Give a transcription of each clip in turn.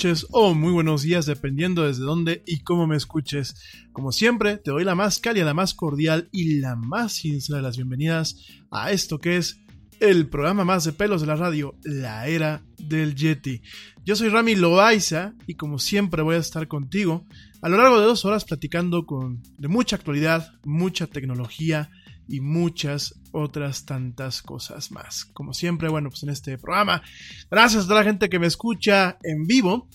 Noches o muy buenos días, dependiendo desde dónde y cómo me escuches. Como siempre, te doy la más cálida, la más cordial y la más sincera de las bienvenidas a esto que es el programa más de pelos de la radio, la era del Yeti. Yo soy Rami Loaiza y como siempre voy a estar contigo a lo largo de dos horas platicando con de mucha actualidad, mucha tecnología y muchas otras tantas cosas más. Como siempre, bueno, pues en este programa, gracias a toda la gente que me escucha en vivo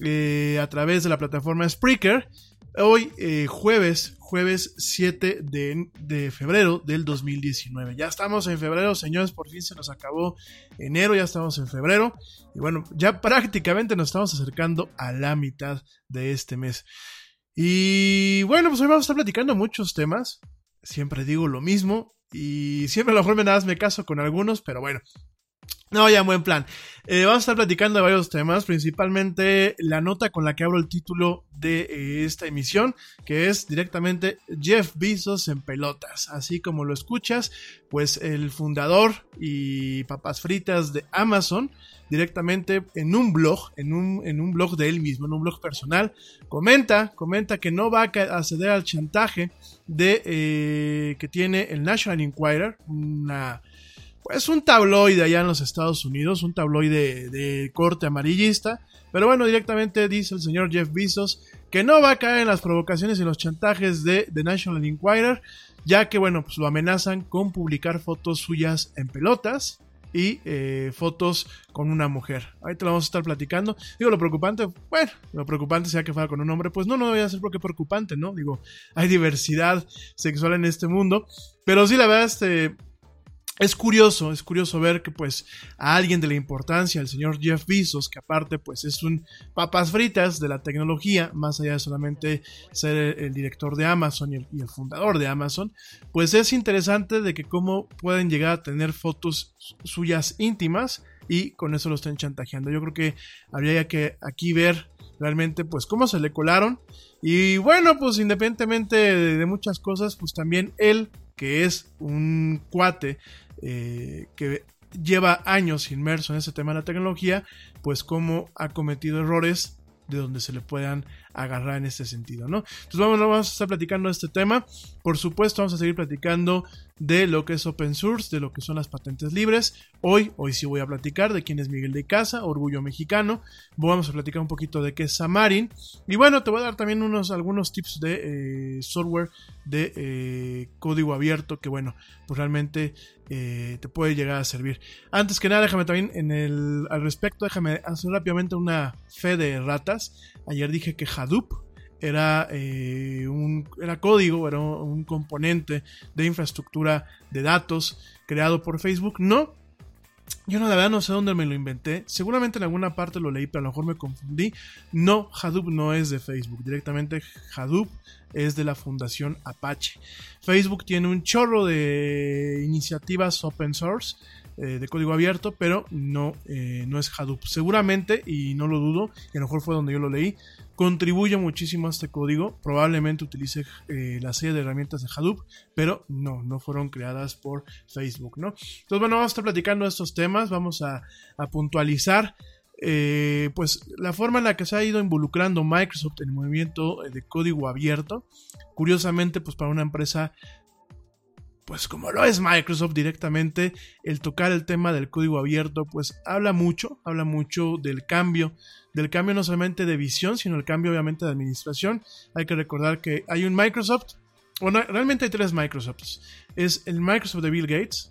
eh, a través de la plataforma Spreaker. Hoy, eh, jueves, jueves 7 de, de, febrero del 2019. Ya estamos en febrero, señores, por fin se nos acabó enero, ya estamos en febrero. Y bueno, ya prácticamente nos estamos acercando a la mitad de este mes. Y bueno, pues hoy vamos a estar platicando muchos temas. Siempre digo lo mismo y siempre a lo mejor me das me caso con algunos, pero bueno, no, ya, buen plan. Eh, vamos a estar platicando de varios temas, principalmente la nota con la que abro el título de eh, esta emisión, que es directamente Jeff Bezos en pelotas. Así como lo escuchas, pues el fundador y papas fritas de Amazon, directamente en un blog, en un, en un blog de él mismo, en un blog personal, comenta, comenta que no va a ceder al chantaje de eh, que tiene el National Enquirer, una es un tabloide allá en los Estados Unidos, un tabloide de, corte amarillista. Pero bueno, directamente dice el señor Jeff Bezos que no va a caer en las provocaciones y los chantajes de The National Enquirer, ya que bueno, pues lo amenazan con publicar fotos suyas en pelotas y eh, fotos con una mujer. Ahí te lo vamos a estar platicando. Digo, lo preocupante, bueno, lo preocupante sea que fuera con un hombre, pues no, no voy a ser porque preocupante, ¿no? Digo, hay diversidad sexual en este mundo, pero sí, la verdad, este, es curioso, es curioso ver que pues a alguien de la importancia, el señor Jeff Bezos, que aparte pues es un papas fritas de la tecnología, más allá de solamente ser el, director de Amazon y el, fundador de Amazon, pues es interesante de que cómo pueden llegar a tener fotos suyas íntimas y con eso lo estén chantajeando. Yo creo que habría que aquí ver realmente pues cómo se le colaron y bueno pues independientemente de muchas cosas pues también él que es un cuate eh, que lleva años inmerso en ese tema de la tecnología, pues cómo ha cometido errores de donde se le puedan agarrar en este sentido, ¿no? Entonces vamos, vamos a estar platicando de este tema. Por supuesto, vamos a seguir platicando de lo que es open source, de lo que son las patentes libres. Hoy, hoy sí voy a platicar de quién es Miguel de Casa, Orgullo Mexicano. Vamos a platicar un poquito de qué es Samarin. Y bueno, te voy a dar también unos, algunos tips de eh, software de eh, código abierto que bueno, pues realmente eh, te puede llegar a servir. Antes que nada, déjame también en el, al respecto, déjame hacer rápidamente una fe de ratas. Ayer dije que Hadoop era, eh, un, era código, era un componente de infraestructura de datos creado por Facebook. No, yo no, la verdad no sé dónde me lo inventé. Seguramente en alguna parte lo leí, pero a lo mejor me confundí. No, Hadoop no es de Facebook. Directamente Hadoop es de la Fundación Apache. Facebook tiene un chorro de iniciativas open source eh, de código abierto, pero no, eh, no es Hadoop. Seguramente, y no lo dudo, y a lo mejor fue donde yo lo leí, contribuye muchísimo a este código. Probablemente utilice eh, la serie de herramientas de Hadoop, pero no, no fueron creadas por Facebook, ¿no? Entonces, bueno, vamos a estar platicando estos temas, vamos a, puntualizar. Eh, pues la forma en la que se ha ido involucrando Microsoft en el movimiento de código abierto, curiosamente pues para una empresa pues como lo es Microsoft directamente, el tocar el tema del código abierto, pues habla mucho, habla mucho del cambio, del cambio no solamente de visión, sino el cambio obviamente de administración. Hay que recordar que hay un Microsoft, bueno, realmente hay tres Microsofts. Es el Microsoft de Bill Gates,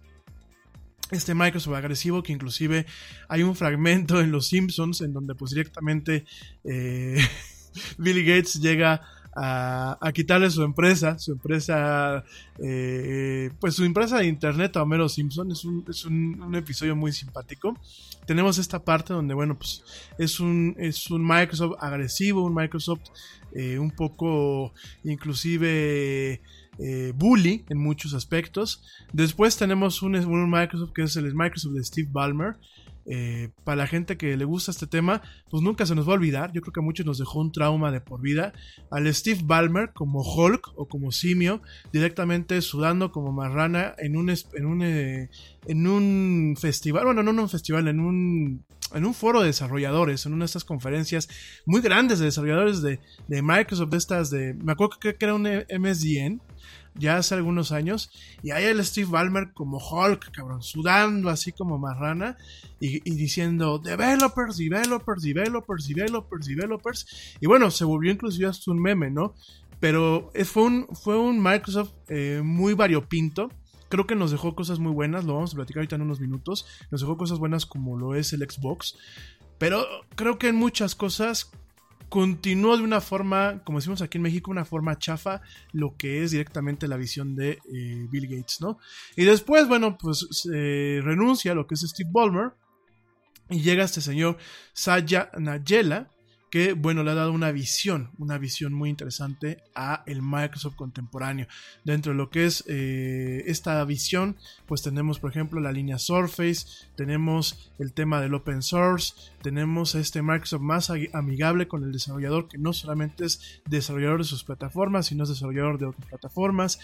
este Microsoft agresivo que inclusive hay un fragmento en Los Simpsons en donde pues directamente eh, Bill Gates llega a, quitarle su empresa, su empresa, eh, pues su empresa de internet a Homero Simpson. Es, un, es un, episodio muy simpático. Tenemos esta parte donde, bueno, pues es un, es un Microsoft agresivo, un Microsoft eh, un poco inclusive eh, bully en muchos aspectos. Después tenemos un, un Microsoft que es el Microsoft de Steve Ballmer. Eh, para la gente que le gusta este tema, pues nunca se nos va a olvidar. Yo creo que a muchos nos dejó un trauma de por vida. Al Steve Ballmer como Hulk o como simio, directamente sudando como marrana en un, en un, eh, en un festival, bueno, no en un festival, en un, en un foro de desarrolladores, en una de estas conferencias muy grandes de desarrolladores de, de Microsoft, de estas de, me acuerdo que era un MSDN, ya hace algunos años. Y ahí el Steve Ballmer como Hulk, cabrón, sudando así como marrana y, diciendo developers, developers, developers, developers, developers. Y bueno, se volvió inclusive hasta un meme, ¿no? Pero fue un, fue un Microsoft eh, muy variopinto. Creo que nos dejó cosas muy buenas, lo vamos a platicar ahorita en unos minutos. Nos dejó cosas buenas como lo es el Xbox. Pero creo que en muchas cosas continuó de una forma, como decimos aquí en México, una forma chafa, lo que es directamente la visión de eh, Bill Gates, ¿no? Y después, bueno, pues renuncia a lo que es Steve Ballmer y llega este señor Satya Nadella, que bueno, le ha dado una visión, una visión muy interesante a el Microsoft contemporáneo. Dentro de lo que es eh, esta visión, pues tenemos por ejemplo la línea Surface, tenemos el tema del open source, tenemos este Microsoft más amigable con el desarrollador, que no solamente es desarrollador de sus plataformas, sino es desarrollador de otras plataformas.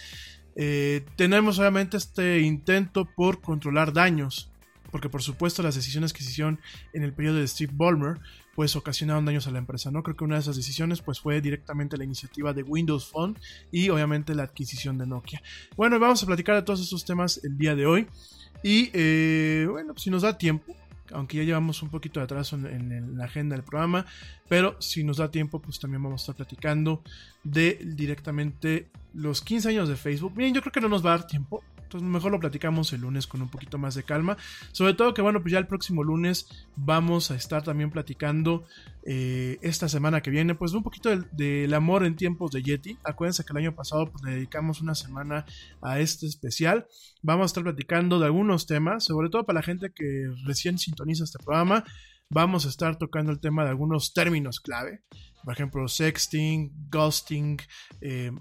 Eh, tenemos obviamente este intento por controlar daños, porque por supuesto las decisiones que se hicieron en el periodo de Steve Ballmer pues ocasionaron daños a la empresa, ¿no? Creo que una de esas decisiones pues fue directamente la iniciativa de Windows Phone y obviamente la adquisición de Nokia. Bueno, vamos a platicar de todos estos temas el día de hoy y eh, bueno, si nos da tiempo, aunque ya llevamos un poquito de atraso en, la agenda del programa, pero si nos da tiempo, pues también vamos a estar platicando de directamente los 15 años de Facebook. Bien, yo creo que no nos va a dar tiempo, entonces mejor lo platicamos el lunes con un poquito más de calma. Sobre todo que bueno, pues ya el próximo lunes vamos a estar también platicando eh, esta semana que viene, pues un poquito del, amor en tiempos de Yeti. Acuérdense que el año pasado pues, le dedicamos una semana a este especial. Vamos a estar platicando de algunos temas, sobre todo para la gente que recién sintoniza este programa. Vamos a estar tocando el tema de algunos términos clave. Por ejemplo, sexting, ghosting, eh,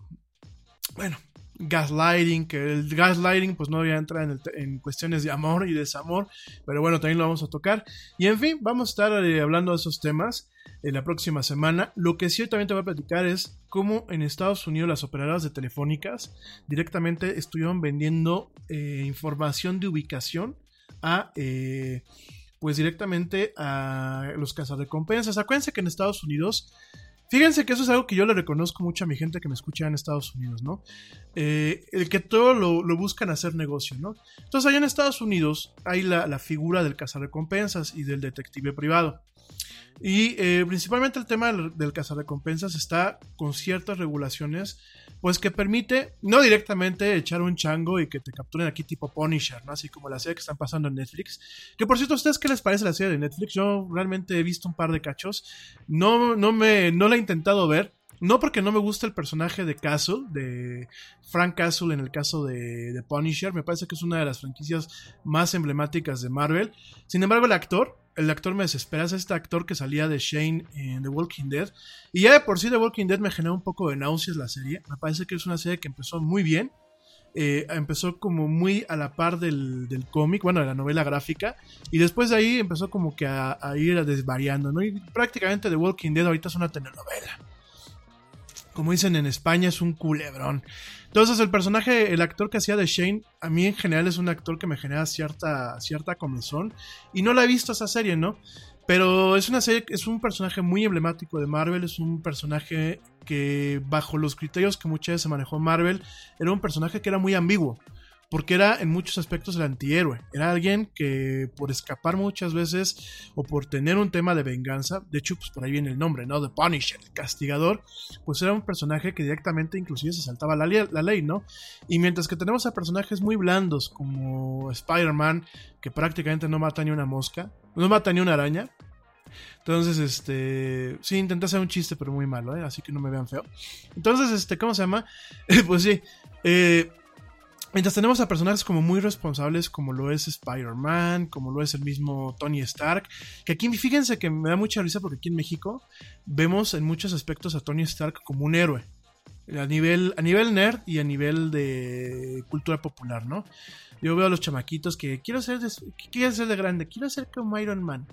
bueno, gaslighting, que el gaslighting pues no voy a entrar en, cuestiones de amor y desamor, pero bueno, también lo vamos a tocar. Y en fin, vamos a estar eh, hablando de esos temas en la próxima semana. Lo que sí también te voy a platicar es cómo en Estados Unidos las operadoras de telefónicas directamente estuvieron vendiendo eh, información de ubicación a... Pues directamente a los cazarrecompensas. Acuérdense que en Estados Unidos Fíjense que eso es algo que yo le reconozco mucho a mi gente que me escucha en Estados Unidos, ¿no? Eh, el que todo lo, buscan hacer negocio, ¿no? Entonces, allá en Estados Unidos hay la, figura del cazarrecompensas y del detective privado. Y eh, principalmente el tema del, del cazarrecompensas está con ciertas regulaciones pues que permite no directamente echar un chango y que te capturen aquí tipo Punisher, ¿no? Así como la serie que están pasando en Netflix. Que por cierto, ¿a ustedes qué les parece la serie de Netflix? Yo realmente he visto un par de cachos. No, no, me, no la he intentado ver. No porque no me gusta el personaje de Castle, de Frank Castle en el caso de, de, Punisher, me parece que es una de las franquicias más emblemáticas de Marvel. Sin embargo, el actor, el actor me desespera, es este actor que salía de Shane en The Walking Dead. Y ya de por sí The Walking Dead me genera un poco de náuseas la serie. Me parece que es una serie que empezó muy bien. Eh, empezó como muy a la par del, cómic, bueno, de la novela gráfica. Y después de ahí empezó como que a, ir desvariando, ¿no? Y prácticamente The Walking Dead ahorita es una telenovela. Como dicen en España, es un culebrón. Entonces el personaje, el actor que hacía de Shane, a mí en general es un actor que me genera cierta, cierta comezón. Y no la he visto esa serie, ¿no? Pero es una serie, es un personaje muy emblemático de Marvel, es un personaje que bajo los criterios que muchas veces se manejó Marvel, era un personaje que era muy ambiguo porque era en muchos aspectos el antihéroe. Era alguien que por escapar muchas veces o por tener un tema de venganza, de hecho, pues por ahí viene el nombre, ¿no? The Punisher, el castigador, pues era un personaje que directamente inclusive se saltaba la, la ley, ¿no? Y mientras que tenemos a personajes muy blandos como Spider-Man, que prácticamente no mata ni una mosca, no mata ni una araña, entonces, este. Sí, intenté hacer un chiste, pero muy malo, ¿eh? Así que no me vean feo. Entonces, este, ¿cómo se llama? pues sí. Eh, Mientras tenemos a personajes como muy responsables, como lo es Spider-Man, como lo es el mismo Tony Stark, que aquí fíjense que me da mucha risa porque aquí en México vemos en muchos aspectos a Tony Stark como un héroe. A nivel, a nivel nerd y a nivel de cultura popular, ¿no? Yo veo a los chamaquitos que quiero ser de, quiero ser de grande, quiero ser como Iron Man.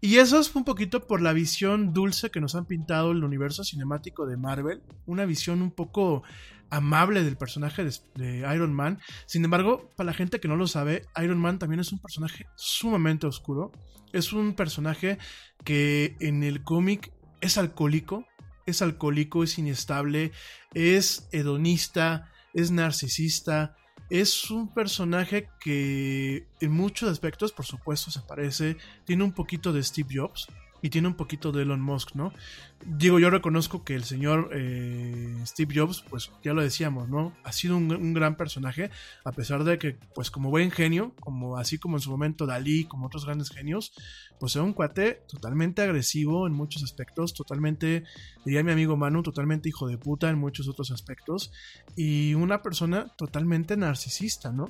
Y eso es un poquito por la visión dulce que nos han pintado el universo cinemático de Marvel. Una visión un poco amable del personaje de, Iron Man. Sin embargo, para la gente que no lo sabe, Iron Man también es un personaje sumamente oscuro. Es un personaje que en el cómic es alcohólico. Es alcohólico, es inestable, es hedonista, es narcisista, es un personaje que en muchos aspectos, por supuesto, se parece, tiene un poquito de Steve Jobs y tiene un poquito de Elon Musk, ¿no? Digo, yo reconozco que el señor eh, Steve Jobs, pues ya lo decíamos, ¿no? Ha sido un, gran personaje, a pesar de que, pues como buen genio, como así como en su momento Dalí, como otros grandes genios, pues era un cuate totalmente agresivo en muchos aspectos, totalmente, diría mi amigo Manu, totalmente hijo de puta en muchos otros aspectos, y una persona totalmente narcisista, ¿no?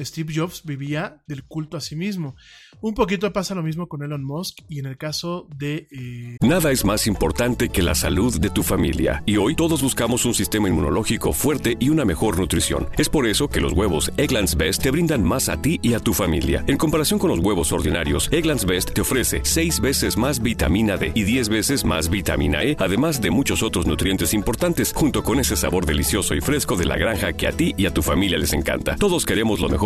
Steve Jobs vivía del culto a sí mismo. Un poquito pasa lo mismo con Elon Musk y en el caso de... Eh... Nada es más importante que la salud de tu familia y hoy todos buscamos un sistema inmunológico fuerte y una mejor nutrición. Es por eso que los huevos Egglands Best te brindan más a ti y a tu familia. En comparación con los huevos ordinarios, Egglands Best te ofrece 6 veces más vitamina D y 10 veces más vitamina E, además de muchos otros nutrientes importantes, junto con ese sabor delicioso y fresco de la granja que a ti y a tu familia les encanta. Todos queremos lo mejor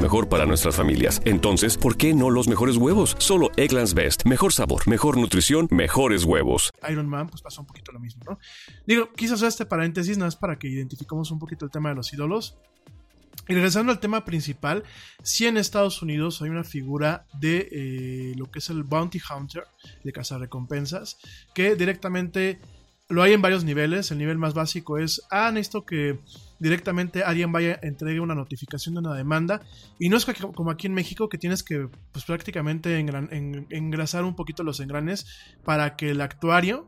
mejor para nuestras familias. Entonces, ¿por qué no los mejores huevos? Solo Egglands Best. Mejor sabor, mejor nutrición, mejores huevos. Iron Man, pues pasó un poquito lo mismo, ¿no? Digo, quizás este paréntesis no es para que identifiquemos un poquito el tema de los ídolos. Y regresando al tema principal, sí en Estados Unidos hay una figura de eh, lo que es el Bounty Hunter, de cazarrecompensas, que directamente lo hay en varios niveles. El nivel más básico es, ah, necesito que directamente alguien vaya, entregue una notificación de una demanda. Y no es como aquí en México que tienes que, pues prácticamente engran, en, engrasar un poquito los engranes para que el actuario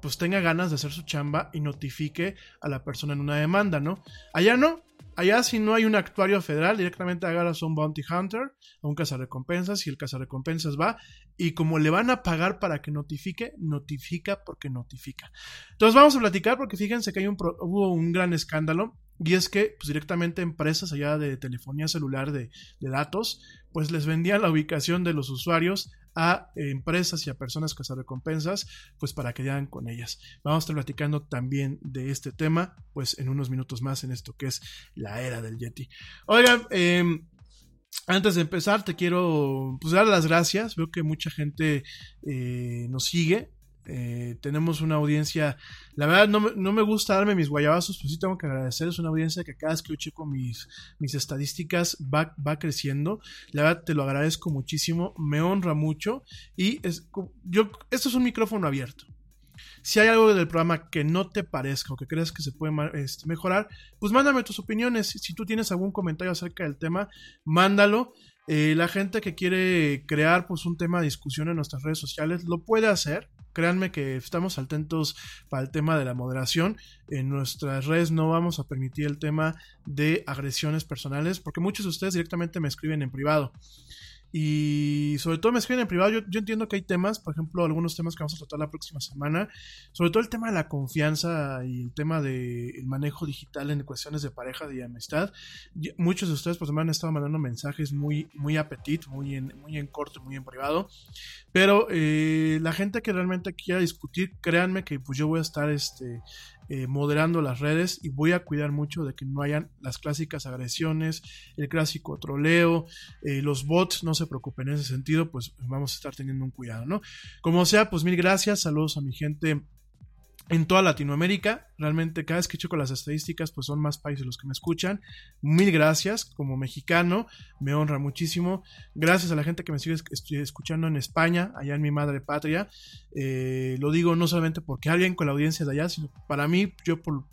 pues tenga ganas de hacer su chamba y notifique a la persona en una demanda, ¿no? Allá no, Allá si no hay un actuario federal, directamente agarras a un bounty hunter, a un cazarrecompensas y el cazarrecompensas va y como le van a pagar para que notifique, notifica porque notifica. Entonces vamos a platicar porque fíjense que hay un hubo un gran escándalo y es que pues, directamente empresas allá de telefonía celular de, de datos pues les vendían la ubicación de los usuarios a empresas y a personas que se recompensas, pues para que hagan con ellas. Vamos a estar platicando también de este tema, pues en unos minutos más en esto que es la era del Yeti. Oigan, eh, antes de empezar, te quiero pues, dar las gracias. Veo que mucha gente eh, nos sigue. Eh, tenemos una audiencia, la verdad no, no, me gusta darme mis guayabazos, pues sí tengo que agradecer, es una audiencia que cada vez que yo checo mis, mis estadísticas va, va creciendo, la verdad te lo agradezco muchísimo, me honra mucho y es, yo, esto es un micrófono abierto. Si hay algo del programa que no te parezca o que creas que se puede este, mejorar, pues mándame tus opiniones. Si tú tienes algún comentario acerca del tema, mándalo. Eh, la gente que quiere crear pues un tema de discusión en nuestras redes sociales lo puede hacer. Créanme que estamos atentos para el tema de la moderación. En nuestras redes no vamos a permitir el tema de agresiones personales porque muchos de ustedes directamente me escriben en privado. Y sobre todo me escriben en privado. Yo, entiendo que hay temas, por ejemplo, algunos temas que vamos a tratar la próxima semana. Sobre todo el tema de la confianza y el tema del de manejo digital en cuestiones de pareja y amistad. Muchos de ustedes pues me han estado mandando mensajes muy, muy apetit, muy en, muy en corto, muy en privado. Pero eh, la gente que realmente quiera discutir, créanme que pues yo voy a estar este, eh, moderando las redes y voy a cuidar mucho de que no hayan las clásicas agresiones, el clásico troleo, eh, los bots, no se preocupen en ese sentido, pues vamos a estar teniendo un cuidado, ¿no? Como sea, pues mil gracias, saludos a mi gente en toda Latinoamérica. Realmente cada vez que checo las estadísticas, pues son más países los que me escuchan. Mil gracias como mexicano, me honra muchísimo. Gracias a la gente que me sigue escuchando en España, allá en mi madre patria. Eh, lo digo no solamente porque alguien con la audiencia de allá, sino para mí, yo por,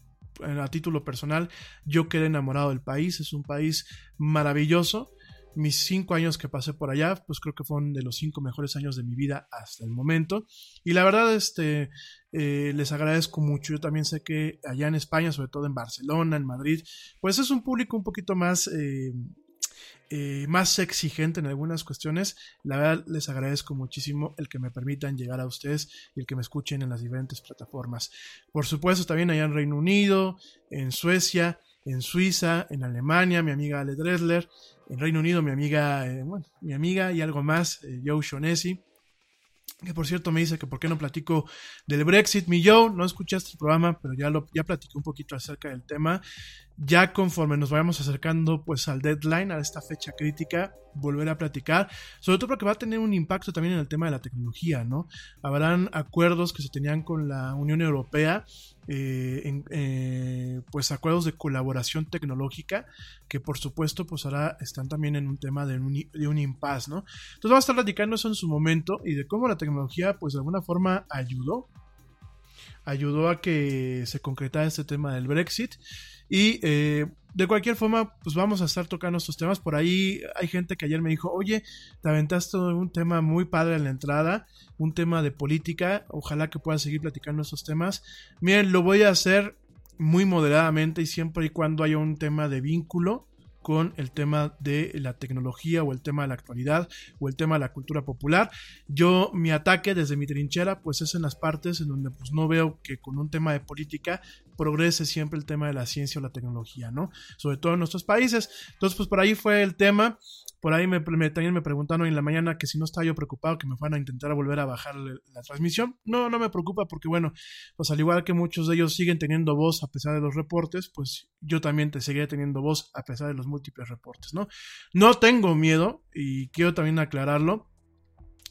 a título personal, yo quedé enamorado del país, es un país maravilloso. Mis cinco años que pasé por allá, pues creo que fueron de los cinco mejores años de mi vida hasta el momento. Y la verdad, este, eh, les agradezco mucho. Yo también sé que allá en España, sobre todo en Barcelona, en Madrid, pues es un público un poquito más eh, eh, más exigente en algunas cuestiones. La verdad, les agradezco muchísimo el que me permitan llegar a ustedes y el que me escuchen en las diferentes plataformas. Por supuesto, también allá en Reino Unido, en Suecia, en Suiza, en Alemania, mi amiga Ale Dresler, en Reino Unido, mi amiga, eh, bueno, mi amiga y algo más, eh, Joe Shonesi que por cierto me dice que por qué no platico del Brexit. Mi Joe, no escuchaste el programa, pero ya lo ya platiqué un poquito acerca del tema. Ya conforme nos vayamos acercando pues al deadline, a esta fecha crítica, volver a platicar, sobre todo porque va a tener un impacto también en el tema de la tecnología, ¿no? Habrán acuerdos que se tenían con la Unión Europea, eh, en, eh, pues acuerdos de colaboración tecnológica, que por supuesto pues ahora están también en un tema de un, de un impasse, ¿no? Entonces vamos a estar platicando eso en su momento y de cómo la tecnología pues de alguna forma ayudó ayudó a que se concretara este tema del Brexit y eh, de cualquier forma, pues vamos a estar tocando estos temas. Por ahí hay gente que ayer me dijo, oye, te aventaste un tema muy padre en la entrada, un tema de política, ojalá que puedas seguir platicando estos temas. Miren, lo voy a hacer muy moderadamente y siempre y cuando haya un tema de vínculo con el tema de la tecnología o el tema de la actualidad o el tema de la cultura popular. Yo mi ataque desde mi trinchera pues es en las partes en donde pues no veo que con un tema de política progrese siempre el tema de la ciencia o la tecnología, ¿no? Sobre todo en nuestros países. Entonces pues por ahí fue el tema. Por ahí me, también me preguntaron en la mañana que si no estaba yo preocupado que me fueran a intentar volver a bajar la transmisión. No, no me preocupa porque bueno, pues al igual que muchos de ellos siguen teniendo voz a pesar de los reportes, pues yo también te seguiré teniendo voz a pesar de los múltiples reportes, ¿no? No tengo miedo y quiero también aclararlo.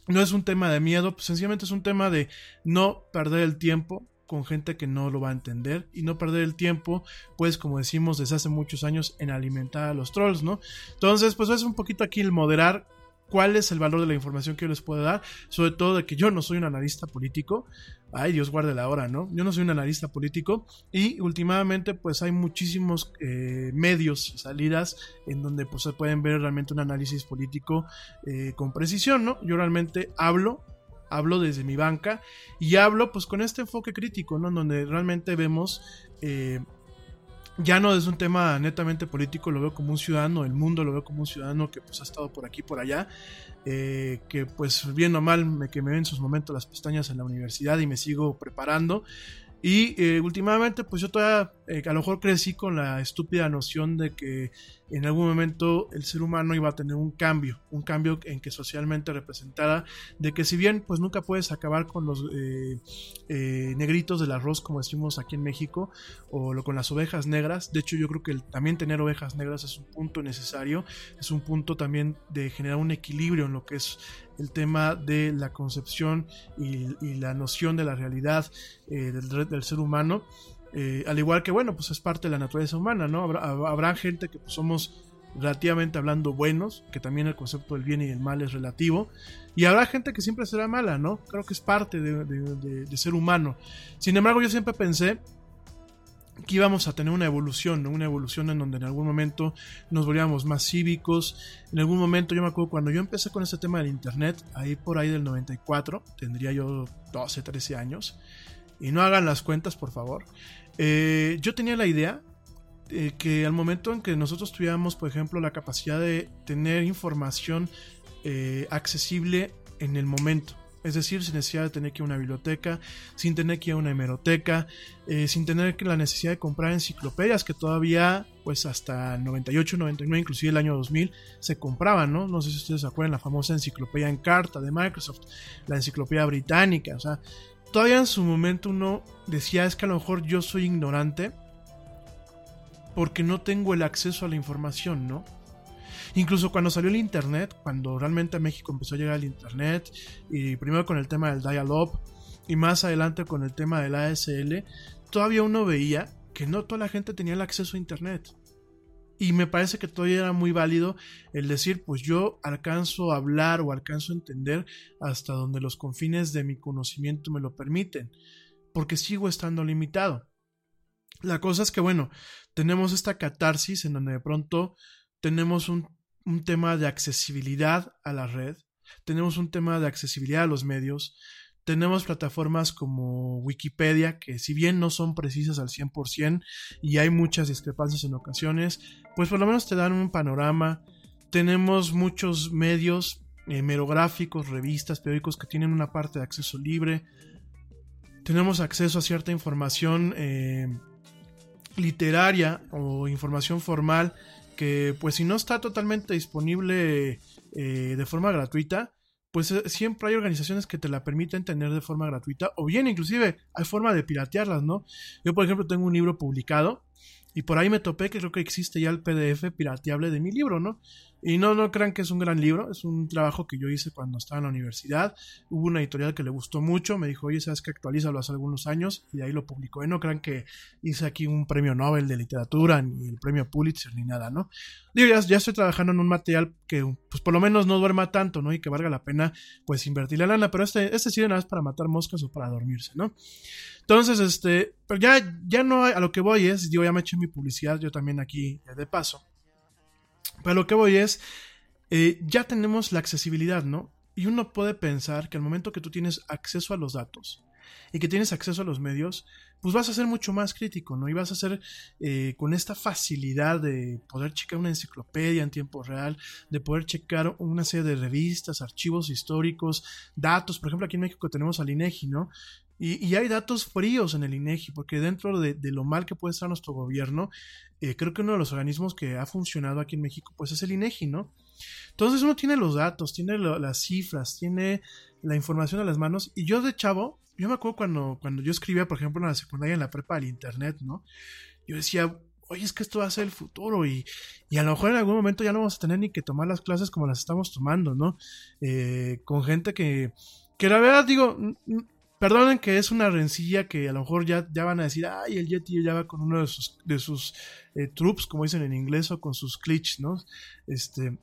No es un tema de miedo, pues sencillamente es un tema de no perder el tiempo, con gente que no lo va a entender y no perder el tiempo, pues como decimos desde hace muchos años, en alimentar a los trolls, ¿no? Entonces, pues es un poquito aquí el moderar cuál es el valor de la información que yo les puedo dar, sobre todo de que yo no soy un analista político, ay Dios guarde la hora, ¿no? Yo no soy un analista político y últimamente pues hay muchísimos eh, medios, salidas en donde pues se pueden ver realmente un análisis político eh, con precisión, ¿no? Yo realmente hablo hablo desde mi banca y hablo pues con este enfoque crítico, ¿no? Donde realmente vemos, eh, ya no es un tema netamente político, lo veo como un ciudadano del mundo, lo veo como un ciudadano que pues ha estado por aquí, por allá, eh, que pues bien o mal me quemé en sus momentos las pestañas en la universidad y me sigo preparando. Y eh, últimamente, pues yo todavía a lo mejor crecí con la estúpida noción de que en algún momento el ser humano iba a tener un cambio, un cambio en que socialmente representara de que si bien pues nunca puedes acabar con los eh, eh, negritos del arroz como decimos aquí en México o lo, con las ovejas negras, de hecho yo creo que también tener ovejas negras es un punto necesario, es un punto también de generar un equilibrio en lo que es el tema de la concepción y, la noción de la realidad eh, del, del ser humano eh, al igual que, bueno, pues es parte de la naturaleza humana, ¿no? Habrá, gente que pues, somos relativamente hablando buenos, que también el concepto del bien y el mal es relativo, y habrá gente que siempre será mala, ¿no? Creo que es parte de, ser humano. Sin embargo, yo siempre pensé que íbamos a tener una evolución, ¿no? Una evolución en donde en algún momento nos volvíamos más cívicos. En algún momento, yo me acuerdo cuando yo empecé con este tema del internet, ahí por ahí del 94, tendría yo 12, 13 años, y no hagan las cuentas, por favor. Eh, yo tenía la idea de que al momento en que nosotros tuviéramos, por ejemplo, la capacidad de tener información eh, accesible en el momento, es decir, sin necesidad de tener que ir a una biblioteca, sin tener que ir a una hemeroteca, eh, sin tener que la necesidad de comprar enciclopedias que todavía, pues hasta 98, 99, inclusive el año 2000, se compraban, ¿no? No sé si ustedes se acuerdan, la famosa enciclopedia en carta de Microsoft, la enciclopedia británica, o sea, todavía en su momento uno decía es que a lo mejor yo soy ignorante porque no tengo el acceso a la información, ¿no? Incluso cuando salió el Internet, cuando realmente a México empezó a llegar el Internet, y primero con el tema del dial-up, y más adelante con el tema del ASL, todavía uno veía que no toda la gente tenía el acceso a Internet. Y me parece que todavía era muy válido el decir, pues yo alcanzo a hablar o alcanzo a entender hasta donde los confines de mi conocimiento me lo permiten, porque sigo estando limitado. La cosa es que, bueno, tenemos esta catarsis en donde de pronto tenemos un, un tema de accesibilidad a la red, tenemos un tema de accesibilidad a los medios, tenemos plataformas como Wikipedia, que si bien no son precisas al 100% y hay muchas discrepancias en ocasiones, pues por lo menos te dan un panorama. Tenemos muchos medios eh, merográficos, revistas, periódicos que tienen una parte de acceso libre. Tenemos acceso a cierta información eh, literaria o información formal que pues si no está totalmente disponible eh, de forma gratuita, pues eh, siempre hay organizaciones que te la permiten tener de forma gratuita o bien inclusive hay forma de piratearlas, ¿no? Yo por ejemplo tengo un libro publicado y por ahí me topé que creo que existe ya el PDF pirateable de mi libro, ¿no? Y no, no crean que es un gran libro, es un trabajo que yo hice cuando estaba en la universidad. Hubo una editorial que le gustó mucho, me dijo, oye, sabes que actualízalo hace algunos años, y ahí lo publicó. Y no crean que hice aquí un premio Nobel de literatura, ni el premio Pulitzer, ni nada, ¿no? Digo, ya, ya estoy trabajando en un material que, pues por lo menos no duerma tanto, ¿no? Y que valga la pena, pues invertir la lana, pero este, este sirve nada más para matar moscas o para dormirse, ¿no? Entonces, este, pero ya, ya no hay, a lo que voy es, digo, ya me eché mi publicidad, yo también aquí de paso. Pero lo que voy es, eh, ya tenemos la accesibilidad, ¿no? Y uno puede pensar que al momento que tú tienes acceso a los datos y que tienes acceso a los medios, pues vas a ser mucho más crítico, ¿no? Y vas a ser eh, con esta facilidad de poder checar una enciclopedia en tiempo real, de poder checar una serie de revistas, archivos históricos, datos. Por ejemplo, aquí en México tenemos al INEGI, ¿no? Y, hay datos fríos en el INEGI, porque dentro de, lo mal que puede estar nuestro gobierno, eh, creo que uno de los organismos que ha funcionado aquí en México, pues es el INEGI, ¿no? Entonces uno tiene los datos, tiene las cifras, tiene la información a las manos. Y yo de chavo, yo me acuerdo cuando, cuando yo escribía, por ejemplo, en la secundaria, en la prepa del internet, ¿no? Yo decía, oye, es que esto va a ser el futuro y, y, a lo mejor en algún momento ya no vamos a tener ni que tomar las clases como las estamos tomando, ¿no? Eh, con gente que, que la verdad digo, Perdonen que es una rencilla que a lo mejor ya, ya van a decir, ay, el Yeti ya va con uno de sus, de sus eh, troops, como dicen en inglés, o con sus clichs, ¿no? Este,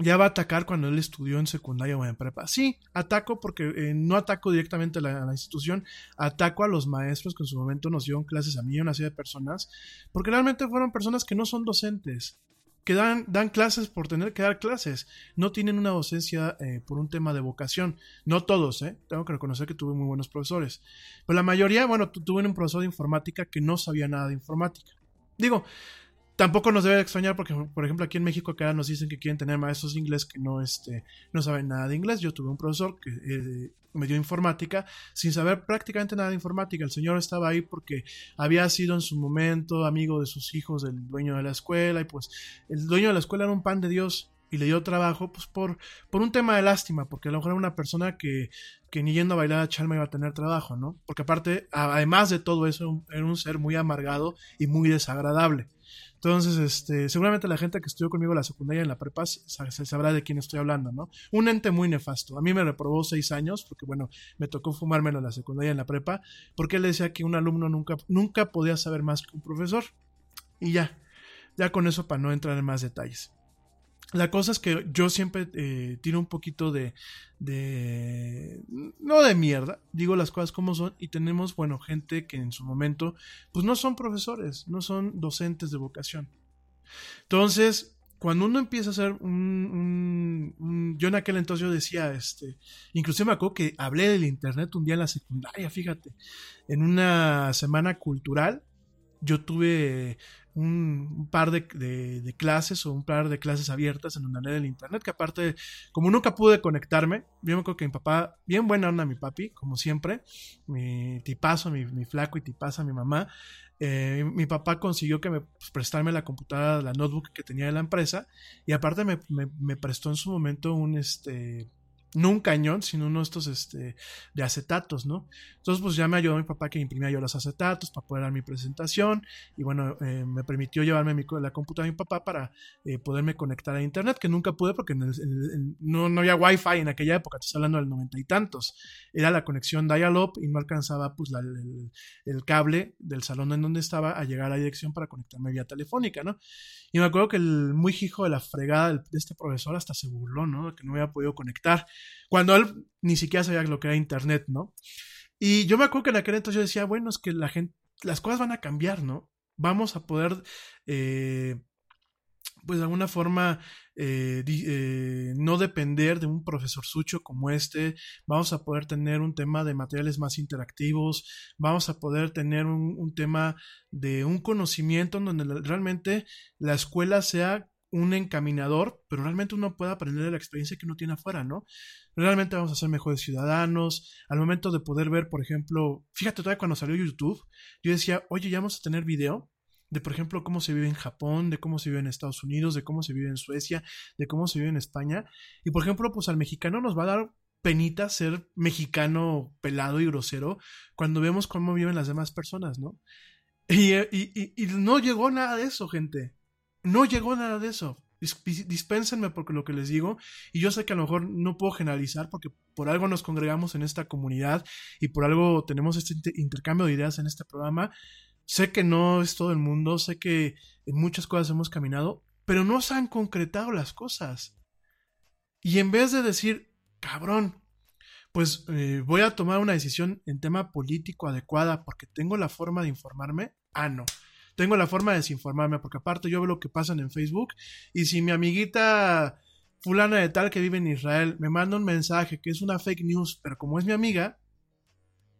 ya va a atacar cuando él estudió en secundaria o en prepa. Sí, ataco porque eh, no ataco directamente a la, institución, ataco a los maestros que en su momento nos dieron clases a mí y a una serie de personas, porque realmente fueron personas que no son docentes, que dan, dan clases por tener que dar clases, no tienen una docencia eh, por un tema de vocación, no todos, ¿eh? tengo que reconocer que tuve muy buenos profesores, pero la mayoría, bueno, tuve un profesor de informática que no sabía nada de informática. Digo, tampoco nos debe extrañar porque, por ejemplo, aquí en México acá nos dicen que quieren tener maestros de inglés que no, este, no saben nada de inglés. Yo tuve un profesor que eh, me dio informática sin saber prácticamente nada de informática. El señor estaba ahí porque había sido en su momento amigo de sus hijos, del dueño de la escuela, y pues el dueño de la escuela era un pan de Dios y le dio trabajo pues por, por un tema de lástima, porque a lo mejor era una persona que, que ni yendo a bailar a Chalma iba a tener trabajo, ¿no? Porque aparte, además de todo eso, era un ser muy amargado y muy desagradable. Entonces, este, seguramente la gente que estudió conmigo la secundaria en la prepa se, sabrá de quién estoy hablando, ¿no? Un ente muy nefasto. A mí me reprobó seis años, porque bueno, me tocó fumármelo en la secundaria en la prepa, porque él decía que un alumno nunca, nunca podía saber más que un profesor. Y ya, ya con eso para no entrar en más detalles. La cosa es que yo siempre eh, tiro un poquito de, no de mierda, digo las cosas como son y tenemos, bueno, gente que en su momento, pues no son profesores, no son docentes de vocación. Entonces, cuando uno empieza a hacer un, un, yo en aquel entonces yo decía, este, inclusive me acuerdo que hablé del internet un día en la secundaria, fíjate, en una semana cultural, yo tuve un, par de, clases o un par de clases abiertas en una ley del internet, que aparte, como nunca pude conectarme, yo me acuerdo que mi papá, bien buena onda mi papi, como siempre, mi tipazo, mi, mi flaco y tipaza mi mamá, eh, mi papá consiguió que me pues, prestarme la computadora, la notebook que tenía de la empresa, y aparte me, me prestó en su momento un, este, no un cañón, sino uno de estos este, de acetatos, ¿no? Entonces, pues ya me ayudó mi papá que imprimía yo los acetatos para poder dar mi presentación y bueno, eh, me permitió llevarme la computadora de mi papá para eh, poderme conectar a internet, que nunca pude porque no, no había wifi en aquella época, estoy hablando del noventa y tantos. Era la conexión dial-up y no alcanzaba pues el, el, cable del salón en donde estaba a llegar a la dirección para conectarme vía telefónica, ¿no? Y me acuerdo que el muy hijo de la fregada de este profesor hasta se burló, ¿no? Que no había podido conectar cuando él ni siquiera sabía lo que era internet, ¿no? Y yo me acuerdo que en aquel entonces yo decía, bueno, es que la gente, las cosas van a cambiar, ¿no? Vamos a poder, eh, pues de alguna forma, eh, eh, no depender de un profesor sucho como este, vamos a poder tener un tema de materiales más interactivos, vamos a poder tener un, un tema de un conocimiento en donde realmente la escuela sea un encaminador, pero realmente uno pueda aprender de la experiencia que uno tiene afuera, ¿no? Realmente vamos a ser mejores ciudadanos. Al momento de poder ver, por ejemplo, fíjate todavía cuando salió YouTube, yo decía, oye, ya vamos a tener video de, por ejemplo, cómo se vive en Japón, de cómo se vive en Estados Unidos, de cómo se vive en Suecia, de cómo se vive en España. Y, por ejemplo, pues al mexicano nos va a dar penita ser mexicano pelado y grosero cuando vemos cómo viven las demás personas, ¿no? Y, y- y- y no llegó nada de eso, gente. No llegó nada de eso. Dis- dis- Dispénsenme por lo que les digo. Y yo sé que a lo mejor no puedo generalizar porque por algo nos congregamos en esta comunidad y por algo tenemos este inter- intercambio de ideas en este programa. Sé que no es todo el mundo, sé que en muchas cosas hemos caminado, pero no se han concretado las cosas. Y en vez de decir, cabrón, pues eh, voy a tomar una decisión en tema político adecuada porque tengo la forma de informarme, ah, no. Tengo la forma de desinformarme porque aparte yo veo lo que pasa en Facebook y si mi amiguita fulana de tal que vive en Israel me manda un mensaje que es una fake news, pero como es mi amiga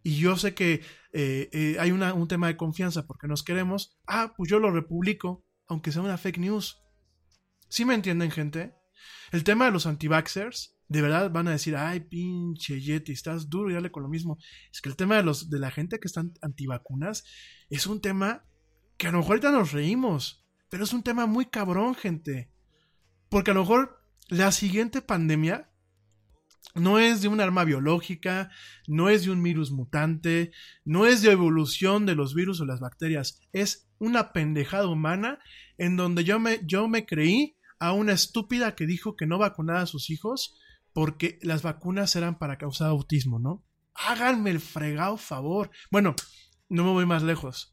y yo sé que eh, eh, hay una- un tema de confianza porque nos queremos, ah, pues yo lo republico, aunque sea una fake news. ¿Sí me entienden, gente? El tema de los anti-vaxxers, de verdad van a decir, ay, pinche Yeti, estás duro y dale con lo mismo. Es que el tema de, los, de la gente que están antivacunas es un tema que a lo mejor ahorita nos reímos, pero es un tema muy cabrón, gente. Porque a lo mejor la siguiente pandemia no es de un arma biológica, no es de un virus mutante, no es de evolución de los virus o las bacterias, es una pendejada humana en donde yo me, yo me creí a una estúpida que dijo que no vacunaba a sus hijos porque las vacunas eran para causar autismo, ¿no? Háganme el fregado favor. Bueno, no me voy más lejos.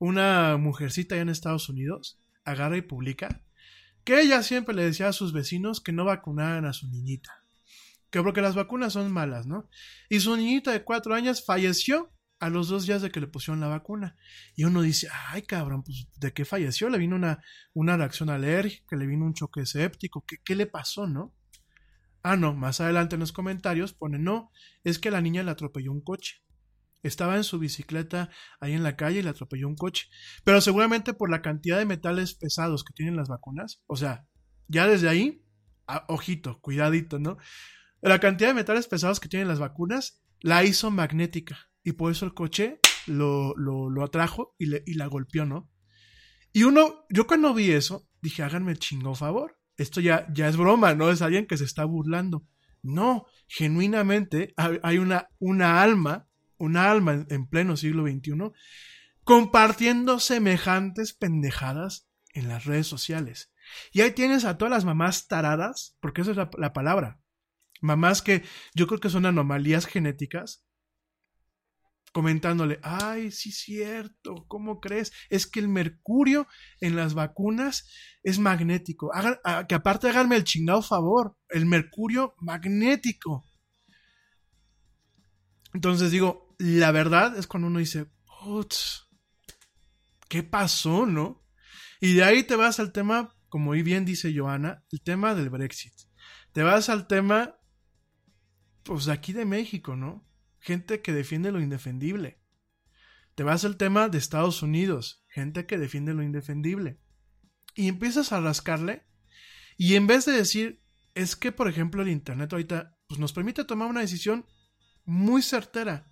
Una mujercita allá en Estados Unidos agarra y publica que ella siempre le decía a sus vecinos que no vacunaran a su niñita. Que porque las vacunas son malas, ¿no? Y su niñita de cuatro años falleció a los dos días de que le pusieron la vacuna. Y uno dice, ay cabrón, pues ¿de qué falleció? Le vino una, una reacción alérgica, le vino un choque séptico, ¿qué, qué le pasó, no? Ah, no, más adelante en los comentarios pone, no, es que la niña le atropelló un coche. Estaba en su bicicleta ahí en la calle y le atropelló un coche. Pero seguramente por la cantidad de metales pesados que tienen las vacunas, o sea, ya desde ahí, a- ojito, cuidadito, ¿no? La cantidad de metales pesados que tienen las vacunas la hizo magnética y por eso el coche lo, lo, lo atrajo y, le, y la golpeó, ¿no? Y uno, yo cuando vi eso, dije, háganme el chingo favor. Esto ya, ya es broma, no es alguien que se está burlando. No, genuinamente hay una, una alma, una alma en, en pleno siglo XXI, compartiendo semejantes pendejadas en las redes sociales. Y ahí tienes a todas las mamás taradas, porque esa es la, la palabra. Mamás que yo creo que son anomalías genéticas, comentándole, ay, sí cierto, ¿cómo crees? Es que el mercurio en las vacunas es magnético. Que aparte háganme el chingado favor, el mercurio magnético. Entonces digo, la verdad es cuando uno dice, ¿qué pasó, no? Y de ahí te vas al tema, como bien dice Joana, el tema del Brexit. Te vas al tema, pues de aquí de México, ¿no? Gente que defiende lo indefendible. Te vas al tema de Estados Unidos, gente que defiende lo indefendible. Y empiezas a rascarle, y en vez de decir, es que, por ejemplo, el Internet ahorita pues, nos permite tomar una decisión muy certera.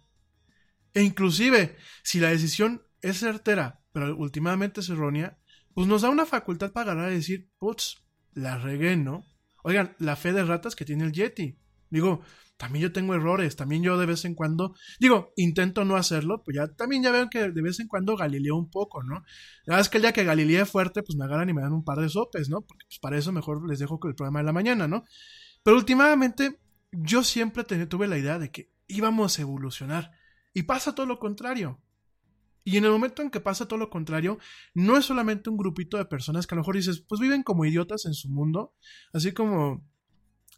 E inclusive, si la decisión es certera, pero últimamente es errónea, pues nos da una facultad para agarrar y decir, putz, la regué, ¿no? Oigan, la fe de ratas que tiene el Yeti. Digo, también yo tengo errores, también yo de vez en cuando, digo, intento no hacerlo, pues ya también ya veo que de vez en cuando galileo un poco, ¿no? La verdad es que el día que galileé fuerte, pues me agarran y me dan un par de sopes, ¿no? Porque pues para eso mejor les dejo el programa de la mañana, ¿no? Pero últimamente yo siempre tuve la idea de que íbamos a evolucionar y pasa todo lo contrario. Y en el momento en que pasa todo lo contrario, no es solamente un grupito de personas que a lo mejor dices, pues viven como idiotas en su mundo, así como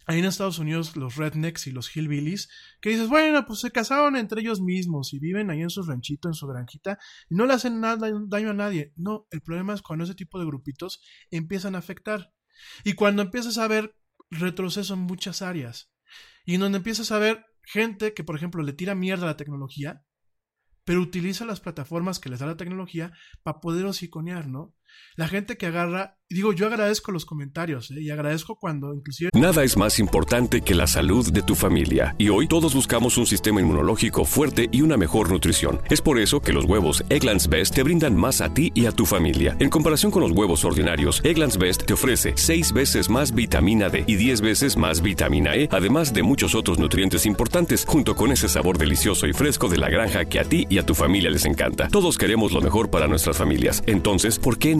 ahí en Estados Unidos los rednecks y los hillbillies, que dices, bueno, pues se casaron entre ellos mismos y viven ahí en su ranchito, en su granjita, y no le hacen nada, daño a nadie. No, el problema es cuando ese tipo de grupitos empiezan a afectar. Y cuando empiezas a ver retroceso en muchas áreas, y en donde empiezas a ver gente que, por ejemplo, le tira mierda a la tecnología, pero utiliza las plataformas que les da la tecnología para poder hociconear, ¿no? La gente que agarra, digo, yo agradezco los comentarios ¿eh? y agradezco cuando inclusive... Nada es más importante que la salud de tu familia y hoy todos buscamos un sistema inmunológico fuerte y una mejor nutrición. Es por eso que los huevos Egglands Best te brindan más a ti y a tu familia. En comparación con los huevos ordinarios, Egglands Best te ofrece 6 veces más vitamina D y 10 veces más vitamina E, además de muchos otros nutrientes importantes, junto con ese sabor delicioso y fresco de la granja que a ti y a tu familia les encanta. Todos queremos lo mejor para nuestras familias. Entonces, ¿por qué no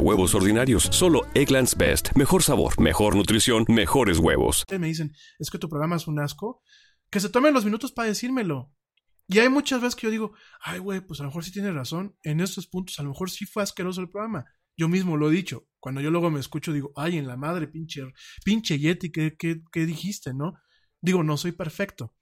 huevos ordinarios? Solo Egglands Best. Mejor sabor, mejor nutrición, mejores huevos. me dicen, es que tu programa es un asco, que se tomen los minutos para decírmelo. Y hay muchas veces que yo digo, ay, güey, pues a lo mejor sí tiene razón. En estos puntos, a lo mejor sí fue asqueroso el programa. Yo mismo lo he dicho. Cuando yo luego me escucho, digo, ay, en la madre, pinche, pinche Yeti, ¿qué, qué, qué dijiste, no? Digo, no soy perfecto.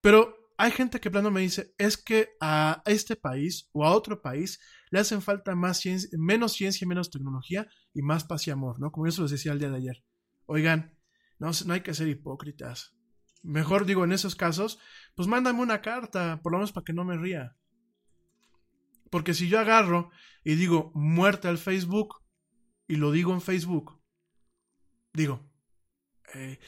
Pero hay gente que plano me dice, es que a este país o a otro país le hacen falta más menos ciencia y menos tecnología y más paz y amor, ¿no? Como yo se los decía el día de ayer. Oigan, no, no hay que ser hipócritas. Mejor digo, en esos casos, pues mándame una carta, por lo menos para que no me ría. Porque si yo agarro y digo muerte al Facebook y lo digo en Facebook, digo, eh,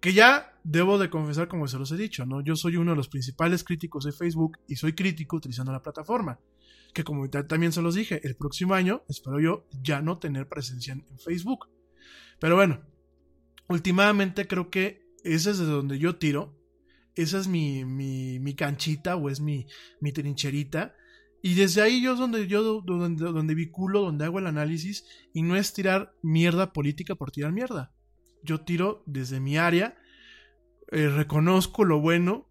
que ya debo de confesar, como se los he dicho, ¿no? Yo soy uno de los principales críticos de Facebook y soy crítico utilizando la plataforma. Que como también se los dije, el próximo año espero yo ya no tener presencia en Facebook. Pero bueno, últimamente creo que ese es de donde yo tiro. Esa es mi, mi, canchita o es mi, mi trincherita. Y desde ahí yo es donde yo donde, donde viculo, donde hago el análisis y no es tirar mierda política por tirar mierda. Yo tiro desde mi área, eh, reconozco lo bueno,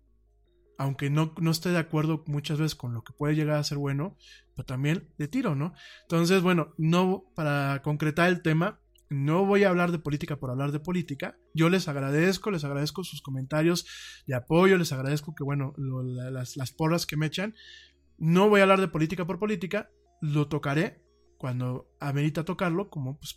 aunque no, no esté de acuerdo muchas veces con lo que puede llegar a ser bueno, pero también de tiro, ¿no? Entonces, bueno, no, para concretar el tema, no voy a hablar de política por hablar de política. Yo les agradezco, les agradezco sus comentarios de apoyo, les agradezco que, bueno, las, las porras que me echan. No voy a hablar de política por política, lo tocaré cuando amerita tocarlo, como pues,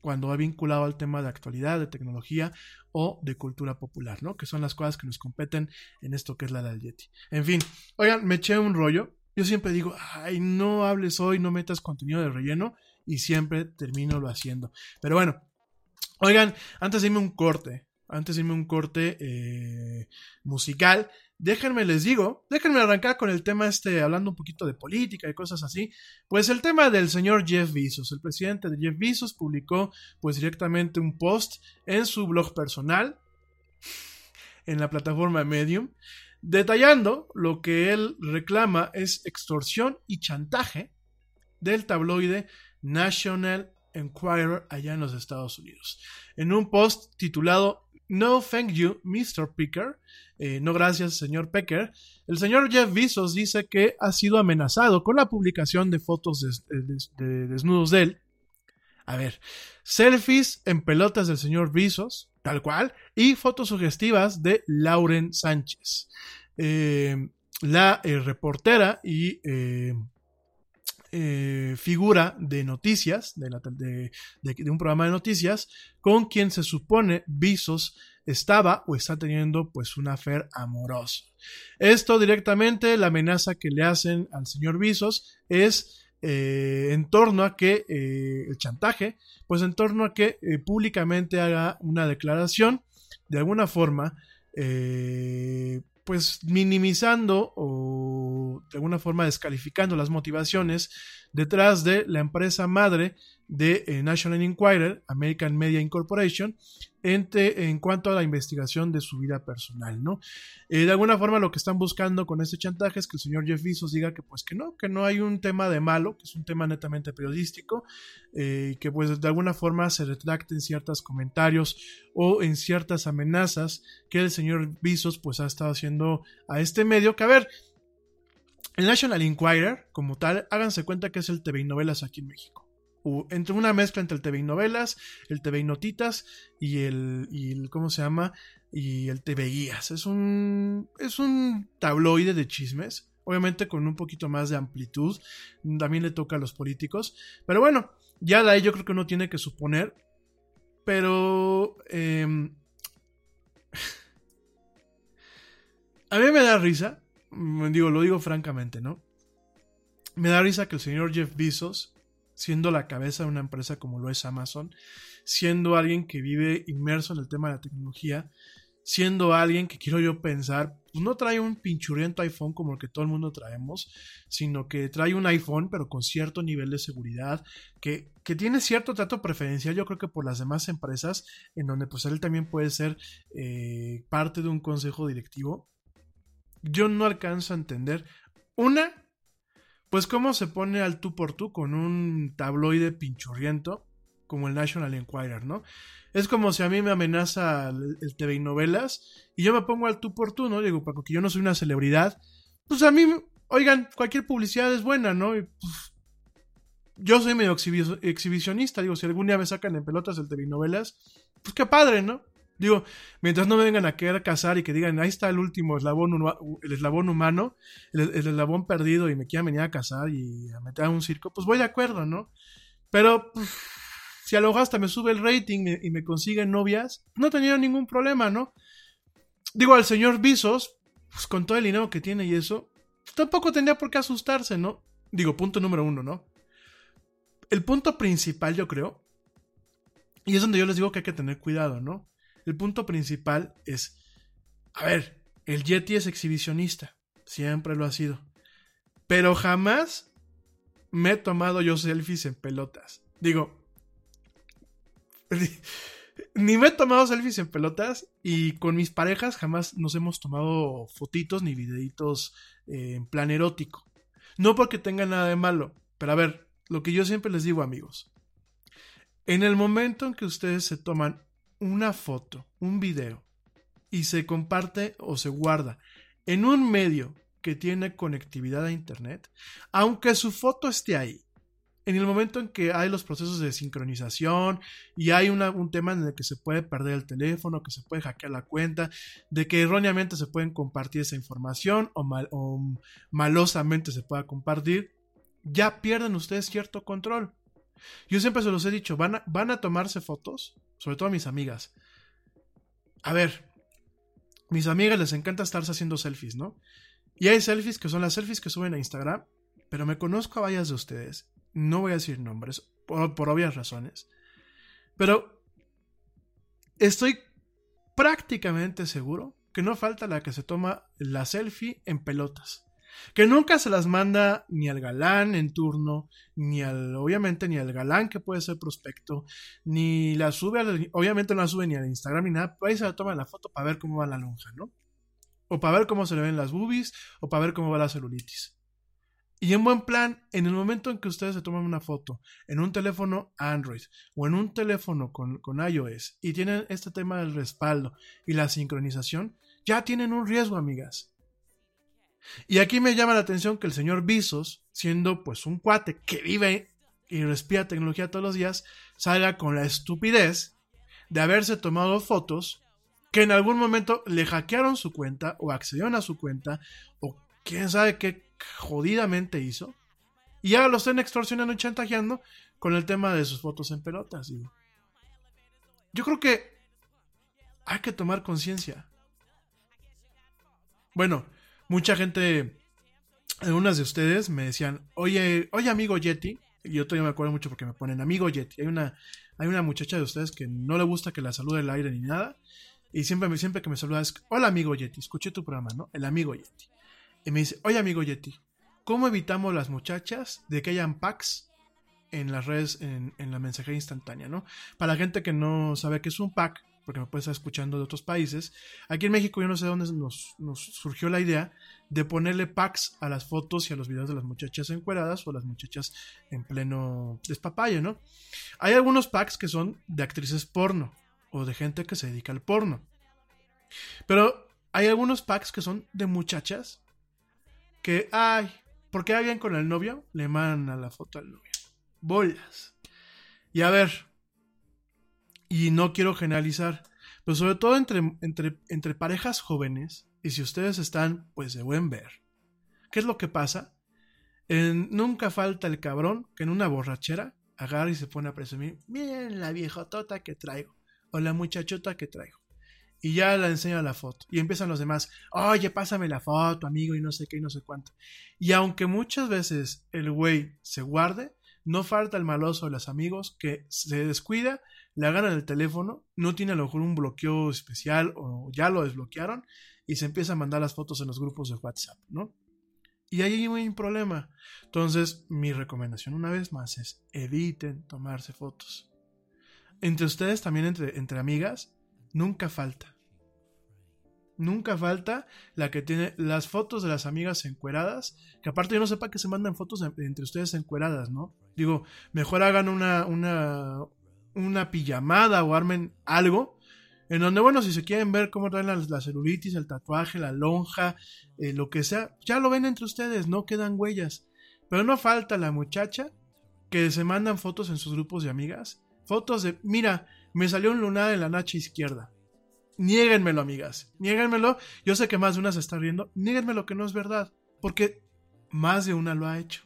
cuando va vinculado al tema de actualidad, de tecnología o de cultura popular, ¿no? Que son las cosas que nos competen en esto que es la del Yeti. En fin, oigan, me eché un rollo. Yo siempre digo, ay, no hables hoy, no metas contenido de relleno y siempre termino lo haciendo. Pero bueno, oigan, antes de irme un corte, antes de irme un corte eh, musical, déjenme les digo, déjenme arrancar con el tema este, hablando un poquito de política y cosas así. Pues el tema del señor Jeff Bezos, el presidente de Jeff Bezos publicó pues directamente un post en su blog personal, en la plataforma Medium, detallando lo que él reclama es extorsión y chantaje del tabloide National Enquirer allá en los Estados Unidos. En un post titulado No Thank You, Mr. Picker, eh, no gracias, señor Pecker, el señor Jeff Bezos dice que ha sido amenazado con la publicación de fotos de, desnudos de él. A ver, selfies en pelotas del señor Bezos, tal cual, y fotos sugestivas de Lauren Sánchez. Eh, la eh, reportera y figura de noticias, de, un programa de noticias, con quien se supone Bezos estaba o está teniendo pues una afer amorosa. Esto directamente, la amenaza que le hacen al señor Visos es eh, en torno a que eh, el chantaje, pues en torno a que eh, públicamente haga una declaración de alguna forma, pues minimizando o de alguna forma descalificando las motivaciones detrás de la empresa madre de eh, National Enquirer, American Media Incorporation, en cuanto a la investigación de su vida personal, ¿no? Eh, de alguna forma lo que están buscando con este chantaje es que el señor Jeff Bezos diga que pues que no, que no hay un tema de malo, que es un tema netamente periodístico, eh, y que pues de alguna forma se retracten ciertos comentarios o en ciertas amenazas que el señor Bezos pues ha estado haciendo a este medio, que a ver, el National Enquirer como tal, háganse cuenta que es el TV y novelas aquí en México entre una mezcla entre el TV y novelas, el TV y notitas y el, y ¿cómo se llama? Y el TV. Es un, es un tabloide de chismes, obviamente con un poquito más de amplitud, también le toca a los políticos, pero bueno, ya de ahí yo creo que uno tiene que suponer, pero... Em, a mí me da risa, digo, lo digo francamente, ¿no? Me da risa que el señor Jeff Bezos siendo la cabeza de una empresa como lo es Amazon, siendo alguien que vive inmerso en el tema de la tecnología, siendo alguien que quiero yo pensar, pues no trae un pinchurriento iPhone como el que todo el mundo traemos, sino que trae un iPhone pero con cierto nivel de seguridad, que, que tiene cierto trato preferencial yo creo que por las demás empresas, en donde pues él también puede ser eh, parte de un consejo directivo. Yo no alcanzo a entender, una, pues cómo se pone al tú por tú con un tabloide pinchurriento como el National Enquirer, ¿no? Es como si a mí me amenaza el, TV y novelas y yo me pongo al tú por tú, ¿no? Digo, porque yo no soy una celebridad, pues a mí, oigan, cualquier publicidad es buena, ¿no? Pues, yo soy medio exhibicionista, digo, si algún día me sacan en pelotas el TV y novelas, pues qué padre, ¿no? Digo, mientras no me vengan a querer casar y que digan, ahí está el último eslabón, el eslabón humano, el, eslabón perdido y me quieran venir a casar y a meter a un circo, pues voy de acuerdo, ¿no? Pero si a lo hasta me sube el rating y me consiguen novias, no tenía ningún problema, ¿no? Digo, al señor Visos, pues con todo el dinero que tiene y eso, tampoco tendría por qué asustarse, ¿no? Digo, punto número uno, ¿no? El punto principal, yo creo, y es donde yo les digo que hay que tener cuidado, ¿no? El punto principal es, a ver, el Yeti es exhibicionista, siempre lo ha sido, pero jamás me he tomado yo selfies en pelotas. Digo, ni me he tomado selfies en pelotas y con mis parejas jamás nos hemos tomado fotitos ni videitos eh, en plan erótico. No porque tenga nada de malo, pero a ver, lo que yo siempre les digo amigos, en el momento en que ustedes se toman una foto, un video, y se comparte o se guarda en un medio que tiene conectividad a Internet, aunque su foto esté ahí, en el momento en que hay los procesos de sincronización y hay un tema en el que se puede perder el teléfono, que se puede hackear la cuenta, de que erróneamente se pueden compartir esa información o, o malosamente se pueda compartir, ya pierden ustedes cierto control. Yo siempre se los he dicho, van a, van a tomarse fotos, sobre todo a mis amigas. A ver, mis amigas les encanta estarse haciendo selfies, ¿no? Y hay selfies que son las selfies que suben a Instagram, pero me conozco a varias de ustedes. No voy a decir nombres, por, por obvias razones. Pero estoy prácticamente seguro que no falta la que se toma la selfie en pelotas que nunca se las manda ni al galán en turno, ni al, obviamente, ni al galán que puede ser prospecto, ni la sube, obviamente no la sube ni al Instagram ni nada, ahí se la toma la foto para ver cómo va la lonja, ¿no? O para ver cómo se le ven las boobies, o para ver cómo va la celulitis. Y en buen plan, en el momento en que ustedes se toman una foto en un teléfono Android o en un teléfono con, con iOS y tienen este tema del respaldo y la sincronización, ya tienen un riesgo, amigas y aquí me llama la atención que el señor Visos, siendo pues un cuate que vive y respira tecnología todos los días, salga con la estupidez de haberse tomado fotos que en algún momento le hackearon su cuenta o accedieron a su cuenta o quién sabe qué jodidamente hizo y ahora lo estén extorsionando y chantajeando con el tema de sus fotos en pelotas. Yo creo que hay que tomar conciencia. Bueno, mucha gente, algunas de ustedes me decían, oye, oye amigo Yeti, y yo todavía me acuerdo mucho porque me ponen amigo Yeti. Hay una, hay una muchacha de ustedes que no le gusta que la salude el aire ni nada. Y siempre, siempre que me saluda es, hola amigo Yeti, escuché tu programa, ¿no? El amigo Yeti. Y me dice, oye amigo Yeti, ¿cómo evitamos las muchachas de que hayan packs en las redes, en, la mensajería instantánea, ¿no? Para la gente que no sabe qué es un pack, porque me puede estar escuchando de otros países, aquí en México yo no sé dónde nos, surgió la idea de ponerle packs a las fotos y a los videos de las muchachas encueradas o las muchachas en pleno despapalle, ¿no? Hay algunos packs que son de actrices porno o de gente que se dedica al porno. Pero hay algunos packs que son de muchachas que, ay, porque alguien con el novio le mandan la foto al novio. Bolas. Y a ver, y no quiero generalizar, pero sobre todo entre, entre, entre parejas jóvenes, y si ustedes están, pues de buen ver. ¿Qué es lo que pasa? En, nunca falta el cabrón que en una borrachera agarra y se pone a presumir, miren la viejotota que traigo, o la muchachota que traigo. Y ya la enseña la foto. Y empiezan los demás, oye, pásame la foto, amigo, y no sé qué, y no sé cuánto. Y aunque muchas veces el güey se guarde, no falta el maloso de los amigos que se descuida, le agarran el teléfono, no tiene a lo mejor un bloqueo especial o ya lo desbloquearon y se empieza a mandar las fotos en los grupos de WhatsApp, ¿no? Y ahí hay un problema. Entonces, mi recomendación una vez más es eviten tomarse fotos. Entre ustedes, también entre, entre amigas, nunca falta. Nunca falta la que tiene las fotos de las amigas encueradas, que aparte yo no sepa que se mandan fotos entre ustedes encueradas, ¿no? Digo, mejor hagan una, una, una pijamada o armen algo en donde, bueno, si se quieren ver cómo traen la, celulitis, el tatuaje, la lonja, eh, lo que sea, ya lo ven entre ustedes, no quedan huellas. Pero no falta la muchacha que se mandan fotos en sus grupos de amigas. Fotos de, mira, me salió un lunar en la nacha izquierda. Niéguenmelo, amigas. Niéguenmelo. Yo sé que más de una se está riendo. Niéguenmelo que no es verdad. Porque más de una lo ha hecho.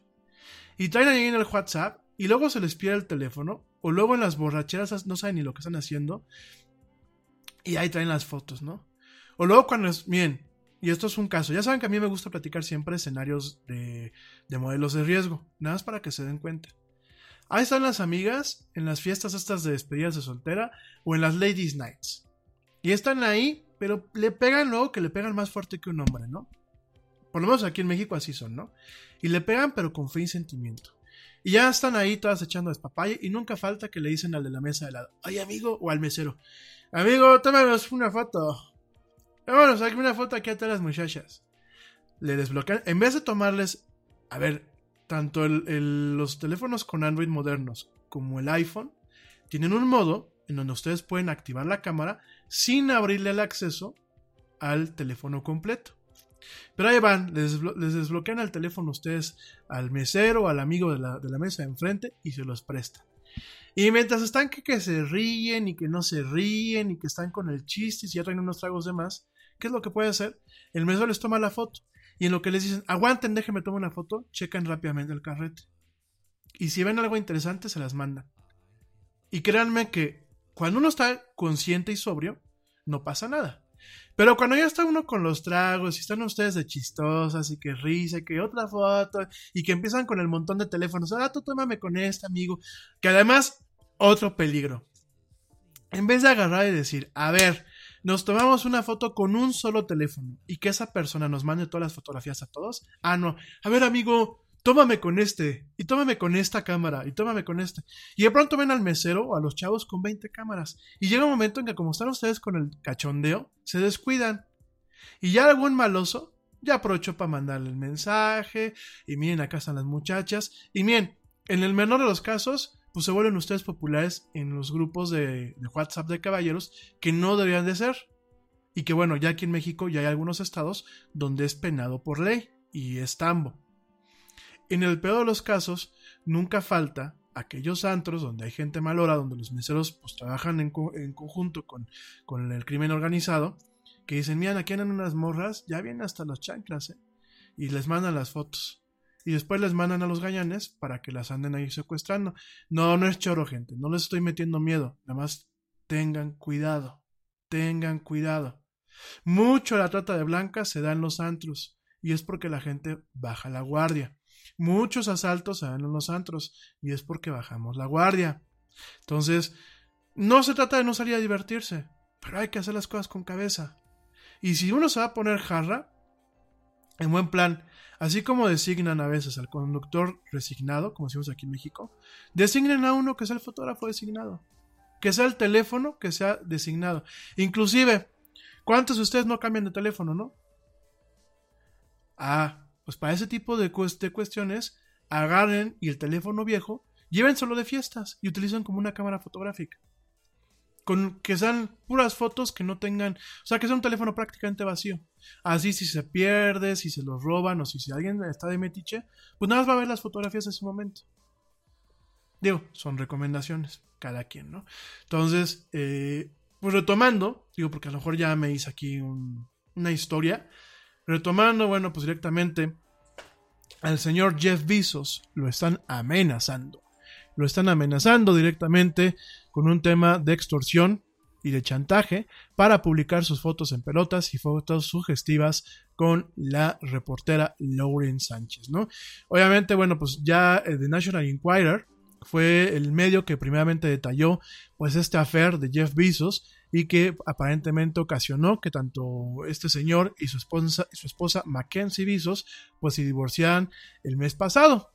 Y traen ahí en el WhatsApp y luego se les pierde el teléfono. O luego en las borracheras no saben ni lo que están haciendo. Y ahí traen las fotos, ¿no? O luego cuando es, bien, y esto es un caso, ya saben que a mí me gusta platicar siempre escenarios de, de modelos de riesgo, nada más para que se den cuenta. Ahí están las amigas en las fiestas estas de despedidas de soltera o en las ladies nights. Y están ahí, pero le pegan luego que le pegan más fuerte que un hombre, ¿no? Por lo menos aquí en México así son, ¿no? Y le pegan pero con fe y sentimiento. Y ya están ahí todas echando despapalle y nunca falta que le dicen al de la mesa de lado, ay amigo o al mesero, Amigo, tómanos una foto. Vámonos, aquí una foto aquí a todas las muchachas. Le desbloquean. En vez de tomarles. A ver, tanto los teléfonos con Android modernos como el iPhone tienen un modo en donde ustedes pueden activar la cámara sin abrirle el acceso al teléfono completo. Pero ahí van, les, desbloquean el teléfono ustedes al mesero, al amigo de la, de la mesa de enfrente y se los prestan. Y mientras están que, se ríen y que no se ríen y que están con el chiste y ya traen unos tragos de más, ¿qué es lo que puede hacer? El mesero les toma la foto y en lo que les dicen, aguanten, déjenme tomar una foto, checan rápidamente el carrete. Y si ven algo interesante, se las mandan. Y créanme que cuando uno está consciente y sobrio, no pasa nada. Pero cuando ya está uno con los tragos y están ustedes de chistosas y que risa y que otra foto y que empiezan con el montón de teléfonos, ah, tú tómame con este amigo, que además otro peligro. En vez de agarrar y decir, a ver, nos tomamos una foto con un solo teléfono y que esa persona nos mande todas las fotografías a todos. Ah, no. A ver, amigo, tómame con este, y tómame con esta cámara, y tómame con este. Y de pronto ven al mesero o a los chavos con 20 cámaras. Y llega un momento en que como están ustedes con el cachondeo, se descuidan. Y ya algún maloso ya aprovechó para mandarle el mensaje, y miren, acá están las muchachas. Y miren, en el menor de los casos, pues se vuelven ustedes populares en los grupos de, WhatsApp de caballeros que no deberían de ser. Y que bueno, ya aquí en México ya hay algunos estados donde es penado por ley y es tambo. En el peor de los casos, nunca falta aquellos antros donde hay gente malora, donde los meseros pues, trabajan en, conjunto con, con, el crimen organizado, que dicen, miren, aquí andan unas morras, ya vienen hasta los chanclas, ¿eh? y les mandan las fotos y después les mandan a los gañanes para que las anden ahí secuestrando. No, no es choro, gente, no les estoy metiendo miedo, nada más tengan cuidado, tengan cuidado. Mucho la trata de blancas se da en los antros y es porque la gente baja la guardia. Muchos asaltos se dan en los antros y es porque bajamos la guardia. Entonces, no se trata de no salir a divertirse, pero hay que hacer las cosas con cabeza. Y si uno se va a poner jarra, en buen plan, así como designan a veces al conductor resignado, como decimos aquí en México, designen a uno que sea el fotógrafo designado, que sea el teléfono que sea designado. Inclusive, ¿cuántos de ustedes no cambian de teléfono, no? Ah, pues para ese tipo de, de cuestiones, agarren y el teléfono viejo, llévenselo de fiestas y utilicen como una cámara fotográfica con que sean puras fotos que no tengan, o sea, que sea un teléfono prácticamente vacío. Así si se pierde, si se los roban o si, si alguien está de metiche, pues nada más va a ver las fotografías en su momento. Digo, son recomendaciones, cada quien, ¿no? Entonces, eh, pues retomando, digo, porque a lo mejor ya me hice aquí una historia, retomando, bueno, pues directamente al señor Jeff Bezos lo están amenazando. Lo están amenazando directamente con un tema de extorsión y de chantaje para publicar sus fotos en pelotas y fotos sugestivas con la reportera Lauren Sánchez, ¿no? Obviamente, bueno, pues ya eh, The National Enquirer fue el medio que primeramente detalló pues este affair de Jeff Bezos y que aparentemente ocasionó que tanto este señor y su esposa, y su esposa Mackenzie Bezos pues se divorciaran el mes pasado.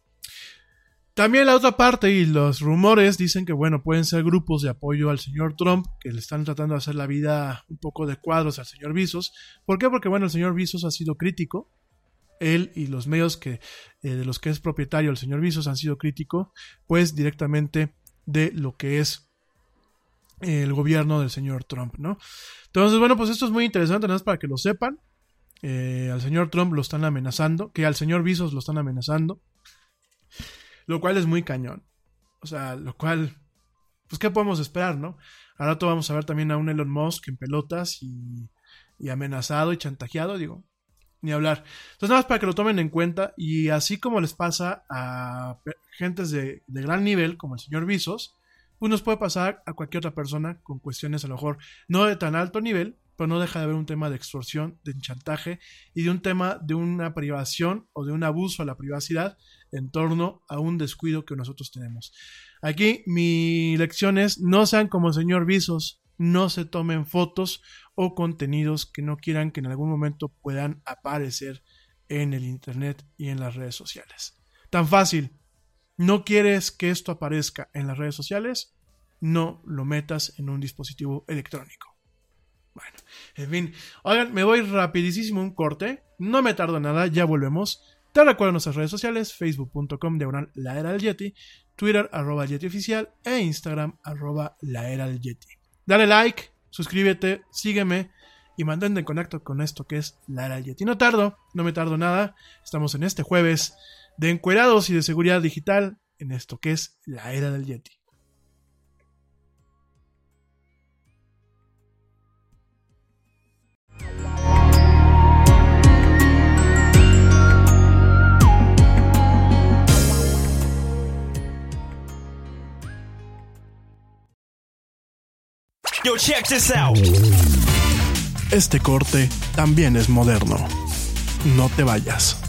También la otra parte y los rumores dicen que, bueno, pueden ser grupos de apoyo al señor Trump que le están tratando de hacer la vida un poco de cuadros al señor Visos. ¿Por qué? Porque, bueno, el señor Visos ha sido crítico. Él y los medios que, eh, de los que es propietario el señor Visos han sido críticos, pues directamente de lo que es el gobierno del señor Trump, ¿no? Entonces, bueno, pues esto es muy interesante, nada más para que lo sepan. Eh, al señor Trump lo están amenazando, que al señor Visos lo están amenazando. Lo cual es muy cañón. O sea, lo cual, pues, ¿qué podemos esperar, no? Ahora rato vamos a ver también a un Elon Musk en pelotas y, y amenazado y chantajeado, digo, ni hablar. Entonces, nada más para que lo tomen en cuenta y así como les pasa a gentes de, de gran nivel, como el señor Visos, pues nos puede pasar a cualquier otra persona con cuestiones a lo mejor no de tan alto nivel, pero no deja de haber un tema de extorsión, de chantaje y de un tema de una privación o de un abuso a la privacidad en torno a un descuido que nosotros tenemos. Aquí mi lección es no sean como señor Visos, no se tomen fotos o contenidos que no quieran que en algún momento puedan aparecer en el Internet y en las redes sociales. Tan fácil. ¿No quieres que esto aparezca en las redes sociales? No lo metas en un dispositivo electrónico. Bueno, en fin. Oigan, me voy rapidísimo un corte. No me tardo nada, ya volvemos. Te recuerdo nuestras redes sociales, facebook.com diagonal la era del Yeti, Twitter arroba Yeti oficial e Instagram arroba la era del Yeti. Dale like, suscríbete, sígueme y mantente en contacto con esto que es la era del Yeti. No tardo, no me tardo nada. Estamos en este jueves de encuerados y de seguridad digital en esto que es la era del Yeti. Yo, check this out. Este corte también es moderno. No te vayas.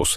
Jesús.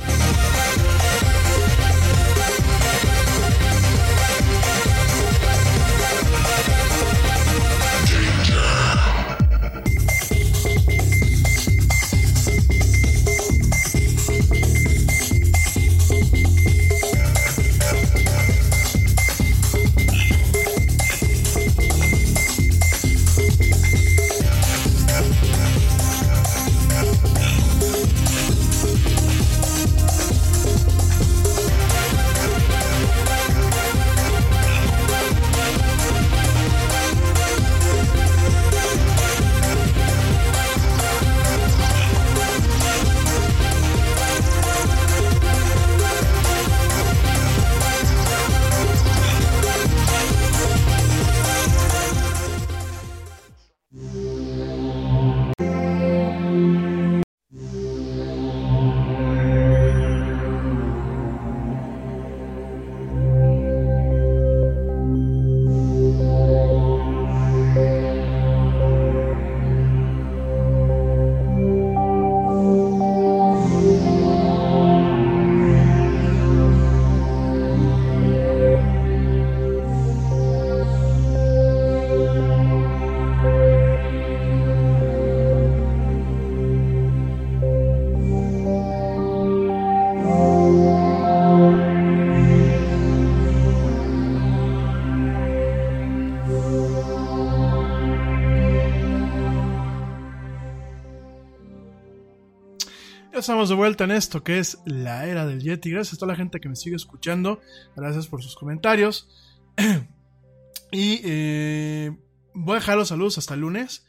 Estamos de vuelta en esto que es la era del Yeti. Gracias a toda la gente que me sigue escuchando. Gracias por sus comentarios. y eh, voy a dejar los saludos hasta el lunes.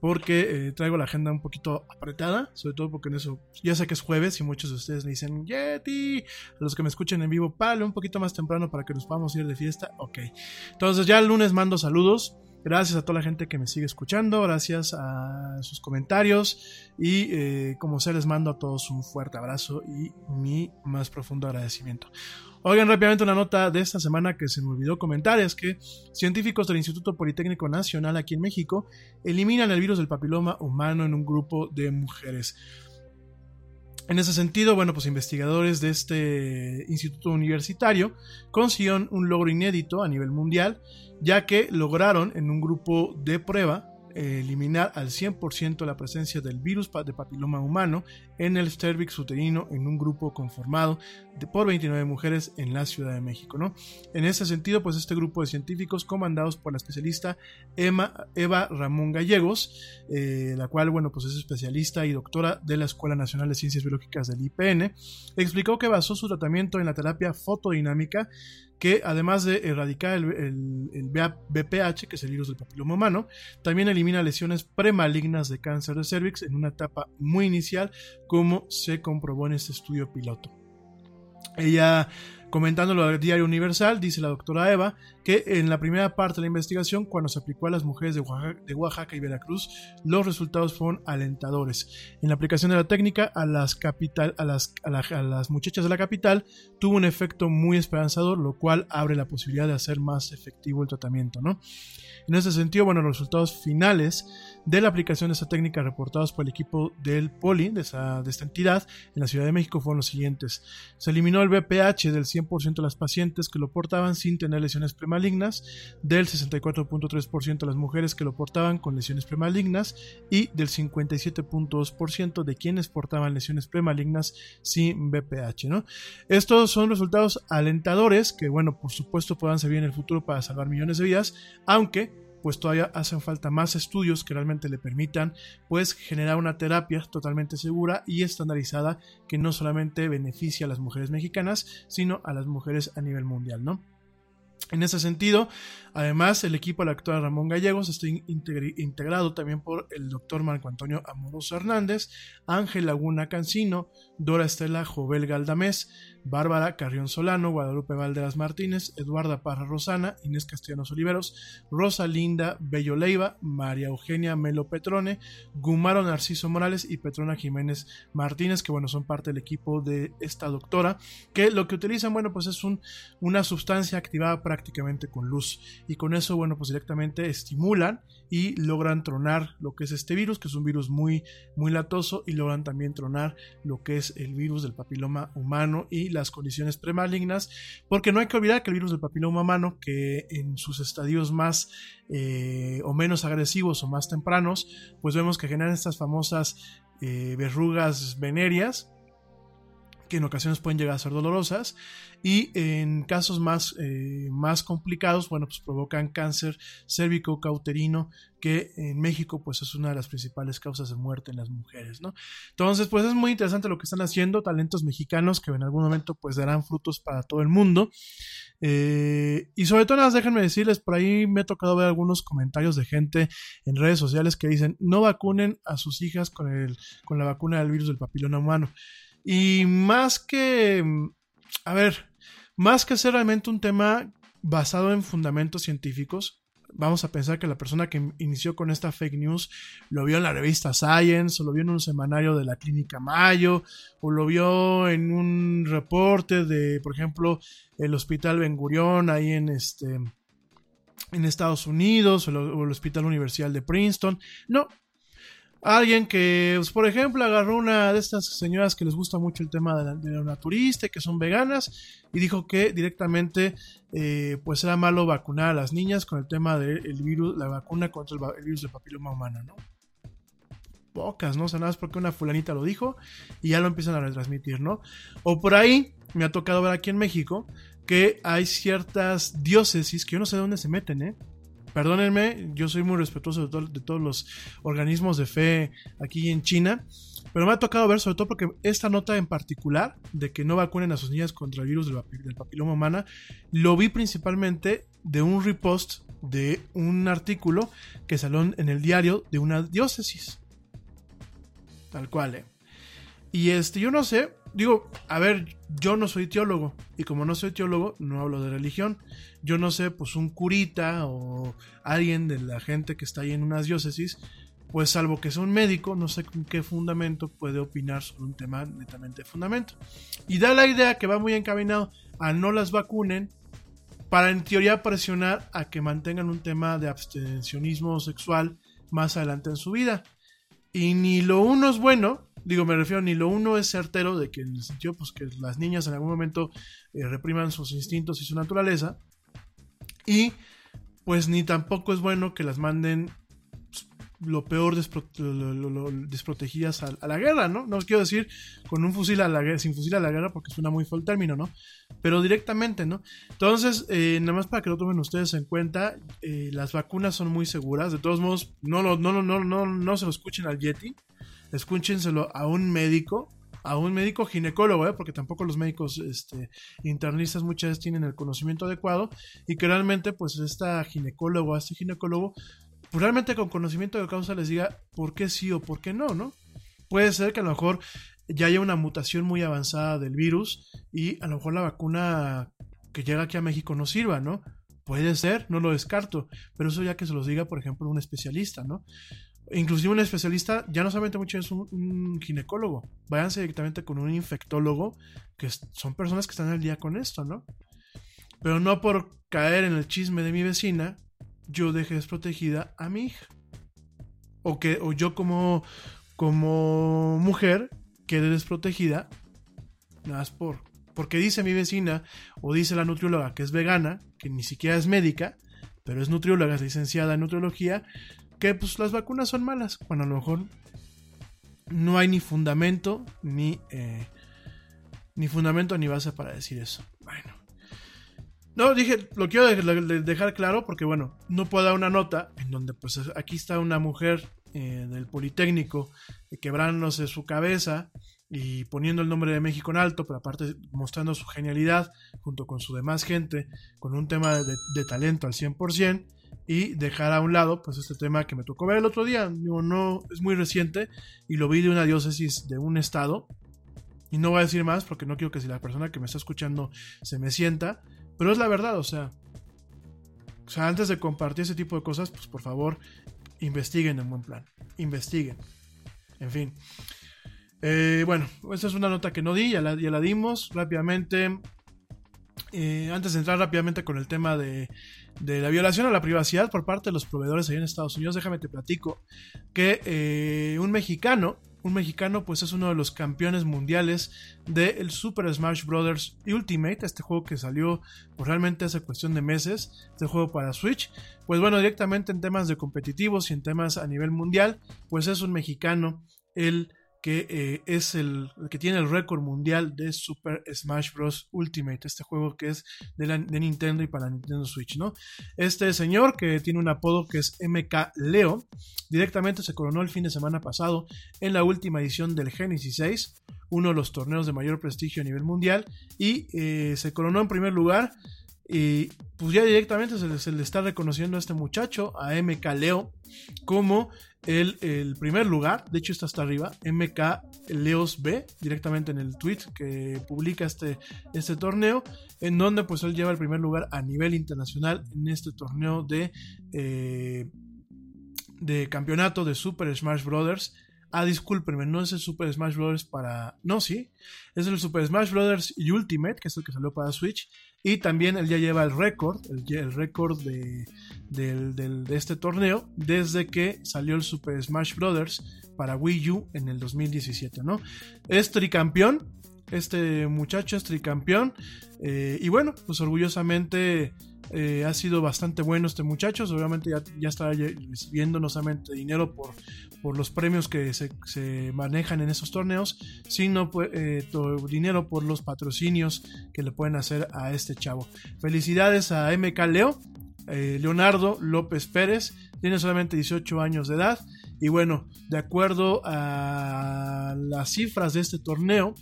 Porque eh, traigo la agenda un poquito apretada. Sobre todo porque en eso ya sé que es jueves y muchos de ustedes me dicen Yeti. A los que me escuchen en vivo, palo un poquito más temprano para que nos podamos ir de fiesta. Ok. Entonces ya el lunes mando saludos. Gracias a toda la gente que me sigue escuchando, gracias a sus comentarios y eh, como se les mando a todos un fuerte abrazo y mi más profundo agradecimiento. Oigan rápidamente una nota de esta semana que se me olvidó comentar, es que científicos del Instituto Politécnico Nacional aquí en México eliminan el virus del papiloma humano en un grupo de mujeres. En ese sentido, bueno, pues investigadores de este instituto universitario consiguieron un logro inédito a nivel mundial, ya que lograron en un grupo de prueba eliminar al 100% la presencia del virus de papiloma humano en el cervix uterino en un grupo conformado de, por 29 mujeres en la Ciudad de México. ¿no? En ese sentido, pues este grupo de científicos comandados por la especialista Eva Ramón Gallegos, eh, la cual bueno, pues es especialista y doctora de la Escuela Nacional de Ciencias Biológicas del IPN, explicó que basó su tratamiento en la terapia fotodinámica que además de erradicar el, el, BPH, que es el virus del papiloma humano, también elimina lesiones premalignas de cáncer de cervix en una etapa muy inicial, como se comprobó en este estudio piloto. Ella Comentándolo al Diario Universal, dice la doctora Eva que en la primera parte de la investigación, cuando se aplicó a las mujeres de Oaxaca, y Veracruz, los resultados fueron alentadores. En la aplicación de la técnica a las, capital, a las, a las muchachas de la capital tuvo un efecto muy esperanzador, lo cual abre la posibilidad de hacer más efectivo el tratamiento. ¿no? En ese sentido, bueno, los resultados finales de la aplicación de esta técnica reportados por el equipo del POLI, de, esta entidad, en la Ciudad de México, fueron los siguientes. Se eliminó el BPH del 100% de las pacientes que lo portaban sin tener lesiones premalignas, del 64.3% de las mujeres que lo portaban con lesiones premalignas y del 57.2% de quienes portaban lesiones premalignas sin BPH. ¿no? Estos son resultados alentadores que, bueno, por supuesto puedan servir en el futuro para salvar millones de vidas, aunque pues todavía hacen falta más estudios que realmente le permitan pues generar una terapia totalmente segura y estandarizada que no solamente beneficia a las mujeres mexicanas, sino a las mujeres a nivel mundial, ¿no? En ese sentido, además, el equipo de la Ramón Gallegos está integrado también por el doctor Marco Antonio Amoroso Hernández, Ángel Laguna Cancino, Dora Estela Jovel Galdamés, Bárbara Carrión Solano, Guadalupe Valderas Martínez, Eduarda Parra Rosana, Inés Castellanos Oliveros, Rosa Linda Bello Leiva, María Eugenia Melo Petrone, Gumaro Narciso Morales y Petrona Jiménez Martínez, que bueno, son parte del equipo de esta doctora, que lo que utilizan, bueno, pues es un, una sustancia activada prácticamente con luz. Y con eso, bueno, pues directamente estimulan y logran tronar lo que es este virus, que es un virus muy, muy latoso y logran también tronar lo que es el virus del papiloma humano y las condiciones premalignas, porque no hay que olvidar que el virus del papiloma humano, que en sus estadios más eh, o menos agresivos o más tempranos, pues vemos que generan estas famosas eh, verrugas venéreas, que en ocasiones pueden llegar a ser dolorosas y en casos más, eh, más complicados, bueno, pues provocan cáncer cérvico cauterino que en México pues es una de las principales causas de muerte en las mujeres, ¿no? Entonces, pues es muy interesante lo que están haciendo talentos mexicanos que en algún momento pues darán frutos para todo el mundo. Eh, y sobre todo, nada, déjenme decirles, por ahí me ha tocado ver algunos comentarios de gente en redes sociales que dicen, no vacunen a sus hijas con, el, con la vacuna del virus del papiloma humano. Y más que, a ver, más que ser realmente un tema basado en fundamentos científicos, vamos a pensar que la persona que inició con esta fake news lo vio en la revista Science, o lo vio en un semanario de la Clínica Mayo, o lo vio en un reporte de, por ejemplo, el Hospital Ben Gurion ahí en este en Estados Unidos, o, o el Hospital Universidad de Princeton. No, Alguien que, pues, por ejemplo, agarró una de estas señoras que les gusta mucho el tema de la, de naturista, que son veganas, y dijo que directamente, eh, pues era malo vacunar a las niñas con el tema del virus, la vacuna contra el, virus del papiloma humano, ¿no? Pocas, ¿no? O sea, nada más porque una fulanita lo dijo y ya lo empiezan a retransmitir, ¿no? O por ahí, me ha tocado ver aquí en México, que hay ciertas diócesis que yo no sé de dónde se meten, ¿eh? Perdónenme, yo soy muy respetuoso de, to- de todos los organismos de fe aquí en China, pero me ha tocado ver, sobre todo porque esta nota en particular, de que no vacunen a sus niñas contra el virus del, del papiloma humana, lo vi principalmente de un repost de un artículo que salió en el diario de una diócesis. Tal cual, ¿eh? Y este, yo no sé, digo, a ver, yo no soy teólogo, y como no soy teólogo, no hablo de religión. Yo no sé, pues un curita o alguien de la gente que está ahí en unas diócesis, pues salvo que sea un médico, no sé con qué fundamento puede opinar sobre un tema netamente de fundamento. Y da la idea que va muy encaminado a no las vacunen para en teoría presionar a que mantengan un tema de abstencionismo sexual más adelante en su vida. Y ni lo uno es bueno, digo, me refiero, ni lo uno es certero de que en el sentido, pues que las niñas en algún momento eh, repriman sus instintos y su naturaleza. Y pues ni tampoco es bueno que las manden lo peor despro- lo- lo- desprotegidas a, a la guerra, ¿no? No quiero decir con un fusil a la guerra, sin fusil a la guerra, porque suena muy feo el término, ¿no? Pero directamente, ¿no? Entonces, eh, nada más para que lo tomen ustedes en cuenta, eh, las vacunas son muy seguras. De todos modos, no, lo, no, lo- no, no, no se lo escuchen al Yeti, escúchenselo a un médico, a un médico ginecólogo, ¿eh? porque tampoco los médicos este, internistas muchas veces tienen el conocimiento adecuado y que realmente, pues, esta ginecólogo, este ginecólogo, pues realmente con conocimiento de causa les diga por qué sí o por qué no, ¿no? Puede ser que a lo mejor ya haya una mutación muy avanzada del virus y a lo mejor la vacuna que llega aquí a México no sirva, ¿no? Puede ser, no lo descarto, pero eso ya que se los diga, por ejemplo, un especialista, ¿no? Inclusive un especialista, ya no solamente mucho es un, un ginecólogo, váyanse directamente con un infectólogo, que son personas que están al día con esto, ¿no? Pero no por caer en el chisme de mi vecina, yo dejé desprotegida a mi hija. O que, o yo como, como mujer quedé desprotegida, nada más por, porque dice mi vecina, o dice la nutrióloga que es vegana, que ni siquiera es médica, pero es nutrióloga, es licenciada en nutriología, que pues las vacunas son malas, cuando a lo mejor no hay ni fundamento, ni, eh, ni fundamento ni base para decir eso. Bueno. No, dije, lo quiero de- de- dejar claro porque, bueno, no puedo dar una nota en donde, pues, aquí está una mujer eh, del Politécnico eh, quebrándose su cabeza y poniendo el nombre de México en alto, pero aparte mostrando su genialidad junto con su demás gente, con un tema de, de talento al 100%, y dejar a un lado, pues, este tema que me tocó ver el otro día. Digo, no, es muy reciente y lo vi de una diócesis de un estado. Y no voy a decir más porque no quiero que si la persona que me está escuchando se me sienta, pero es la verdad, o sea. O sea, antes de compartir ese tipo de cosas, pues por favor, investiguen en buen plan. Investiguen. En fin. Eh, bueno, esta es una nota que no di, ya la, ya la dimos rápidamente. Eh, antes de entrar rápidamente con el tema de, de, la violación a la privacidad por parte de los proveedores allá en Estados Unidos, déjame te platico que eh, un mexicano, un mexicano pues es uno de los campeones mundiales del Super Smash Bros. Ultimate, este juego que salió pues, realmente hace cuestión de meses, este juego para Switch, pues bueno, directamente en temas de competitivos y en temas a nivel mundial, pues es un mexicano, el que eh, es el, que tiene el récord mundial de Super Smash Bros. Ultimate, este juego que es de, Nintendo y para Nintendo Switch, ¿no? Este señor que tiene un apodo que es MK Leo, directamente se coronó el fin de semana pasado en la última edición del Genesis 6, uno de los torneos de mayor prestigio a nivel mundial, y eh, se coronó en primer lugar. Y pues ya directamente se le, está reconociendo a este muchacho, a MK Leo, como el, el, primer lugar. De hecho, está hasta arriba, MK Leos B, directamente en el tweet que publica este, este torneo, en donde pues él lleva el primer lugar a nivel internacional en este torneo de, eh, de campeonato de Super Smash Brothers. Ah, discúlpenme, no es el Super Smash Bros. para. No, sí. Es el Super Smash Bros. Ultimate, que es el que salió para Switch. Y también él ya lleva el récord, el, récord de, de, de, de, este torneo, desde que salió el Super Smash Bros. para Wii U en el 2017, ¿no? Es tricampeón, este muchacho es tricampeón. Eh, y bueno, pues orgullosamente eh, ha sido bastante bueno este muchacho. Seguramente ya, ya estará recibiendo no solamente dinero por, los premios que se, manejan en esos torneos, sino eh, dinero por los patrocinios que le pueden hacer a este chavo. Felicidades a MK Leo. eh, Leonardo López Pérez, tiene solamente 18 años de edad y bueno, de acuerdo a las cifras de este torneo,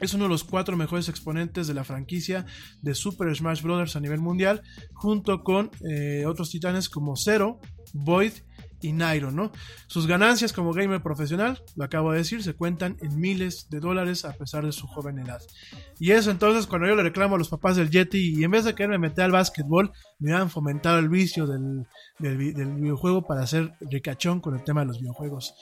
es uno de los cuatro mejores exponentes de la franquicia de Super Smash Bros. a nivel mundial, junto con eh, otros titanes como Zero, Void y Nairo, ¿no? Sus ganancias como gamer profesional, lo acabo de decir, se cuentan en miles de dólares a pesar de su joven edad. Y eso entonces cuando yo le reclamo a los papás del Yeti y en vez de quererme meter al básquetbol, me han fomentado el vicio del, del videojuego para hacer ricachón con el tema de los videojuegos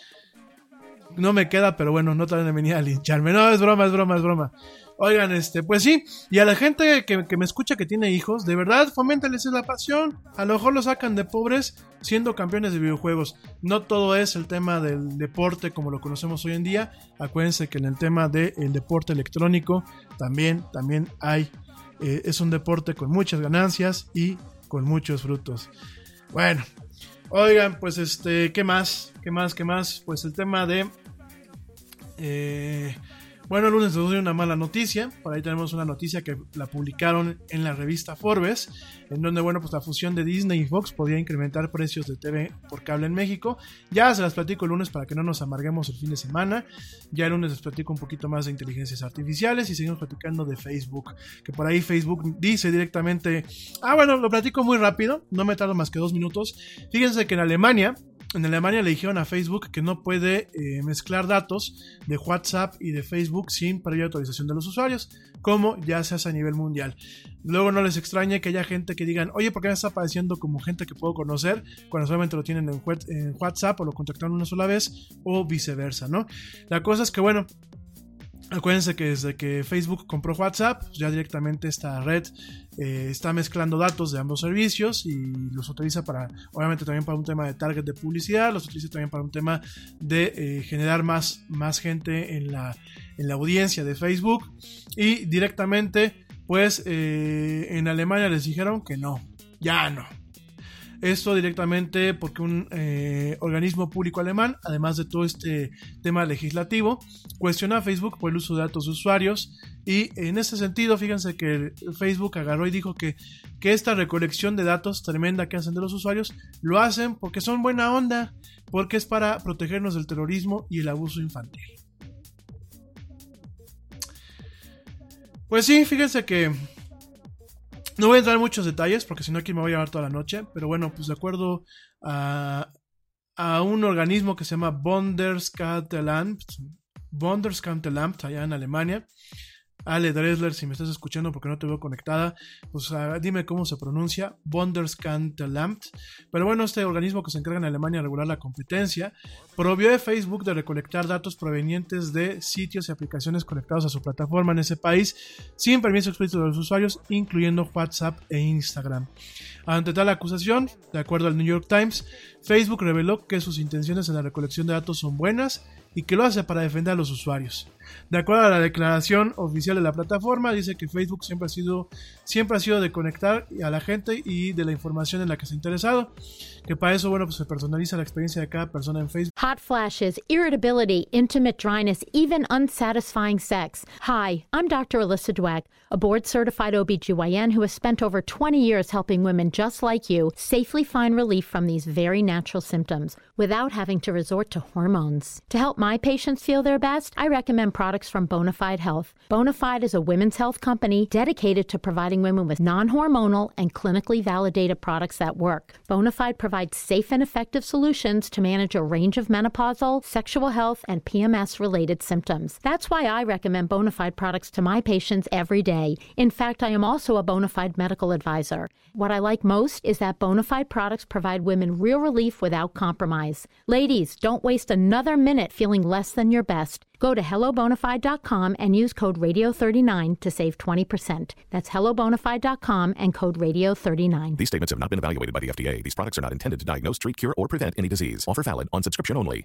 no me queda, pero bueno, no traen de venir a lincharme. No, es broma, es broma, es broma. Oigan, este, pues sí, y a la gente que, me escucha que tiene hijos, de verdad, foméntales la pasión. A lo mejor lo sacan de pobres siendo campeones de videojuegos. No todo es el tema del deporte como lo conocemos hoy en día. Acuérdense que en el tema del deporte electrónico también, también hay, eh, es un deporte con muchas ganancias y con muchos frutos. Bueno, oigan, pues este, ¿qué más? ¿Qué más? ¿Qué más? Pues el tema de eh, bueno, el lunes nos dio una mala noticia. Por ahí tenemos una noticia que la publicaron en la revista Forbes, en donde, bueno, pues la fusión de Disney y Fox podía incrementar precios de TV por cable en México. Ya se las platico el lunes para que no nos amarguemos el fin de semana. Ya el lunes les platico un poquito más de inteligencias artificiales y seguimos platicando de Facebook. Que por ahí Facebook dice directamente. Ah, bueno, lo platico muy rápido, no me tardo más que dos minutos. Fíjense que en Alemania en Alemania le dijeron a Facebook que no puede eh, mezclar datos de WhatsApp y de Facebook sin previa autorización de los usuarios, como ya se hace a nivel mundial. Luego no les extrañe que haya gente que digan, oye, ¿por qué me está apareciendo como gente que puedo conocer cuando solamente lo tienen en, en WhatsApp o lo contactaron una sola vez o viceversa, ¿no? La cosa es que, bueno, Acuérdense que desde que Facebook compró WhatsApp, pues ya directamente esta red eh, está mezclando datos de ambos servicios y los utiliza para, obviamente también para un tema de target de publicidad, los utiliza también para un tema de eh, generar más, más gente en la, en la audiencia de Facebook. Y directamente, pues eh, en Alemania les dijeron que no, ya no, esto directamente porque un eh, organismo público alemán, además de todo este tema legislativo, cuestiona a Facebook por el uso de datos de usuarios y en ese sentido, fíjense que Facebook agarró y dijo que, que esta recolección de datos tremenda que hacen de los usuarios lo hacen porque son buena onda, porque es para protegernos del terrorismo y el abuso infantil. Pues sí, fíjense que no voy a entrar en muchos detalles porque si no aquí me voy a llevar toda la noche, pero bueno, pues de acuerdo a, a un organismo que se llama Bundeskartellamt, Bundeskartellamt allá en Alemania, Ale Dresler, si me estás escuchando porque no te veo conectada, pues uh, dime cómo se pronuncia, Bundeskanzleramt. Pero bueno, este organismo que se encarga en Alemania de regular la competencia, prohibió a Facebook de recolectar datos provenientes de sitios y aplicaciones conectados a su plataforma en ese país sin permiso explícito de los usuarios, incluyendo WhatsApp e Instagram. Ante tal acusación, de acuerdo al New York Times, Facebook reveló que sus intenciones en la recolección de datos son buenas y que lo hace para defender a los usuarios. De acuerdo a la declaración oficial de la plataforma, dice que Facebook siempre ha sido, siempre ha sido de conectar a la gente y de la información en la que se ha interesado. Que para eso, bueno, pues se personaliza la experiencia de cada persona en Facebook. Hot flashes, irritability, intimate dryness, even unsatisfying sex. Hi, I'm Dr. Alyssa Dweck, a board certified OBGYN who has spent over 20 years helping women just like you safely find relief from these very natural symptoms without having to resort to hormones. To help my patients feel their best, I recommend products from Bonafide Health. Bonafide is a women's health company dedicated to providing women with non hormonal and clinically validated products that work. Bonafide provides safe and effective solutions to manage a range of menopausal, sexual health, and PMS related symptoms. That's why I recommend Bonafide products to my patients every day. In fact, I am also a Bonafide medical advisor. What I like most is that Bonafide products provide women real relief without compromise. Ladies, don't waste another minute feeling less than your best. Go to hellobonafide.com and use code radio39 to save 20%. That's hellobonafide.com and code radio39. These statements have not been evaluated by the FDA. These products are not intended to diagnose, treat, cure, or prevent any disease. Offer valid on subscription only.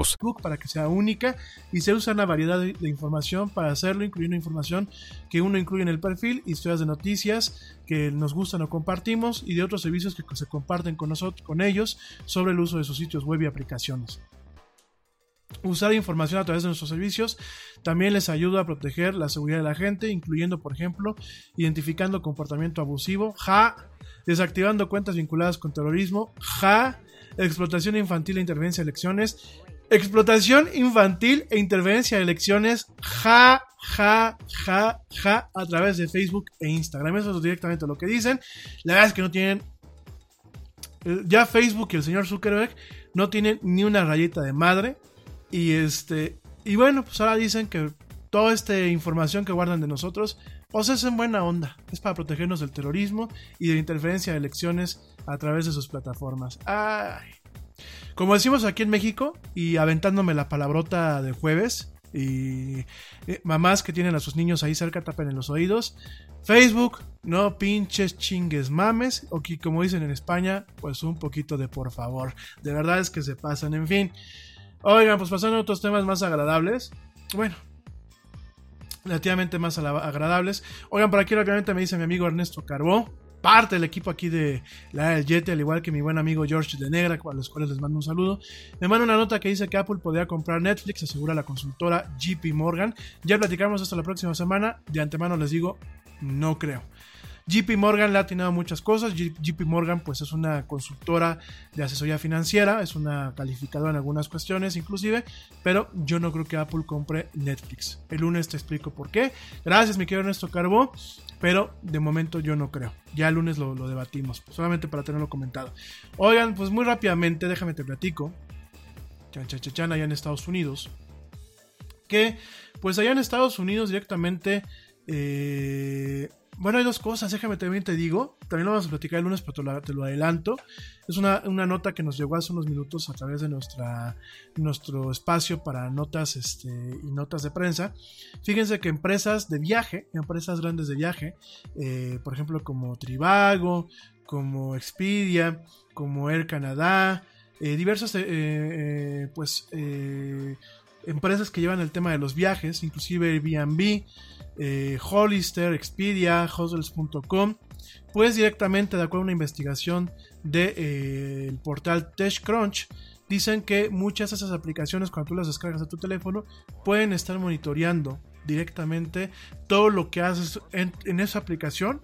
para que sea única y se usa una variedad de, información para hacerlo, incluyendo información que uno incluye en el perfil, historias de noticias que nos gustan o compartimos y de otros servicios que se comparten con nosotros, con ellos sobre el uso de sus sitios web y aplicaciones. Usar información a través de nuestros servicios también les ayuda a proteger la seguridad de la gente, incluyendo, por ejemplo, identificando comportamiento abusivo, ja, desactivando cuentas vinculadas con terrorismo, ja, explotación infantil e intervención en elecciones, Explotación infantil e interveniencia en elecciones, ja, ja, ja, ja, a través de Facebook e Instagram. Eso es directamente lo que dicen. La verdad es que no tienen. Eh, ya Facebook y el señor Zuckerberg no tienen ni una rayita de madre. Y este. Y bueno, pues ahora dicen que toda esta información que guardan de nosotros, pues es en buena onda. Es para protegernos del terrorismo y de interferencia de elecciones a través de sus plataformas. Ay. Como decimos aquí en México, y aventándome la palabrota de jueves, y eh, mamás que tienen a sus niños ahí cerca tapen en los oídos. Facebook, no pinches chingues mames, o que como dicen en España, pues un poquito de por favor. De verdad es que se pasan, en fin. Oigan, pues pasando a otros temas más agradables. Bueno, relativamente más agradables. Oigan, por aquí rápidamente me dice mi amigo Ernesto Carbó parte del equipo aquí de la del al igual que mi buen amigo George de Negra, a los cuales les mando un saludo. Me manda una nota que dice que Apple podría comprar Netflix, asegura la consultora JP Morgan. Ya platicamos esto la próxima semana. De antemano les digo, no creo. JP Morgan le ha atinado muchas cosas. JP Morgan pues es una consultora de asesoría financiera, es una calificadora en algunas cuestiones inclusive, pero yo no creo que Apple compre Netflix. El lunes te explico por qué. Gracias mi querido Ernesto Carbó, pero de momento yo no creo. Ya el lunes lo, debatimos, solamente para tenerlo comentado. Oigan, pues muy rápidamente, déjame te platico. Chan, chan, chan, allá en Estados Unidos. Que pues allá en Estados Unidos directamente... Eh, bueno, hay dos cosas, déjame también te digo. También lo vamos a platicar el lunes, pero te lo, adelanto. Es una, nota que nos llegó hace unos minutos a través de nuestra, nuestro espacio para notas este, y notas de prensa. Fíjense que empresas de viaje, empresas grandes de viaje, eh, por ejemplo, como Trivago, como Expedia, como Air Canada, eh, diversas eh, pues, empresas que llevan el tema de los viajes, inclusive Airbnb eh, Hollister, Expedia, Hostels.com, pues directamente de acuerdo a una investigación del de, eh, portal TechCrunch, dicen que muchas de esas aplicaciones cuando tú las descargas a tu teléfono pueden estar monitoreando directamente todo lo que haces en esa aplicación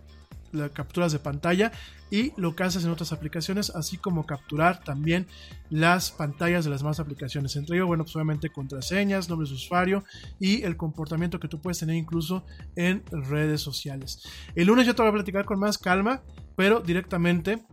las capturas de pantalla y lo que haces en otras aplicaciones, así como capturar también las pantallas de las más aplicaciones. Entre ellos, bueno, pues obviamente contraseñas, nombres de usuario y el comportamiento que tú puedes tener incluso en redes sociales. El lunes ya te voy a platicar con más calma, pero directamente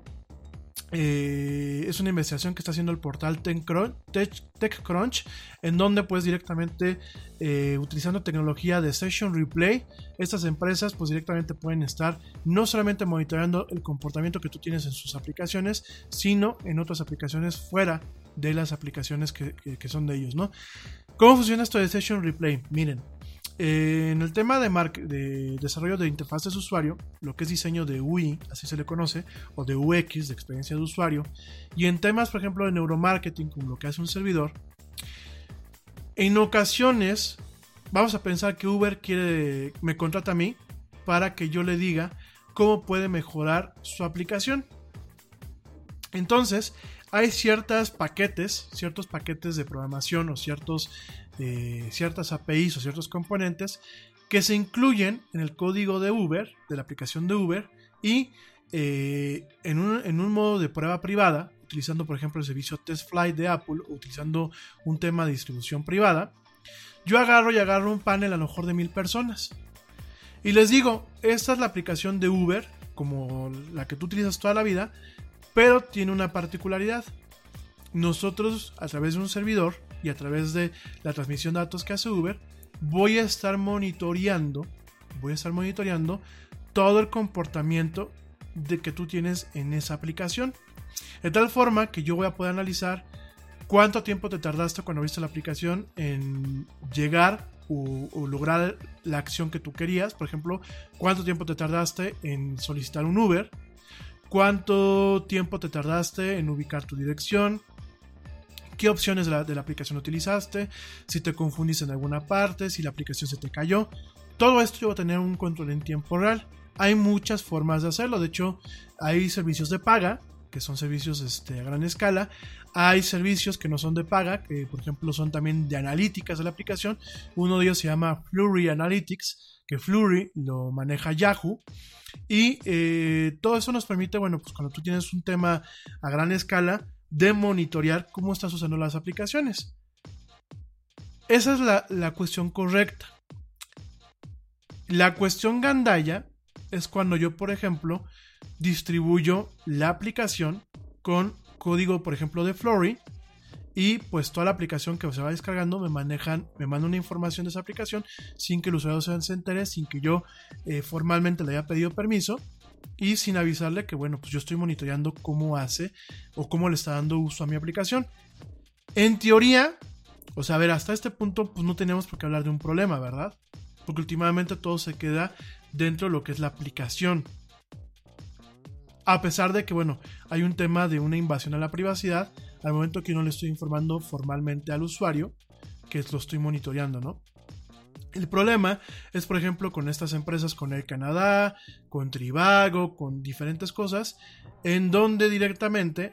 eh, es una investigación que está haciendo el portal TechCrunch, en donde pues directamente eh, utilizando tecnología de Session Replay, estas empresas pues directamente pueden estar no solamente monitoreando el comportamiento que tú tienes en sus aplicaciones, sino en otras aplicaciones fuera de las aplicaciones que, que son de ellos, ¿no? ¿Cómo funciona esto de Session Replay? Miren, eh, en el tema de, de, desarrollo de interfaces de usuario, lo que es diseño de UI, así se le conoce, o de UX, de experiencia de usuario, y en temas, por ejemplo, de neuromarketing, como lo que hace un servidor, en ocasiones vamos a pensar que Uber quiere, me contrata a mí para que yo le diga cómo puede mejorar su aplicación. Entonces, hay ciertos paquetes, ciertos paquetes de programación o ciertos eh, ciertas APIs o ciertos componentes que se incluyen en el código de Uber, de la aplicación de Uber, y eh, en, un, modo de prueba privada, utilizando por ejemplo el servicio TestFlight de Apple, utilizando un tema de distribución privada, yo agarro y agarro un panel a lo mejor de mil personas. Y les digo, esta es la aplicación de Uber, como la que tú utilizas toda la vida, pero tiene una particularidad. Nosotros, a través de un servidor, y a través de la transmisión de datos que hace Uber, voy a estar monitoreando, voy a estar monitoreando todo el comportamiento de que tú tienes en esa aplicación. De tal forma que yo voy a poder analizar cuánto tiempo te tardaste cuando viste la aplicación en llegar o, lograr la acción que tú querías. Por ejemplo, cuánto tiempo te tardaste en solicitar un Uber, cuánto tiempo te tardaste en ubicar tu dirección, qué opciones de la, aplicación utilizaste, si te confundiste en alguna parte, si la aplicación se te cayó. Todo esto yo voy a tener un control en tiempo real. Hay muchas formas de hacerlo. De hecho, hay servicios de paga, que son servicios este, a gran escala. Hay servicios que no son de paga, que por ejemplo son también de analíticas de la aplicación. Uno de ellos se llama Flurry Analytics, que Flurry lo maneja Yahoo. Y eh, todo eso nos permite, bueno, pues cuando tú tienes un tema a gran escala, de monitorear cómo estás usando las aplicaciones. Esa es la, la cuestión correcta. La cuestión gandaya es cuando yo, por ejemplo, distribuyo la aplicación con código, por ejemplo, de Flory. Y pues toda la aplicación que se va descargando me manejan, me manda una información de esa aplicación sin que el usuario se entere, sin que yo eh, formalmente le haya pedido permiso y sin avisarle que, bueno, pues yo estoy monitoreando cómo hace o cómo le está dando uso a mi aplicación. En teoría, o sea, a ver, hasta este punto, pues no tenemos por qué hablar de un problema, ¿verdad? Porque últimamente todo se queda dentro de lo que es la aplicación. A pesar de que, bueno, hay un tema de una invasión a la privacidad, al momento que no le estoy informando formalmente al usuario, que lo estoy monitoreando, ¿no? El problema es, por ejemplo, con estas empresas, con el Canadá, con Trivago, con diferentes cosas, en donde directamente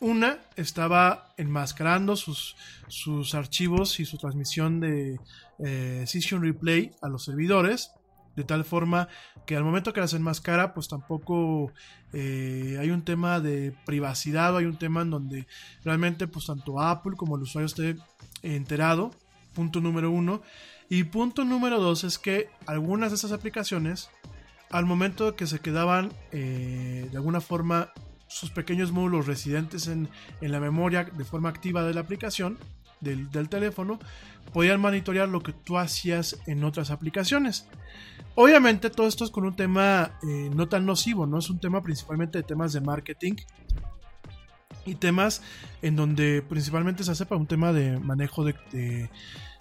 una estaba enmascarando sus, sus archivos y su transmisión de eh, Session Replay a los servidores de tal forma que al momento que las enmascara, pues tampoco eh, hay un tema de privacidad o hay un tema en donde realmente pues tanto Apple como el usuario esté enterado, punto número uno. Y punto número dos es que algunas de esas aplicaciones, al momento que se quedaban eh, de alguna forma sus pequeños módulos residentes en, en la memoria de forma activa de la aplicación, del, teléfono, podían monitorear lo que tú hacías en otras aplicaciones. Obviamente todo esto es con un tema eh, no tan nocivo, ¿no? Es un tema principalmente de temas de marketing y temas en donde principalmente se hace para un tema de manejo de,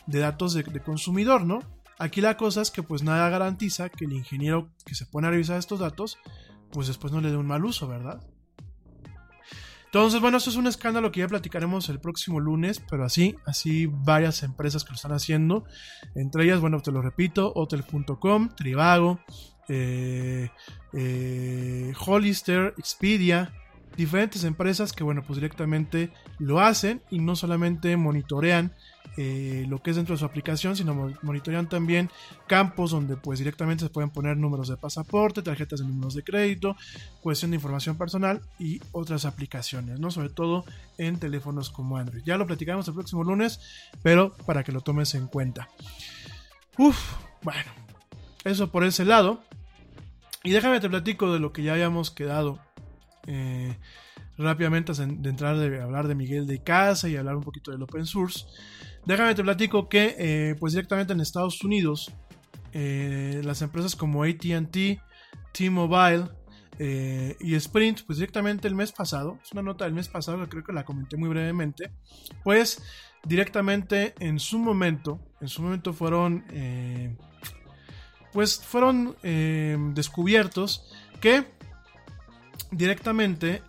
datos de, de, consumidor, ¿no? Aquí la cosa es que pues nada garantiza que el ingeniero que se pone a revisar estos datos pues después no le dé un mal uso, ¿verdad? Entonces, bueno, esto es un escándalo que ya platicaremos el próximo lunes, pero así, así varias empresas que lo están haciendo. Entre ellas, bueno, te lo repito, hotel.com, Trivago, eh, eh, Hollister, Expedia, diferentes empresas que, bueno, pues directamente lo hacen y no solamente monitorean eh, lo que es dentro de su aplicación, sino monitorean también campos donde pues directamente se pueden poner números de pasaporte, tarjetas de números de crédito, cuestión de información personal y otras aplicaciones, ¿no? Sobre todo en teléfonos como Android. Ya lo platicamos el próximo lunes, pero para que lo tomes en cuenta. Uf, bueno, eso por ese lado. Y déjame te platico de lo que ya habíamos quedado. Eh, rápidamente de entrar de hablar de Miguel de Casa y hablar un poquito del open source. Déjame te platico que, eh, pues directamente en Estados Unidos, eh, las empresas como ATT, T-Mobile eh, y Sprint, pues directamente el mes pasado, es una nota del mes pasado creo que la comenté muy brevemente, pues directamente en su momento, en su momento fueron, pues fueron descubiertos que directamente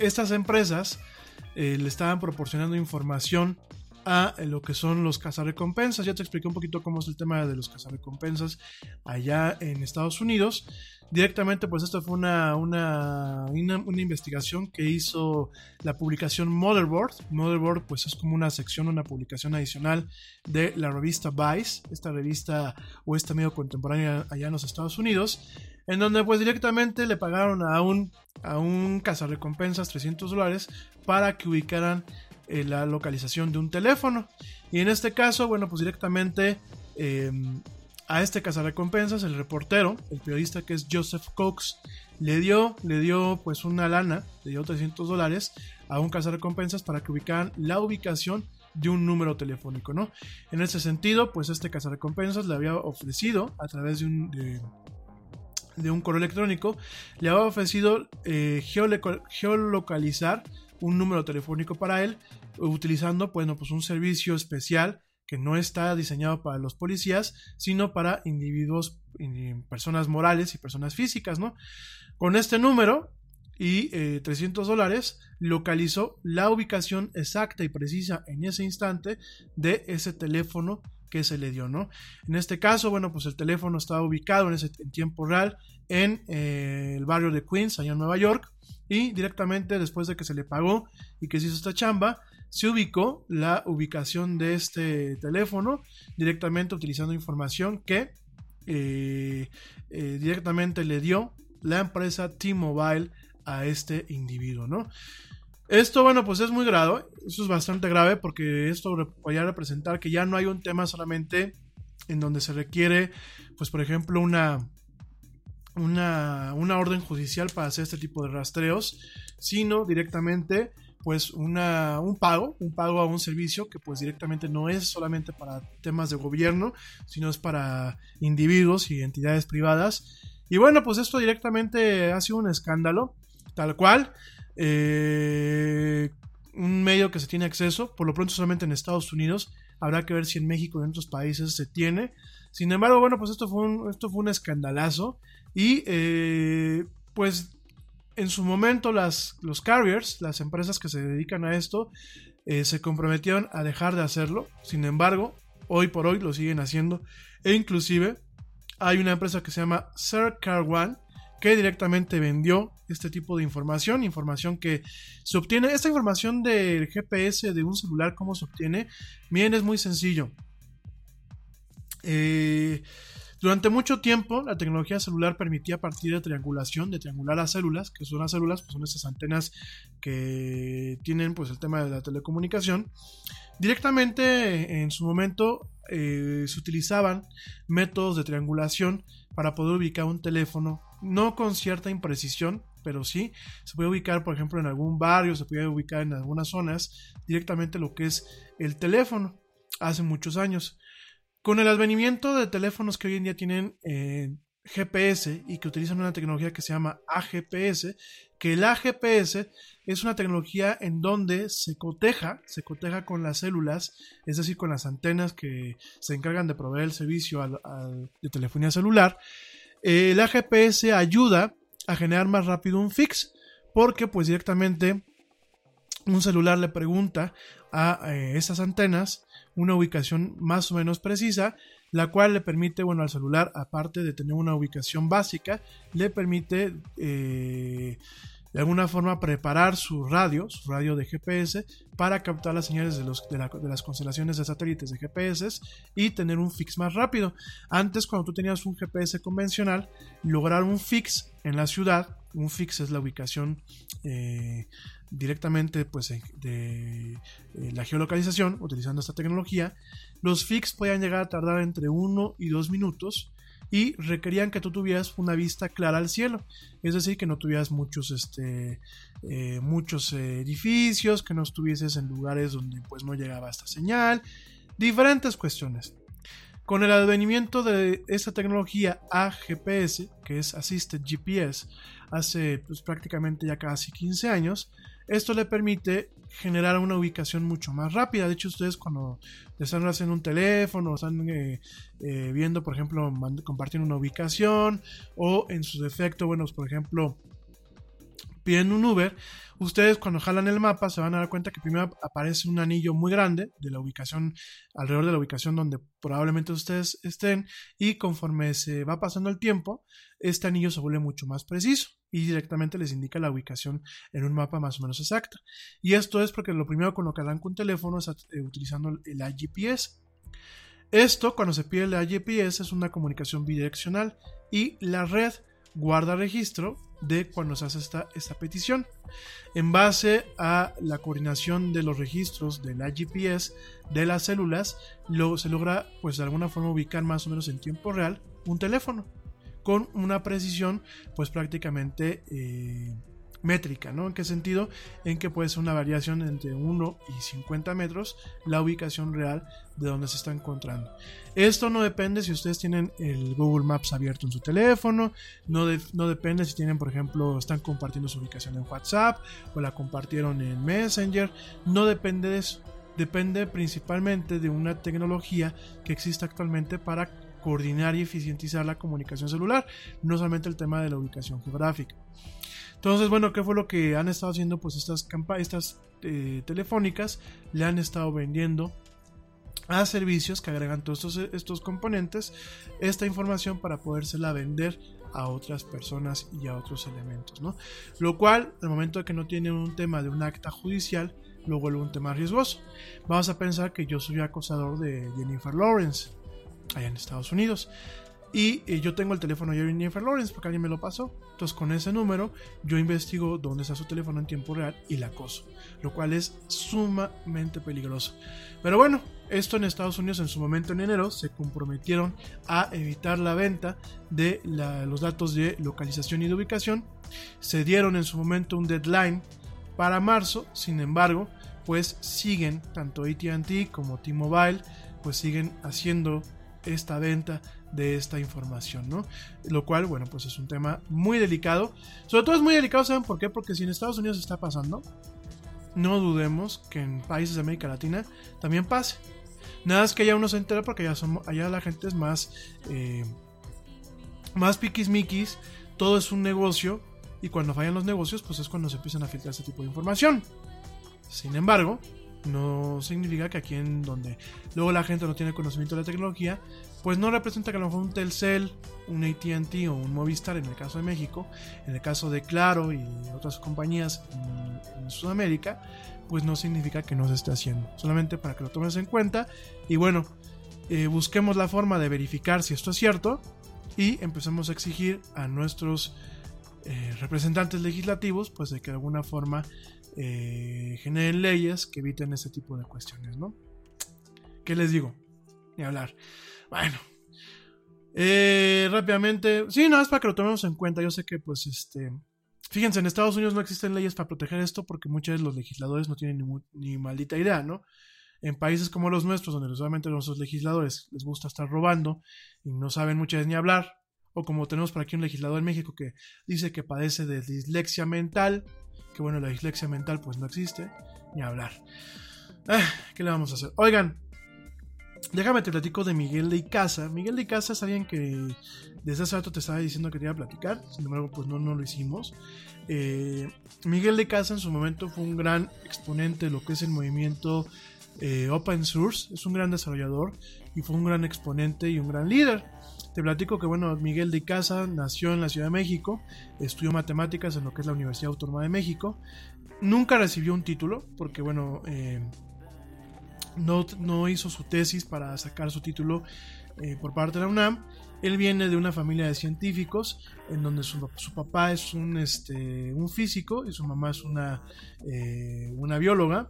estas empresas eh, le estaban proporcionando información a lo que son los cazarrecompensas. Ya te expliqué un poquito cómo es el tema de los cazarrecompensas allá en Estados Unidos. Directamente, pues esto fue una, una, una, investigación que hizo la publicación Motherboard. Motherboard, pues es como una sección, una publicación adicional de la revista Vice, esta revista o este medio contemporáneo allá en los Estados Unidos en donde pues directamente le pagaron a un, a un cazarrecompensas 300 dólares para que ubicaran eh, la localización de un teléfono. Y en este caso, bueno, pues directamente em, a este cazarrecompensas, el reportero, el periodista que es Joseph Cox, le dio, le dio pues una lana, le dio 300 dólares a un cazarrecompensas para que ubicaran la ubicación de un número telefónico, ¿no? En ese sentido, pues este cazarrecompensas le había ofrecido a través de un, de, un correo electrónico, le había ofrecido eh, geoloca- geolocalizar un número telefónico para él, utilizando bueno, pues un servicio especial que no está diseñado para los policías, sino para individuos, personas morales y personas físicas, ¿no? Con este número y eh, 300 dólares localizó la ubicación exacta y precisa en ese instante de ese teléfono que se le dio, ¿no? En este caso, bueno, pues el teléfono estaba ubicado en, ese, tiempo real en eh, el barrio de Queens, allá en Nueva York, y directamente después de que se le pagó y que se hizo esta chamba, se ubicó la ubicación de este teléfono directamente utilizando información que eh, eh, directamente le dio la empresa T-Mobile a este individuo, ¿no? Esto, bueno, pues es muy grave, eso es bastante grave porque esto podría representar que ya no hay un tema solamente en donde se requiere, pues por ejemplo, una, una, una orden judicial para hacer este tipo de rastreos, sino directamente pues una, un pago, un pago a un servicio que pues directamente no es solamente para temas de gobierno, sino es para individuos y entidades privadas. Y bueno, pues esto directamente ha sido un escándalo, tal cual. Eh, un medio que se tiene acceso, por lo pronto solamente en Estados Unidos, habrá que ver si en México y en otros países se tiene. Sin embargo, bueno, pues esto fue un, esto fue un escandalazo y eh, pues en su momento las, los carriers, las empresas que se dedican a esto, eh, se comprometieron a dejar de hacerlo. Sin embargo, hoy por hoy lo siguen haciendo. E inclusive hay una empresa que se llama Car One que directamente vendió este tipo de información, información que se obtiene, esta información del GPS de un celular, ¿cómo se obtiene? Bien, es muy sencillo. Eh, durante mucho tiempo, la tecnología celular permitía a partir de triangulación, de triangular las células, que son las células, pues son estas antenas que tienen pues el tema de la telecomunicación. Directamente en su momento eh, se utilizaban métodos de triangulación para poder ubicar un teléfono, no con cierta imprecisión, pero sí se puede ubicar, por ejemplo, en algún barrio, se puede ubicar en algunas zonas directamente lo que es el teléfono hace muchos años. Con el advenimiento de teléfonos que hoy en día tienen eh, GPS y que utilizan una tecnología que se llama AGPS, que el AGPS es una tecnología en donde se coteja, se coteja con las células, es decir, con las antenas que se encargan de proveer el servicio de telefonía celular. Eh, el AGPS ayuda a generar más rápido un fix, porque pues directamente un celular le pregunta a eh, esas antenas una ubicación más o menos precisa, la cual le permite, bueno, al celular, aparte de tener una ubicación básica, le permite eh, de alguna forma preparar su radio, su radio de GPS, para captar las señales de, de, las constelaciones de satélites de GPS y tener un fix más rápido. Antes, cuando tú tenías un GPS convencional, lograr un fix en la ciudad, un fix es la ubicación eh, directamente pues, de, de, la geolocalización utilizando esta tecnología, los fix podían llegar a tardar entre 1 y 2 minutos y requerían que tú tuvieras una vista clara al cielo, es decir, que no tuvieras muchos, este, eh, muchos eh, edificios, que no estuvieses en lugares donde pues no llegaba esta señal, diferentes cuestiones. Con el advenimiento de esta tecnología AGPS, que es Assisted GPS, hace pues, prácticamente ya casi 15 años, esto le permite generar una ubicación mucho más rápida. De hecho, ustedes cuando están haciendo un teléfono, están eh, eh, viendo, por ejemplo, compartiendo una ubicación o en su defecto, bueno, por ejemplo, piden un Uber, ustedes cuando jalan el mapa se van a dar cuenta que primero aparece un anillo muy grande de la ubicación, alrededor de la ubicación donde probablemente ustedes estén y conforme se va pasando el tiempo, este anillo se vuelve mucho más preciso y directamente les indica la ubicación en un mapa más o menos exacta. Y esto es porque lo primero con lo que dan con teléfono es eh, utilizando el AGPS. Esto, cuando se pide el AGPS, es una comunicación bidireccional y la red guarda registro de cuando se hace esta, esta petición. En base a la coordinación de los registros del AGPS de las células, lo, se logra pues de alguna forma ubicar más o menos en tiempo real un teléfono con una precisión pues prácticamente eh, métrica, ¿no? ¿En qué sentido? En que puede ser una variación entre 1 y 50 metros la ubicación real de donde se está encontrando. Esto no depende si ustedes tienen el Google Maps abierto en su teléfono, no, no depende si tienen, por ejemplo, están compartiendo su ubicación en WhatsApp o la compartieron en Messenger, no depende de eso. Depende principalmente de una tecnología que existe actualmente para coordinar y eficientizar la comunicación celular, no solamente el tema de la ubicación geográfica. Entonces, bueno, ¿qué fue lo que han estado haciendo? Pues estas, estas eh, telefónicas le han estado vendiendo a servicios que agregan todos estos, estos componentes esta información para podérsela vender a otras personas y a otros elementos, ¿no? Lo cual, al momento de que no tienen un tema de un acta judicial, lo vuelve un tema riesgoso. Vamos a pensar que yo soy acosador de Jennifer Lawrence, allá en Estados Unidos. Y eh, yo tengo el teléfono de Jennifer Lawrence porque alguien me lo pasó. Entonces con ese número yo investigo dónde está su teléfono en tiempo real y la acoso. Lo cual es sumamente peligroso. Pero bueno, esto en Estados Unidos en su momento en enero se comprometieron a evitar la venta de los datos de localización y de ubicación. Se dieron en su momento un deadline para marzo. Sin embargo, pues siguen tanto ATT como T-Mobile pues siguen haciendo esta venta de esta información, ¿no? Lo cual, bueno, pues es un tema muy delicado. Sobre todo es muy delicado, ¿saben por qué? Porque si en Estados Unidos está pasando, no dudemos que en países de América Latina también pase. Nada es que allá uno se entera porque allá, son, allá la gente es más, eh, más piquismiquis, todo es un negocio y cuando fallan los negocios, pues es cuando se empiezan a filtrar este tipo de información. Sin embargo, no significa que aquí en donde luego la gente no tiene conocimiento de la tecnología, pues no representa que a lo mejor un Telcel, un ATT o un Movistar en el caso de México, en el caso de Claro y otras compañías en, Sudamérica, pues no significa que no se esté haciendo. Solamente para que lo tomes en cuenta y bueno, eh, busquemos la forma de verificar si esto es cierto y empecemos a exigir a nuestros eh, representantes legislativos, pues de que de alguna forma eh, generen leyes que eviten ese tipo de cuestiones, ¿no? ¿Qué les digo? Ni hablar. Bueno. Eh, rápidamente. Sí, nada más para que lo tomemos en cuenta. Yo sé que, pues, este. Fíjense, en Estados Unidos no existen leyes para proteger esto porque muchos de los legisladores no tienen ni, maldita idea, ¿no? En países como los nuestros, donde solamente nuestros legisladores les gusta estar robando y no saben muchas veces ni hablar, o como tenemos por aquí un legislador en México que dice que padece de dislexia mental, que bueno, la dislexia mental pues no existe, ni hablar. Ah, ¿Qué le vamos a hacer? Oigan, déjame te platico de Miguel de Icaza. Miguel de Icaza es alguien que desde hace rato te estaba diciendo que te iba a platicar, sin embargo pues no, no lo hicimos. Eh, Miguel de Icaza en su momento fue un gran exponente de lo que es el movimiento eh, open source, es un gran desarrollador y fue un gran exponente y un gran líder. Te platico que, bueno, Miguel de Casa nació en la Ciudad de México, estudió matemáticas en lo que es la Universidad Autónoma de México. Nunca recibió un título, porque, bueno, eh, no, no, hizo su tesis para sacar su título eh, por parte de la UNAM. Él viene de una familia de científicos, en donde su, papá es un, este, un físico y su mamá es una, eh, una bióloga.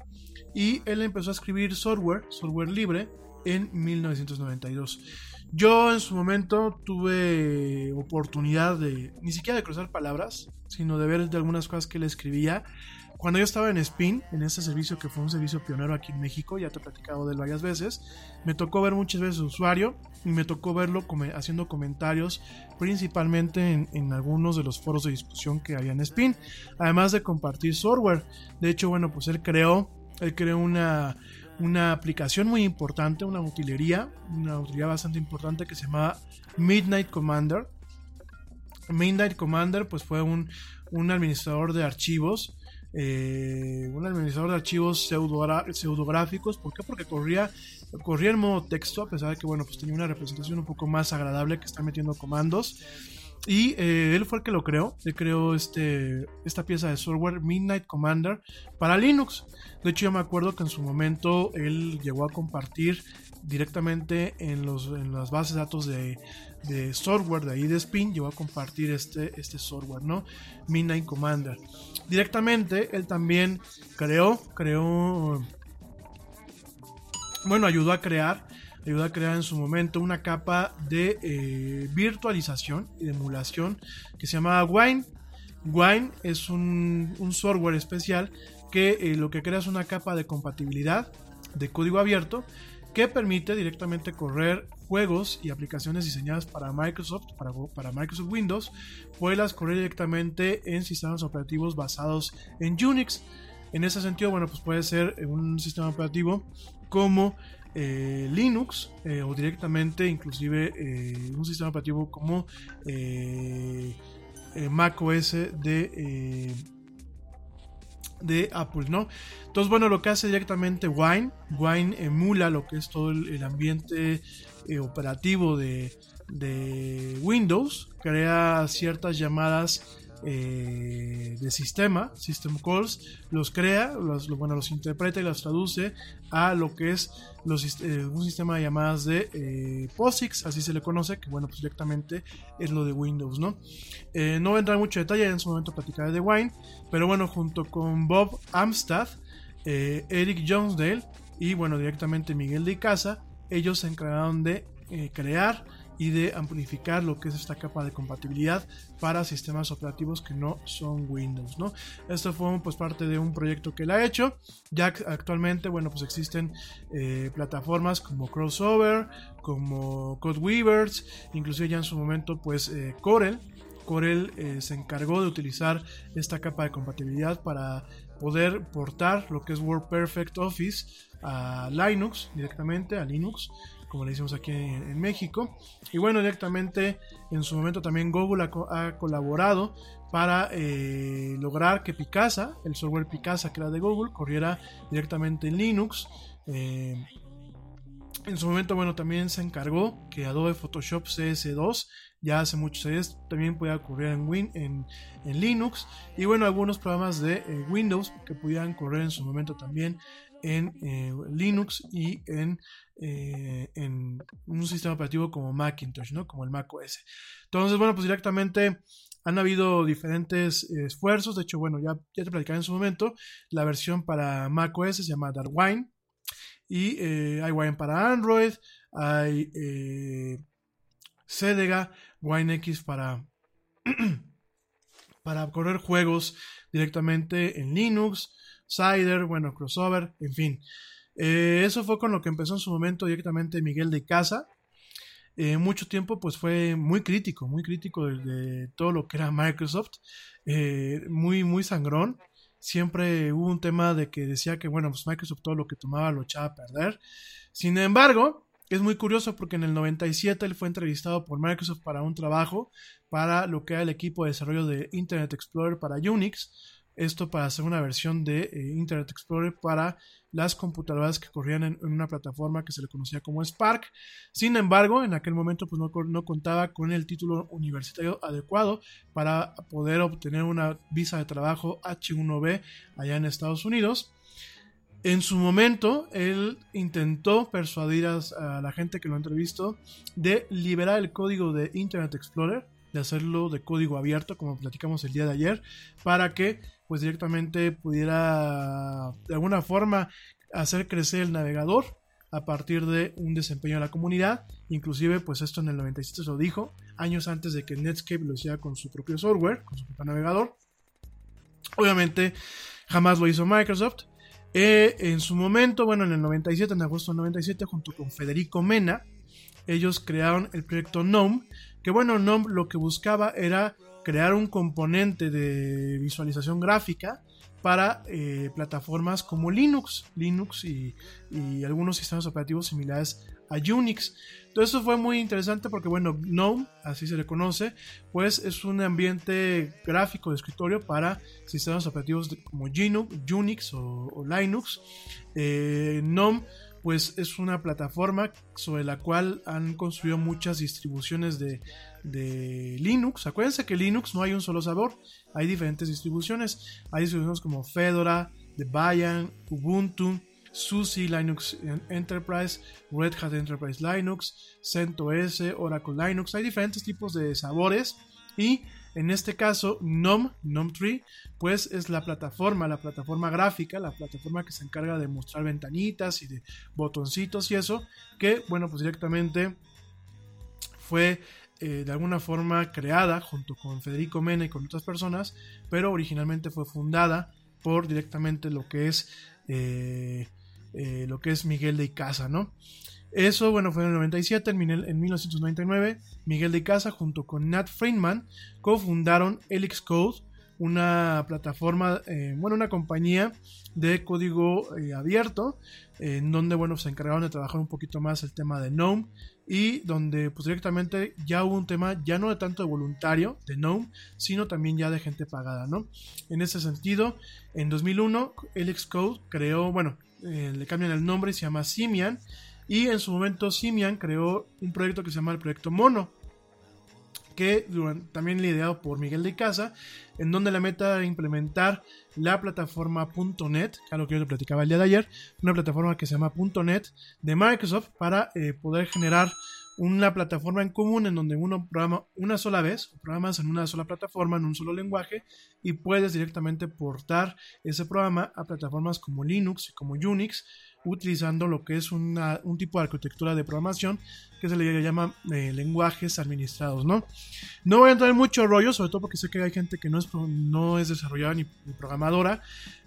Y él empezó a escribir software, software libre, en 1992. Yo en su momento tuve oportunidad de, ni siquiera de cruzar palabras, sino de ver de algunas cosas que él escribía. Cuando yo estaba en Spin, en ese servicio que fue un servicio pionero aquí en México, ya te he platicado de él varias veces, me tocó ver muchas veces usuario y me tocó verlo haciendo comentarios principalmente en, algunos de los foros de discusión que había en Spin, además de compartir software. De hecho, bueno, pues él creó, él creó una, una aplicación muy importante, una utilería, una utilería bastante importante que se llama Midnight Commander. Midnight Commander pues fue un, administrador de archivos, eh, un administrador de archivos pseudográficos. ¿Por qué? Porque corría, corría en modo texto, a pesar de que bueno, pues tenía una representación un poco más agradable que está metiendo comandos. Y eh, él fue el que lo creó. Él creó este, esta pieza de software Midnight Commander para Linux. De hecho, yo me acuerdo que en su momento él llegó a compartir directamente en, los, en las bases de datos de, software de ahí de Spin, llegó a compartir este, este software, ¿no? Midnight Commander. Directamente, él también creó, creó, bueno, ayudó a crear ayudó a crear en su momento una capa de eh, virtualización y de emulación que se llamaba Wine. Wine es un, software especial que eh, lo que crea es una capa de compatibilidad de código abierto que permite directamente correr juegos y aplicaciones diseñadas para Microsoft, para, para Microsoft Windows, puedas correr directamente en sistemas operativos basados en Unix. En ese sentido, bueno, pues puede ser un sistema operativo como eh, Linux eh, o directamente inclusive eh, un sistema operativo como Mac OS de de Apple, ¿no? Entonces, bueno, lo que hace directamente Wine, Wine emula lo que es todo el, ambiente operativo de, Windows, crea ciertas llamadas eh, de sistema, System Calls, los crea, los, bueno, los interpreta y los traduce a lo que es eh, un sistema de llamadas de eh, POSIX, así se le conoce, que bueno, pues directamente es lo de Windows, ¿no? no en mucho detalle, en su momento platicaré de Wine, pero bueno, junto con Bob Amstad, Eric Jonesdale y bueno, directamente Miguel de Casa, ellos se encargaron de crear y de amplificar lo que es esta capa de compatibilidad para sistemas operativos que no son Windows, ¿no? Esto fue pues parte de un proyecto que él ha hecho. Ya actualmente, bueno, pues existen eh, plataformas como Crossover, como Codeweavers, inclusive ya en su momento pues eh, Corel. Corel eh, se encargó de utilizar esta capa de compatibilidad para poder portar lo que es WordPerfect Office a Linux directamente, a Linux como le decimos aquí en, México. Y bueno, directamente en su momento también Google ha, colaborado para eh, lograr que Picasa, el software Picasa que era de Google, corriera directamente en Linux. Eh, en su momento, bueno, también se encargó que Adobe Photoshop CS2 ya hace muchos años también pueda correr en, Win, en, Linux y bueno, algunos programas de eh, Windows que pudieran correr en su momento también en Linux y en eh, en un sistema operativo como Macintosh, ¿no? Como el Mac OS. Entonces, bueno, pues directamente han habido diferentes esfuerzos. De hecho, bueno, ya, ya te platicaba en su momento. La versión para Mac OS se llama Darwine. Y eh, hay Wine para Android. Hay eh, Cedega, Wine X para, para correr juegos directamente en Linux. Cider, bueno, crossover, en fin. Eh, eso fue con lo que empezó en su momento directamente Miguel de Casa. Eh, mucho tiempo pues fue muy crítico, muy crítico de, todo lo que era Microsoft, eh, muy, muy sangrón. Siempre hubo un tema de que decía que, bueno, pues Microsoft todo lo que tomaba lo echaba a perder. Sin embargo, es muy curioso porque en el 97 él fue entrevistado por Microsoft para un trabajo para lo que era el equipo de desarrollo de Internet Explorer para Unix. Esto para hacer una versión de Internet Explorer para las computadoras que corrían en, una plataforma que se le conocía como Spark. Sin embargo, en aquel momento pues no, no, contaba con el título universitario adecuado para poder obtener una visa de trabajo H1B allá en Estados Unidos. En su momento, él intentó persuadir a, a la gente que lo entrevistó de liberar el código de Internet Explorer, de hacerlo de código abierto, como platicamos el día de ayer, para que pues directamente pudiera de alguna forma hacer crecer el navegador a partir de un desempeño de la comunidad. Inclusive, pues esto en el 97 se lo dijo, años antes de que Netscape lo hiciera con su propio software, con su propio navegador. Obviamente, jamás lo hizo Microsoft. Eh, en su momento, bueno, en el 97, en agosto del 97, junto con Federico Mena, ellos crearon el proyecto GNOME, que bueno, GNOME lo que buscaba era crear un componente de visualización gráfica para eh, plataformas como Linux, Linux y, algunos sistemas operativos similares a Unix. Entonces eso fue muy interesante porque bueno, GNOME, así se le conoce, pues es un ambiente gráfico de escritorio para sistemas operativos como Unix o, Linux. Eh, GNOME pues es una plataforma sobre la cual han construido muchas distribuciones de, Linux. Acuérdense que Linux no hay un solo sabor, hay diferentes distribuciones. Hay distribuciones como Fedora, Debian, Ubuntu, SUSE Linux Enterprise, Red Hat Enterprise Linux, CentOS, Oracle Linux. Hay diferentes tipos de sabores y En este caso, GNOME, GNOME Tree, pues es la plataforma, la plataforma gráfica, la plataforma que se encarga de mostrar ventanitas y de botoncitos y eso, que, bueno, pues directamente fue eh, de alguna forma creada junto con Federico Mena y con otras personas, pero originalmente fue fundada por directamente lo que es eh, eh, lo que es Miguel de Icaza, ¿no? Eso, bueno, fue en el 97, en, en 1999, Miguel de Icaza junto con Nat Friedman cofundaron Elix Code, una plataforma, bueno, una compañía de código abierto, en donde, bueno, se encargaron de trabajar un poquito más el tema de GNOME y donde, pues directamente ya hubo un tema, ya no de tanto de voluntario de GNOME, sino también ya de gente pagada, ¿no? En ese sentido, en 2001, Elix Code creó, bueno, eh, le cambian el nombre se llama Simian. Y en su momento Simian creó un proyecto que se llama el proyecto Mono, que también liderado por Miguel de Casa, en donde la meta era implementar la plataforma .NET, claro que yo te platicaba el día de ayer, una plataforma que se llama .NET de Microsoft para eh, poder generar una plataforma en común en donde uno programa una sola vez, programas en una sola plataforma, en un solo lenguaje, y puedes directamente portar ese programa a plataformas como Linux y como Unix, utilizando lo que es un tipo de arquitectura de programación que se le llama eh, lenguajes administrados, ¿no? No voy a entrar en mucho rollo, sobre todo porque sé que hay gente que no es, no es desarrolladora ni programadora,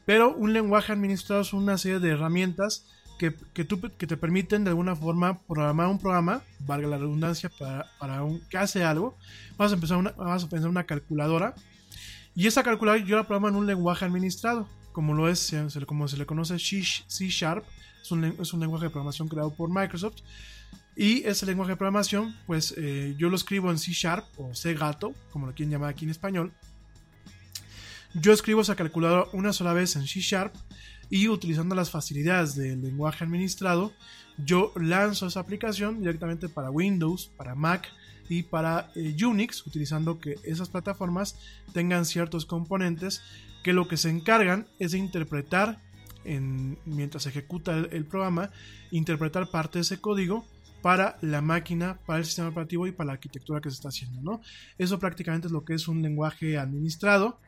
pero un lenguaje administrado es una serie de herramientas que, que, que te permiten de alguna forma programar un programa, valga la redundancia, para, para un, que hace algo. Vamos a, empezar una, vamos a pensar una calculadora. Y esa calculadora yo la programo en un lenguaje administrado, como lo es, como se le conoce C Sharp. Es un, es un lenguaje de programación creado por Microsoft. Y ese lenguaje de programación, pues eh, yo lo escribo en C Sharp o C Gato, como lo quieren llamar aquí en español. Yo escribo esa calculadora una sola vez en C Sharp y utilizando las facilidades del lenguaje administrado, yo lanzo esa aplicación directamente para Windows, para Mac y para eh, Unix, utilizando que esas plataformas tengan ciertos componentes que lo que se encargan es de interpretar, en, mientras ejecuta el, programa, interpretar parte de ese código para la máquina, para el sistema operativo y para la arquitectura que se está haciendo. ¿no? Eso prácticamente es lo que es un lenguaje administrado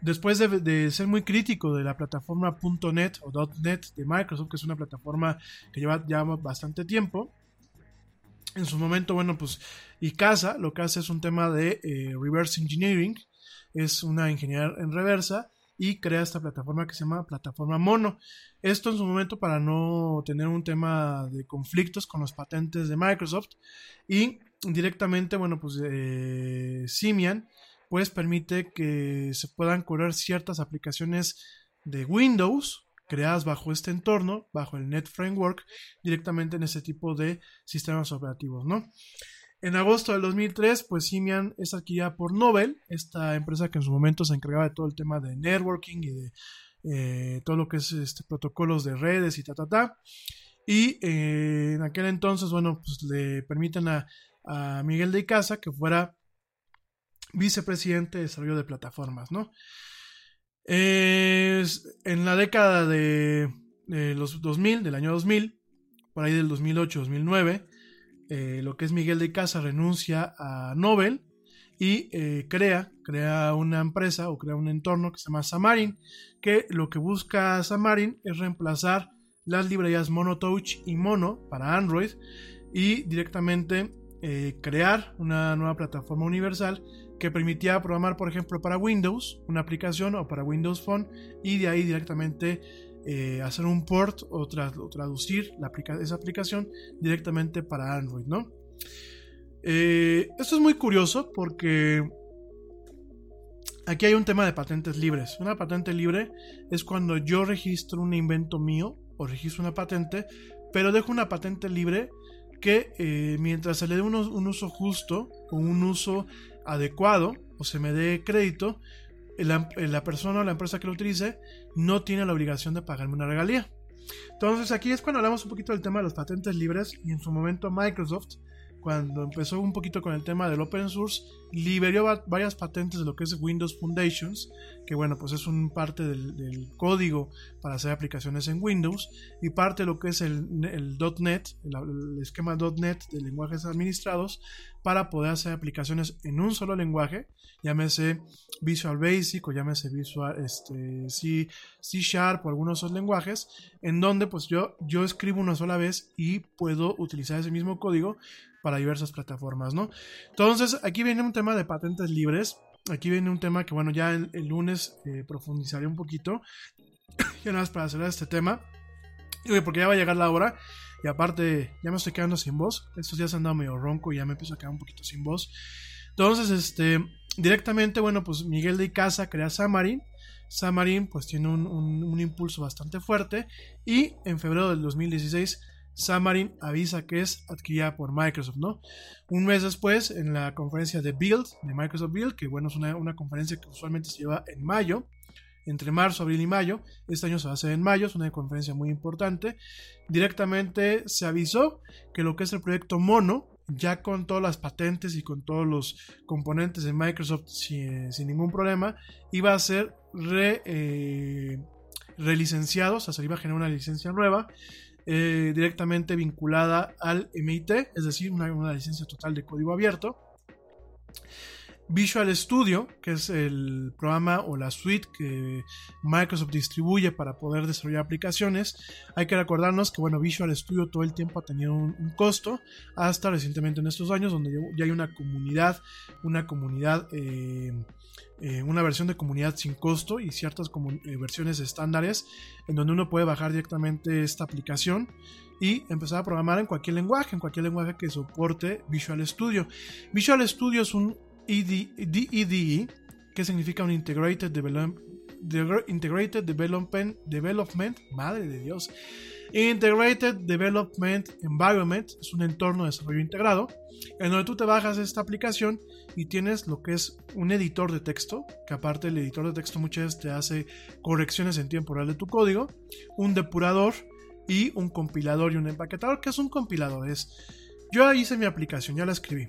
después de, ser muy crítico de la plataforma .NET o .NET de Microsoft, que es una plataforma que lleva ya bastante tiempo, en su momento, bueno, pues casa lo que hace es un tema de eh, reverse engineering, es una ingeniería en reversa y crea esta plataforma que se llama plataforma Mono. Esto en su momento para no tener un tema de conflictos con los patentes de Microsoft y directamente, bueno, pues eh, Simian pues permite que se puedan correr ciertas aplicaciones de Windows creadas bajo este entorno, bajo el Net Framework, directamente en ese tipo de sistemas operativos, ¿no? En agosto del 2003, pues Simian es adquirida por Nobel, esta empresa que en su momento se encargaba de todo el tema de networking y de eh, todo lo que es este, protocolos de redes y ta, ta, ta. Y eh, en aquel entonces, bueno, pues le permiten a, Miguel de Icaza que fuera vicepresidente de desarrollo de plataformas, ¿no? en la década de, los 2000, del año 2000, por ahí del 2008-2009, eh, lo que es Miguel de Casa renuncia a Nobel y eh, crea, crea una empresa o crea un entorno que se llama Xamarin, que lo que busca Xamarin es reemplazar las librerías MonoTouch y Mono para Android y directamente eh, crear una nueva plataforma universal que permitía programar, por ejemplo, para Windows, una aplicación o para Windows Phone y de ahí directamente eh, hacer un port o, traducir esa aplicación directamente para Android, ¿no? Eh, esto es muy curioso porque aquí hay un tema de patentes libres. Una patente libre es cuando yo registro un invento mío o registro una patente, pero dejo una patente libre que eh, mientras se le dé un, uso justo o un uso adecuado o se me dé crédito, la, la, persona o la empresa que lo utilice no tiene la obligación de pagarme una regalía. Entonces aquí es cuando hablamos un poquito del tema de las patentes libres y en su momento Microsoft cuando empezó un poquito con el tema del open source, liberó varias patentes de lo que es Windows Foundations, que bueno, pues es un parte del, código para hacer aplicaciones en Windows, y parte de lo que es el, .NET, el, esquema .NET de lenguajes administrados, para poder hacer aplicaciones en un solo lenguaje, llámese Visual Basic o llámese Visual este, C, C Sharp o algunos otros lenguajes, en donde pues yo, yo escribo una sola vez y puedo utilizar ese mismo código para diversas plataformas, ¿no? Entonces, aquí viene un tema de patentes libres. Aquí viene un tema que, bueno, ya el, lunes eh, profundizaré un poquito. ya nada más para cerrar este tema. Porque ya va a llegar la hora. Y aparte, ya me estoy quedando sin voz. Estos días han dado medio ronco y ya me empiezo a quedar un poquito sin voz. Entonces, este, directamente, bueno, pues Miguel de Icaza crea Samarin. Samarin, pues tiene un, un impulso bastante fuerte. Y en febrero del 2016 Xamarin avisa que es adquirida por Microsoft, ¿no? Un mes después, en la conferencia de Build, de Microsoft Build, que bueno, es una, conferencia que usualmente se lleva en mayo, entre marzo, abril y mayo. Este año se va a hacer en mayo, es una conferencia muy importante. Directamente se avisó que lo que es el proyecto Mono, ya con todas las patentes y con todos los componentes de Microsoft sin, ningún problema, iba a ser re, eh, relicenciado, o sea, se iba a generar una licencia nueva eh, directamente vinculada al MIT, es decir, una, licencia total de código abierto. Visual Studio, que es el programa o la suite que Microsoft distribuye para poder desarrollar aplicaciones. Hay que recordarnos que bueno, Visual Studio todo el tiempo ha tenido un, costo, hasta recientemente en estos años, donde ya hay una comunidad, una comunidad eh, eh, una versión de comunidad sin costo y ciertas eh, versiones estándares en donde uno puede bajar directamente esta aplicación y empezar a programar en cualquier lenguaje, en cualquier lenguaje que soporte Visual Studio. Visual Studio es un DEDE, que significa un Integrated, Integrated Development, Development, madre de Dios, Integrated Development Environment es un entorno de desarrollo integrado en donde tú te bajas esta aplicación y tienes lo que es un editor de texto, que aparte el editor de texto muchas veces te hace correcciones en tiempo real de tu código, un depurador y un compilador y un empaquetador. ¿Qué es un compilador? Es, yo hice mi aplicación, ya la escribí.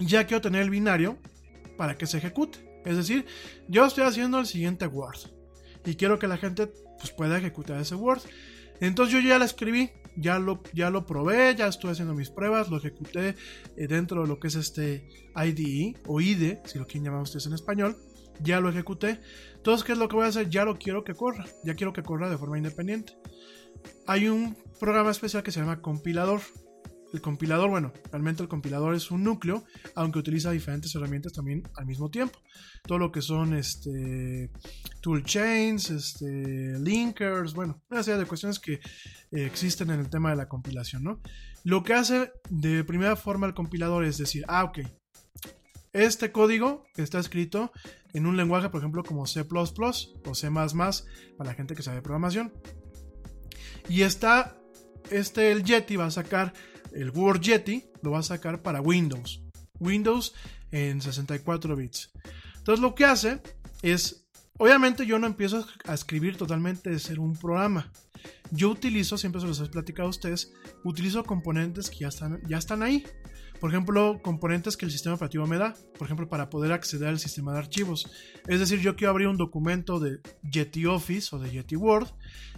Ya quiero tener el binario para que se ejecute. Es decir, yo estoy haciendo el siguiente Word y quiero que la gente pues, pueda ejecutar ese Word. Entonces yo ya la escribí, ya lo, ya lo probé, ya estuve haciendo mis pruebas, lo ejecuté eh, dentro de lo que es este IDE o IDE, si lo quieren llamar ustedes en español, ya lo ejecuté. Entonces, ¿qué es lo que voy a hacer? Ya lo quiero que corra, ya quiero que corra de forma independiente. Hay un programa especial que se llama compilador. El compilador, bueno, realmente el compilador es un núcleo, aunque utiliza diferentes herramientas también al mismo tiempo. Todo lo que son este, toolchains, este, linkers, bueno, una serie de cuestiones que eh, existen en el tema de la compilación, ¿no? Lo que hace de primera forma el compilador es decir, ah, ok, este código está escrito en un lenguaje, por ejemplo, como C o C para la gente que sabe programación. Y está, este, el Yeti va a sacar el Word Yeti lo va a sacar para Windows. Windows en 64 bits. Entonces lo que hace es, obviamente yo no empiezo a escribir totalmente de ser un programa. Yo utilizo, siempre se los he platicado a ustedes, utilizo componentes que ya están, ya están ahí. Por ejemplo, componentes que el sistema operativo me da, por ejemplo, para poder acceder al sistema de archivos. Es decir, yo quiero abrir un documento de Yeti Office o de Yeti Word.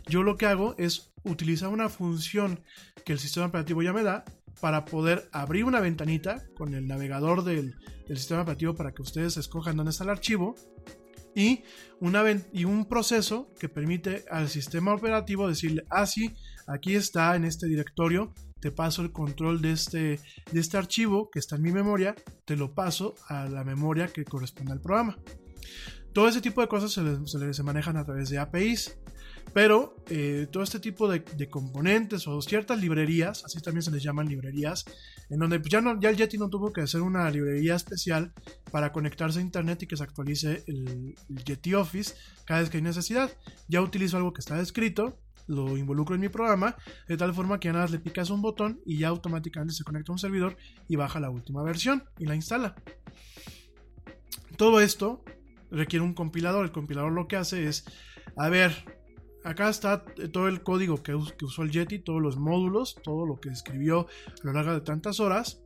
Yo lo que hago es utilizar una función que el sistema operativo ya me da para poder abrir una ventanita con el navegador del, sistema operativo para que ustedes escojan dónde está el archivo y, una, y un proceso que permite al sistema operativo decirle, ah, sí, aquí está en este directorio, te paso el control de este, de este archivo que está en mi memoria, te lo paso a la memoria que corresponde al programa. Todo ese tipo de cosas se, se manejan a través de APIs. Pero eh, todo este tipo de, componentes o ciertas librerías, así también se les llaman librerías, en donde ya, no, ya el Yeti no tuvo que hacer una librería especial para conectarse a internet y que se actualice el, Yeti Office cada vez que hay necesidad. Ya utilizo algo que está escrito, lo involucro en mi programa, de tal forma que ya nada le picas un botón y ya automáticamente se conecta a un servidor y baja la última versión y la instala. Todo esto requiere un compilador. El compilador lo que hace es, a ver, acá está todo el código que, usó el Yeti, todos los módulos, todo lo que escribió a lo largo de tantas horas.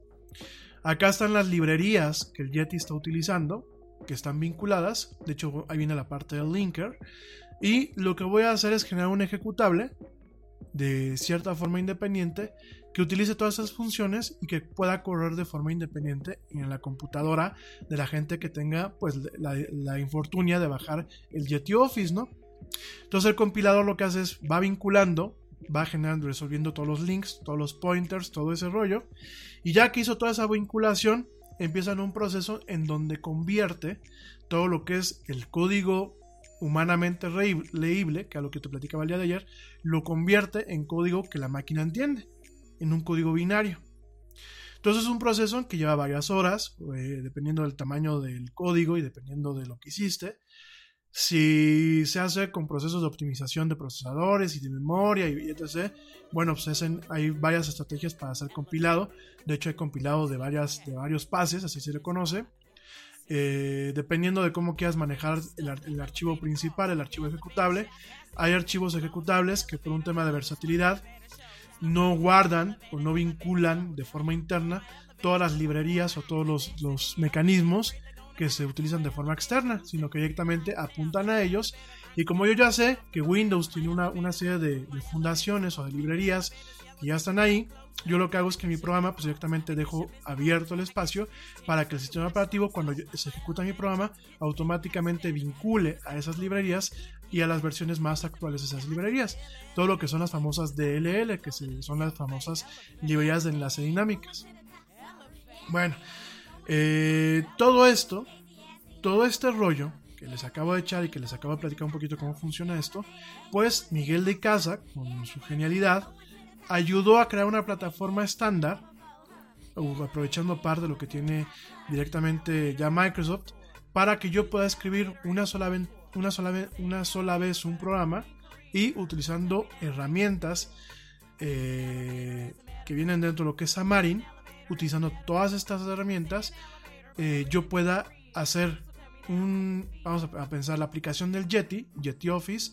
Acá están las librerías que el Yeti está utilizando, que están vinculadas. De hecho, ahí viene la parte del linker. Y lo que voy a hacer es generar un ejecutable de cierta forma independiente que utilice todas esas funciones y que pueda correr de forma independiente en la computadora de la gente que tenga pues la, infortunia de bajar el Yeti Office, ¿no? Entonces el compilador lo que hace es va vinculando, va generando, resolviendo todos los links, todos los pointers, todo ese rollo. Y ya que hizo toda esa vinculación, empieza en un proceso en donde convierte todo lo que es el código humanamente leíble, que a lo que te platicaba el día de ayer, lo convierte en código que la máquina entiende, en un código binario. Entonces es un proceso que lleva varias horas, eh, dependiendo del tamaño del código y dependiendo de lo que hiciste. Si se hace con procesos de optimización de procesadores y de memoria y etc., bueno, pues hay varias estrategias para hacer compilado. De hecho, hay compilado de, varias, de varios pases, así se le conoce. Eh, dependiendo de cómo quieras manejar el, archivo principal, el archivo ejecutable. Hay archivos ejecutables que por un tema de versatilidad no guardan o no vinculan de forma interna todas las librerías o todos los, mecanismos que se utilizan de forma externa, sino que directamente apuntan a ellos. Y como yo ya sé que Windows tiene una, serie de, de fundaciones o de librerías que ya están ahí, yo lo que hago es que mi programa pues directamente dejo abierto el espacio para que el sistema operativo cuando se ejecuta mi programa automáticamente vincule a esas librerías y a las versiones más actuales de esas librerías. Todo lo que son las famosas DLL, que son las famosas librerías de enlace dinámicas. Bueno, eh, todo esto, todo este rollo que les acabo de echar y que les acabo de platicar un poquito cómo funciona esto, pues Miguel de Casa, con su genialidad, ayudó a crear una plataforma estándar, aprovechando parte de lo que tiene directamente ya Microsoft, para que yo pueda escribir una sola, vez, una sola, una sola vez un programa y utilizando herramientas eh, que vienen dentro de lo que es Xamarin, utilizando todas estas herramientas, eh, yo pueda hacer un, vamos a pensar, la aplicación del Yeti, Yeti Office,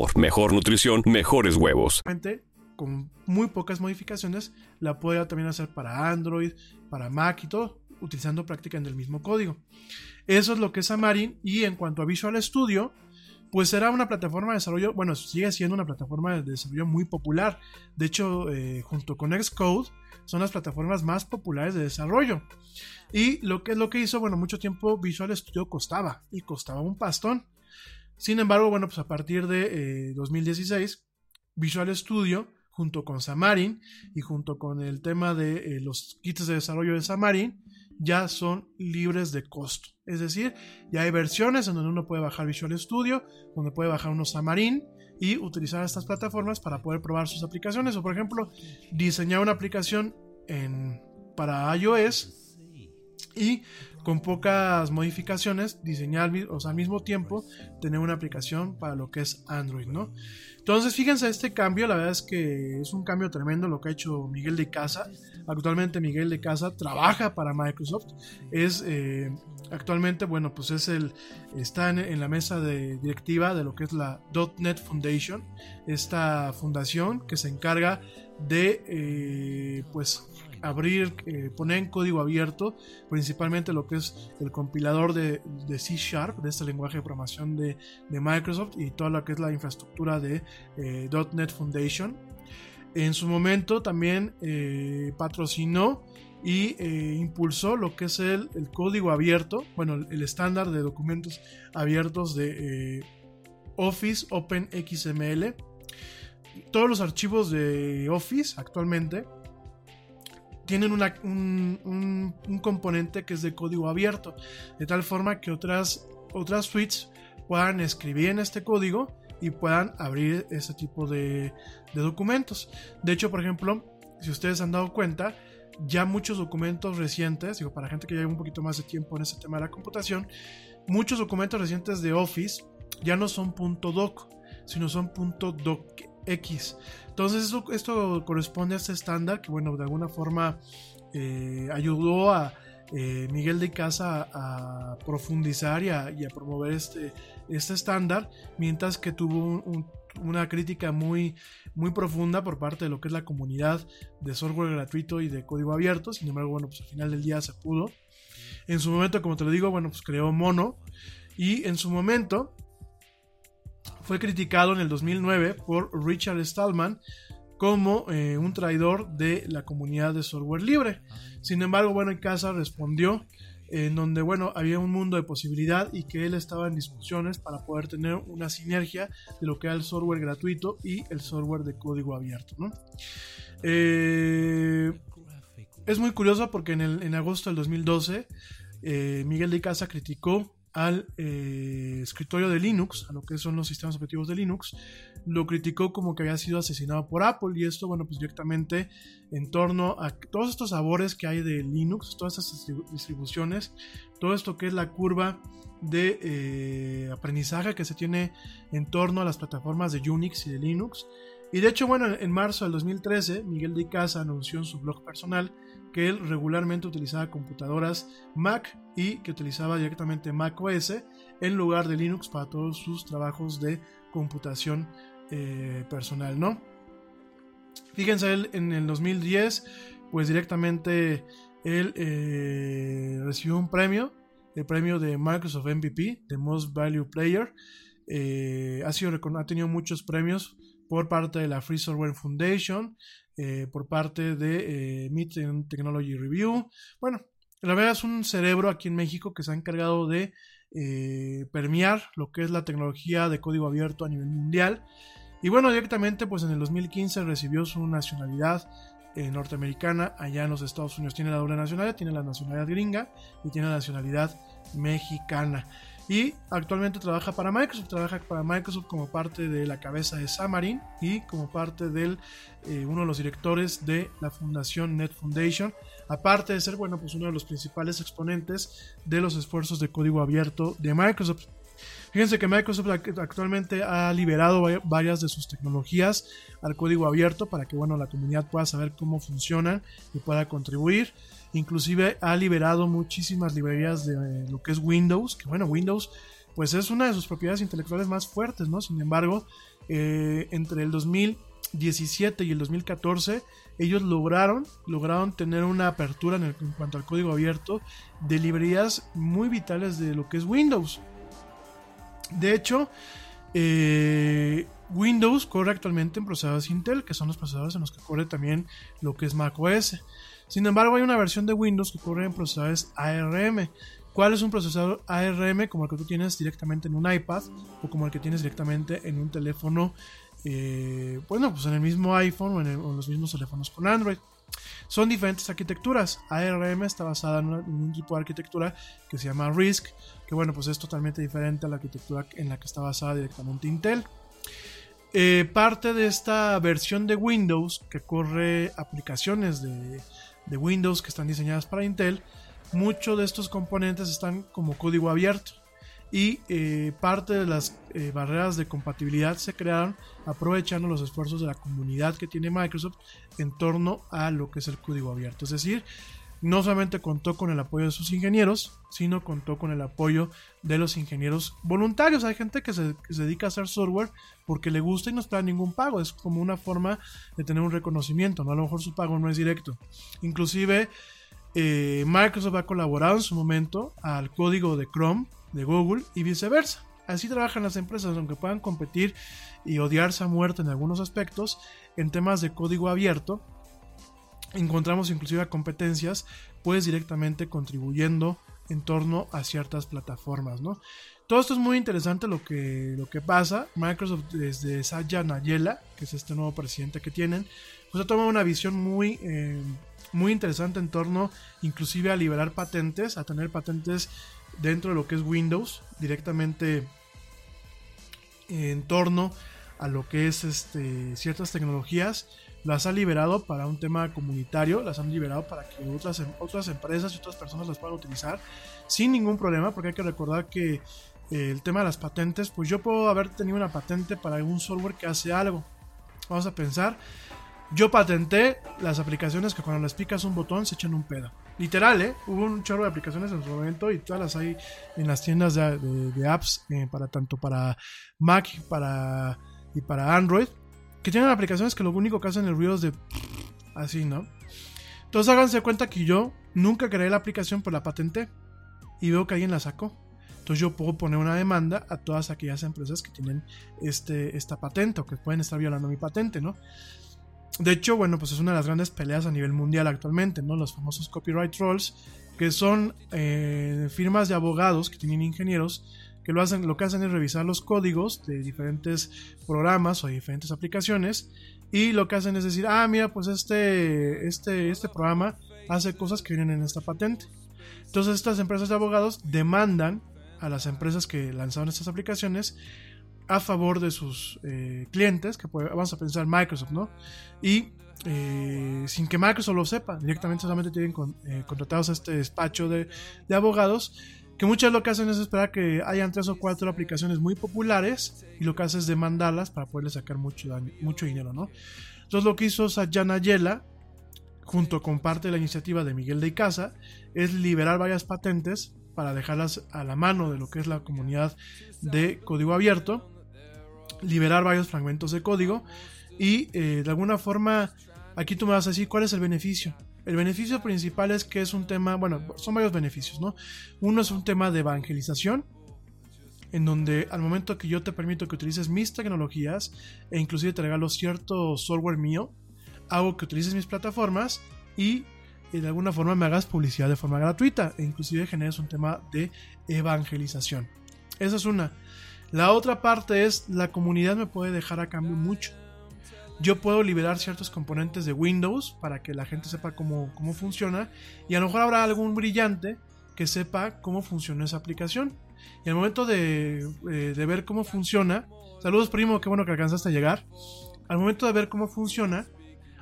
mejor nutrición, mejores huevos. Con muy pocas modificaciones, la puedo también hacer para Android, para Mac y todo, utilizando prácticamente el mismo código. Eso es lo que es Xamarin. Y en cuanto a Visual Studio, pues será una plataforma de desarrollo, bueno, sigue siendo una plataforma de desarrollo muy popular. De hecho, eh, junto con Xcode, son las plataformas más populares de desarrollo. Y lo que lo que hizo, bueno, mucho tiempo Visual Studio costaba y costaba un pastón. Sin embargo, bueno, pues a partir de 2016, eh, Visual Studio, junto con Xamarin y junto con el tema de eh, los kits de desarrollo de Xamarin, ya son libres de costo. Es decir, ya hay versiones en donde uno puede bajar Visual Studio, donde puede bajar unos Xamarin y utilizar estas plataformas para poder probar sus aplicaciones. O por ejemplo, diseñar una aplicación en, para iOS y con pocas modificaciones diseñar o sea, al mismo tiempo tener una aplicación para lo que es Android, ¿no? Entonces, fíjense este cambio, la verdad es que es un cambio tremendo lo que ha hecho Miguel de Casa. Actualmente Miguel de Casa trabaja para Microsoft, es eh, actualmente, bueno, pues es el, está en, la mesa de directiva de lo que es la .NET Foundation, esta fundación que se encarga de, eh, pues, abrir, eh, poner en código abierto, principalmente lo que es el compilador de, C Sharp, de este lenguaje de programación de, Microsoft y toda lo que es la infraestructura de eh, .NET Foundation. En su momento también eh, patrocinó y impulsó lo que es el, código abierto, bueno, el estándar de documentos abiertos de Office OpenXML. Todos los archivos de Office actualmente tienen un, componente que es de código abierto, de tal forma que otras, otras suites puedan escribir en este código y puedan abrir ese tipo de, documentos. De hecho, por ejemplo, si ustedes han dado cuenta, ya muchos documentos recientes, digo, para gente que lleva un poquito más de tiempo en ese tema de la computación, muchos documentos recientes de Office ya no son .doc, sino son .docx. Entonces esto, corresponde a este estándar que, bueno, de alguna forma eh, ayudó a eh, Miguel de Casa a, profundizar y a, promover este, este estándar, mientras que tuvo una crítica muy, muy profunda por parte de lo que es la comunidad de software gratuito y de código abierto. Sin embargo, bueno, pues al final del día se pudo. En su momento, como te lo digo, bueno, pues creó Mono. Y en su momento, fue criticado en el 2009 por Richard Stallman como eh, un traidor de la comunidad de software libre. Sin embargo, bueno, en casa respondió en donde, bueno, había un mundo de posibilidad y que él estaba en discusiones para poder tener una sinergia de lo que era el software gratuito y el software de código abierto, eh, es muy curioso porque en, el, en agosto del 2012 eh, Miguel de Casa criticó al eh, escritorio de Linux, a lo que son los sistemas operativos de Linux, lo criticó como que había sido asesinado por Apple y esto, bueno, pues directamente en torno a todos estos sabores que hay de Linux, todas estas distribuciones, todo esto que es la curva de eh, aprendizaje que se tiene en torno a las plataformas de Unix y de Linux. Y de hecho, bueno, en marzo del 2013, Miguel de Casa anunció en su blog personal que él regularmente utilizaba computadoras Mac y que utilizaba directamente Mac OS en lugar de Linux para todos sus trabajos de computación eh, personal, ¿no? Fíjense, él en el 2010, pues directamente él eh, recibió un premio, el premio de Microsoft MVP, de Most Value Player. Eh, ha, sido, ha tenido muchos premios por parte de la Free Software Foundation, eh, por parte de eh, Technology Review. Bueno, la verdad es un cerebro aquí en México que se ha encargado de eh, permear lo que es la tecnología de código abierto a nivel mundial. Y bueno, directamente pues en el 2015 recibió su nacionalidad eh, norteamericana allá en los Estados Unidos. Tiene la doble nacionalidad, tiene la nacionalidad gringa y tiene la nacionalidad mexicana. Y actualmente trabaja para Microsoft, trabaja para Microsoft como parte de la cabeza de Xamarin y como parte de eh, uno de los directores de la fundación Net Foundation, aparte de ser bueno, pues uno de los principales exponentes de los esfuerzos de código abierto de Microsoft. Fíjense que Microsoft actualmente ha liberado varias de sus tecnologías al código abierto para que bueno, la comunidad pueda saber cómo funcionan y pueda contribuir. Inclusive ha liberado muchísimas librerías de lo que es Windows, que bueno, Windows pues es una de sus propiedades intelectuales más fuertes, ¿no? Sin embargo, eh, entre el 2017 y el 2014, ellos lograron, lograron tener una apertura en, cuanto al código abierto de librerías muy vitales de lo que es Windows. De hecho, eh, Windows corre actualmente en procesadores Intel, que son los procesadores en los que corre también lo que es Mac OS. Sin embargo, hay una versión de Windows que corre en procesadores ARM. ¿Cuál es un procesador ARM como el que tú tienes directamente en un iPad o como el que tienes directamente en un teléfono, eh, bueno, pues en el mismo iPhone o en, los mismos teléfonos con Android? Son diferentes arquitecturas. ARM está basada en, un tipo de arquitectura que se llama RISC, que bueno, pues es totalmente diferente a la arquitectura en la que está basada directamente Intel. Eh, parte de esta versión de Windows que corre aplicaciones de, de Windows que están diseñadas para Intel, muchos de estos componentes están como código abierto y eh, parte de las eh, barreras de compatibilidad se crearon aprovechando los esfuerzos de la comunidad que tiene Microsoft en torno a lo que es el código abierto. Es decir, no solamente contó con el apoyo de sus ingenieros, sino contó con el apoyo de los ingenieros voluntarios. Hay gente que se, dedica a hacer software porque le gusta y no espera ningún pago. Es como una forma de tener un reconocimiento, ¿no? A lo mejor su pago no es directo. Inclusive eh, Microsoft ha colaborado en su momento al código de Chrome de Google y viceversa. Así trabajan las empresas, aunque puedan competir y odiarse a muerte en algunos aspectos, en temas de código abierto, encontramos inclusive competencias, pues directamente contribuyendo en torno a ciertas plataformas, ¿no? Todo esto es muy interesante lo que, lo que pasa. Microsoft desde Satya Nadella, que es este nuevo presidente que tienen, pues ha tomado una visión muy, eh, muy interesante en torno inclusive a liberar patentes, a tener patentes dentro de lo que es Windows, directamente en torno a lo que es este, ciertas tecnologías, las ha liberado para un tema comunitario, las han liberado para que otras, em, otras empresas y otras personas las puedan utilizar sin ningún problema, porque hay que recordar que eh, el tema de las patentes, pues yo puedo haber tenido una patente para algún software que hace algo. Vamos a pensar, yo patenté las aplicaciones que cuando les picas un botón se echan un pedo. Literal, ¿eh? Hubo un chorro de aplicaciones en su momento y todas las hay en las tiendas de, apps, eh, para tanto para Mac para, y para Android, que tienen aplicaciones que lo único que hacen es de... Así, ¿no? Entonces háganse cuenta que yo nunca creé la aplicación, por la patenté. Y veo que alguien la sacó. Entonces yo puedo poner una demanda a todas aquellas empresas que tienen este, esta patente o que pueden estar violando mi patente, ¿no? De hecho, bueno, pues es una de las grandes peleas a nivel mundial actualmente, ¿no? Los famosos copyright trolls, que son eh, firmas de abogados que tienen ingenieros que lo hacen, lo que hacen es revisar los códigos de diferentes programas o diferentes aplicaciones y lo que hacen es decir, ah, mira, pues este, este, este programa hace cosas que vienen en esta patente. Entonces estas empresas de abogados demandan a las empresas que lanzaron estas aplicaciones a favor de sus eh, clientes, que vamos a pensar Microsoft, ¿no? Y eh, sin que Microsoft lo sepa, directamente solamente tienen eh, contratados a este despacho de, de, abogados, que muchas lo que hacen es esperar que hayan tres o cuatro aplicaciones muy populares y lo que hace es demandarlas para poderle sacar mucho, mucho dinero, ¿no? Entonces lo que hizo Satya Nadella, junto con parte de la iniciativa de Miguel de Icaza, es liberar varias patentes para dejarlas a la mano de lo que es la comunidad de código abierto, liberar varios fragmentos de código y eh, de alguna forma aquí tú me vas a decir cuál es el beneficio. El beneficio principal es que es un tema, bueno, son varios beneficios, ¿no? Uno es un tema de evangelización, en donde al momento que yo te permito que utilices mis tecnologías e inclusive te regalo cierto software mío, hago que utilices mis plataformas y de alguna forma me hagas publicidad de forma gratuita e inclusive generes un tema de evangelización. Esa es una. La otra parte es la comunidad me puede dejar a cambio mucho. Yo puedo liberar ciertos componentes de Windows para que la gente sepa cómo, cómo funciona y a lo mejor habrá algún brillante que sepa cómo funciona esa aplicación. Y al momento de, eh, de ver cómo funciona, saludos primo, qué bueno que alcanzaste a llegar. Al momento de ver cómo funciona,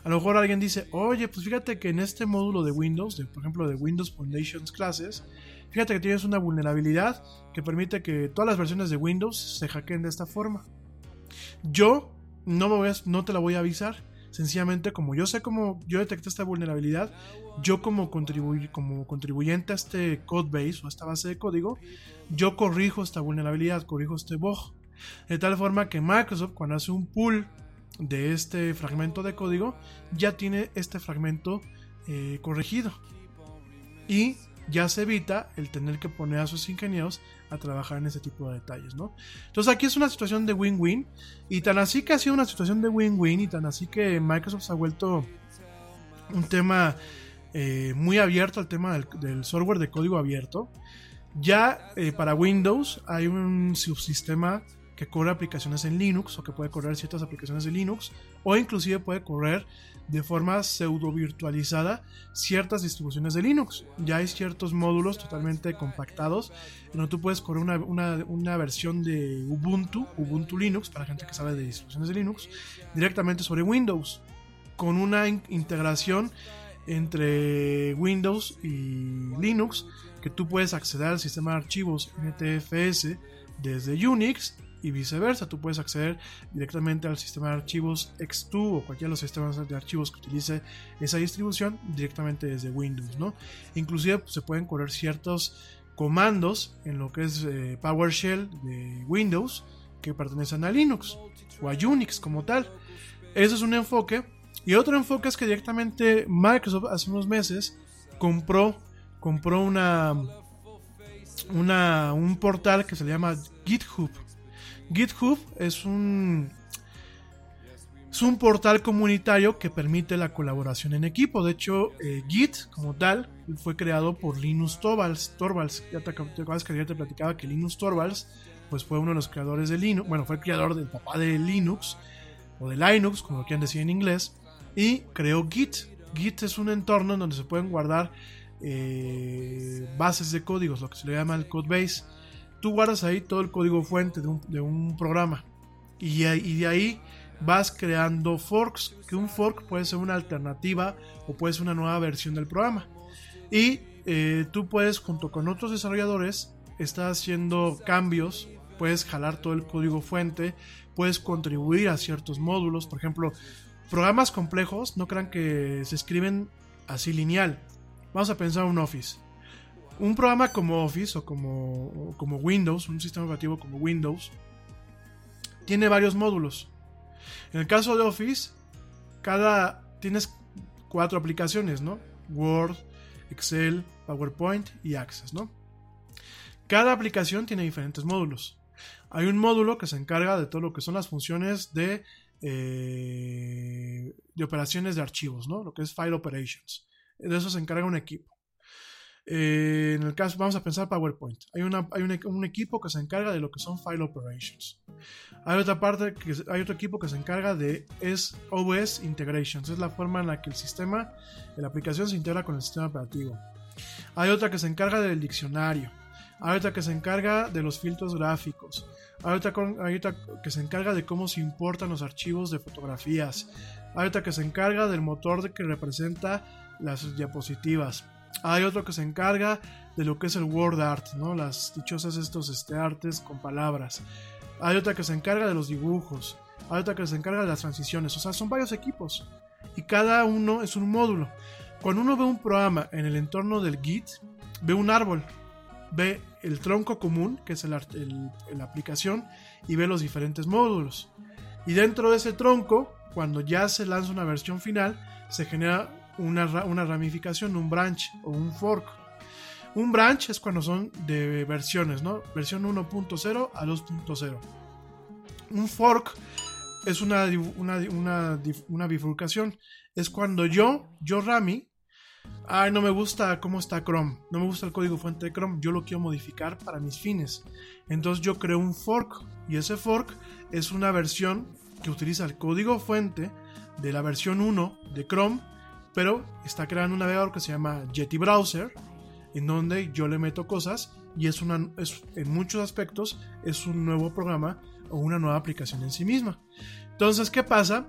a lo mejor alguien dice, oye, pues fíjate que en este módulo de Windows, de, por ejemplo de Windows Foundations Classes, fíjate que tienes una vulnerabilidad que permite que todas las versiones de Windows se hackeen de esta forma. Yo no, me voy no te la voy a avisar. Sencillamente, como yo sé cómo yo detecté esta vulnerabilidad, yo como, como contribuyente a este codebase o a esta base de código, yo corrijo esta vulnerabilidad, corrijo este bug. De tal forma que Microsoft, cuando hace un pull de este fragmento de código ya tiene este fragmento eh, corregido y ya se evita el tener que poner a sus ingenieros a trabajar en ese tipo de detalles, ¿no? Entonces aquí es una situación de win-win y tan así que ha sido una situación de win-win y tan así que Microsoft se ha vuelto un tema eh, muy abierto al tema del, software de código abierto. Ya eh, para Windows hay un subsistema que corre aplicaciones en Linux o que puede correr ciertas aplicaciones de Linux o inclusive puede correr de forma pseudo virtualizada ciertas distribuciones de Linux. Ya hay ciertos módulos totalmente compactados en donde tú puedes correr una, una, versión de Ubuntu, Ubuntu Linux, para gente que sabe de distribuciones de Linux, directamente sobre Windows, con una integración entre Windows y Linux, que tú puedes acceder al sistema de archivos NTFS desde Unix y viceversa. Tú puedes acceder directamente al sistema de archivos X2 o cualquiera de los sistemas de archivos que utilice esa distribución directamente desde Windows, ¿no? Inclusive pues, se pueden correr ciertos comandos en lo que es eh, PowerShell de Windows que pertenecen a Linux o a Unix como tal. Eso es un enfoque. Y otro enfoque es que directamente Microsoft hace unos meses compró, compró una, una, un portal que se llama GitHub. GitHub es un, es un portal comunitario que permite la colaboración en equipo. De hecho, eh, Git como tal fue creado por Linus Torvalds. Torvalds, ya te, te acuerdas que ya te platicaba que Linus Torvalds pues fue uno de los creadores de Linux, bueno, fue el creador del papá de Linux, o de Linux, como quieran decir en inglés, y creó Git. Git es un entorno en donde se pueden guardar eh, bases de códigos, lo que se le llama el code base. Tú guardas ahí todo el código fuente de un, programa y, de ahí vas creando forks, que un fork puede ser una alternativa o puede ser una nueva versión del programa. Y eh, tú puedes, junto con otros desarrolladores, estar haciendo cambios puedes jalar todo el código fuente, puedes contribuir a ciertos módulos, por ejemplo, programas complejos, no crean que se escriben así lineal. Vamos a pensar un Office. Un programa como Office o como, Windows, un sistema operativo como Windows, tiene varios módulos. En el caso de Office, cada tienes cuatro aplicaciones, ¿no? Word, Excel, PowerPoint y Access, ¿no? Cada aplicación tiene diferentes módulos. Hay un módulo que se encarga de todo lo que son las funciones de, eh, de operaciones de archivos, ¿no? Lo que es File Operations. De eso se encarga un equipo. Eh, en el caso, vamos a pensar PowerPoint. Hay, una, hay un, equipo que se encarga de lo que son File Operations. Hay otra parte, que hay otro equipo que se encarga de es OS Integrations. Es la forma en la que el sistema, la aplicación se integra con el sistema operativo. Hay otra que se encarga del diccionario. Hay otra que se encarga de los filtros gráficos. Hay otra, que se encarga de cómo se importan los archivos de fotografías. Hay otra que se encarga del motor que representa las diapositivas. Hay otro que se encarga de lo que es el word art, ¿no? Las dichosas estos este, artes con palabras. Hay otra que se encarga de los dibujos. Hay otra que se encarga de las transiciones. O sea, son varios equipos. Y cada uno es un módulo. Cuando uno ve un programa en el entorno del Git, ve un árbol ve el tronco común, que es la aplicación, y ve los diferentes módulos. Y dentro de ese tronco, cuando ya se lanza una versión final, se genera una, una ramificación, un branch o un fork. Un branch es cuando son de versiones, ¿no? Versión 1.0 a 2.0. Un fork es una, una, una, una, bifurcación. Es cuando yo, yo Rami, ay, no me gusta cómo está Chrome, no me gusta el código fuente de Chrome, yo lo quiero modificar para mis fines. Entonces yo creo un fork y ese fork es una versión que utiliza el código fuente de la versión 1 de Chrome, pero está creando un navegador que se llama Jetty Browser, en donde yo le meto cosas y es, es en muchos aspectos es un nuevo programa o una nueva aplicación en sí misma. Entonces, ¿qué pasa?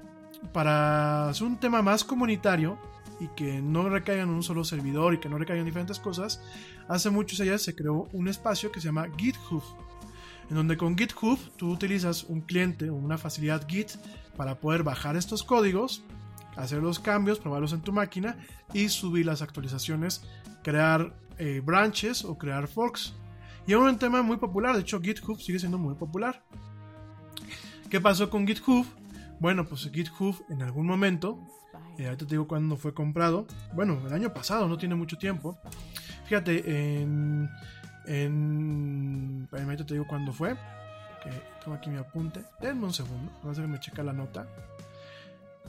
Para hacer un tema más comunitario, y que no recaigan en un solo servidor y que no recaigan en diferentes cosas, hace muchos años se creó un espacio que se llama GitHub, en donde con GitHub tú utilizas un cliente o una facilidad Git para poder bajar estos códigos, hacer los cambios, probarlos en tu máquina y subir las actualizaciones, crear eh, branches o crear forks. Y es un tema muy popular, de hecho GitHub sigue siendo muy popular. ¿Qué pasó con GitHub? Bueno, pues GitHub en algún momento eh, ahorita te digo cuándo fue comprado. Bueno, el año pasado, no tiene mucho tiempo. Fíjate, en. En. Ahorita te digo cuándo fue. Que tengo aquí mi apunte. Denme un segundo. Vamos a me checa la nota.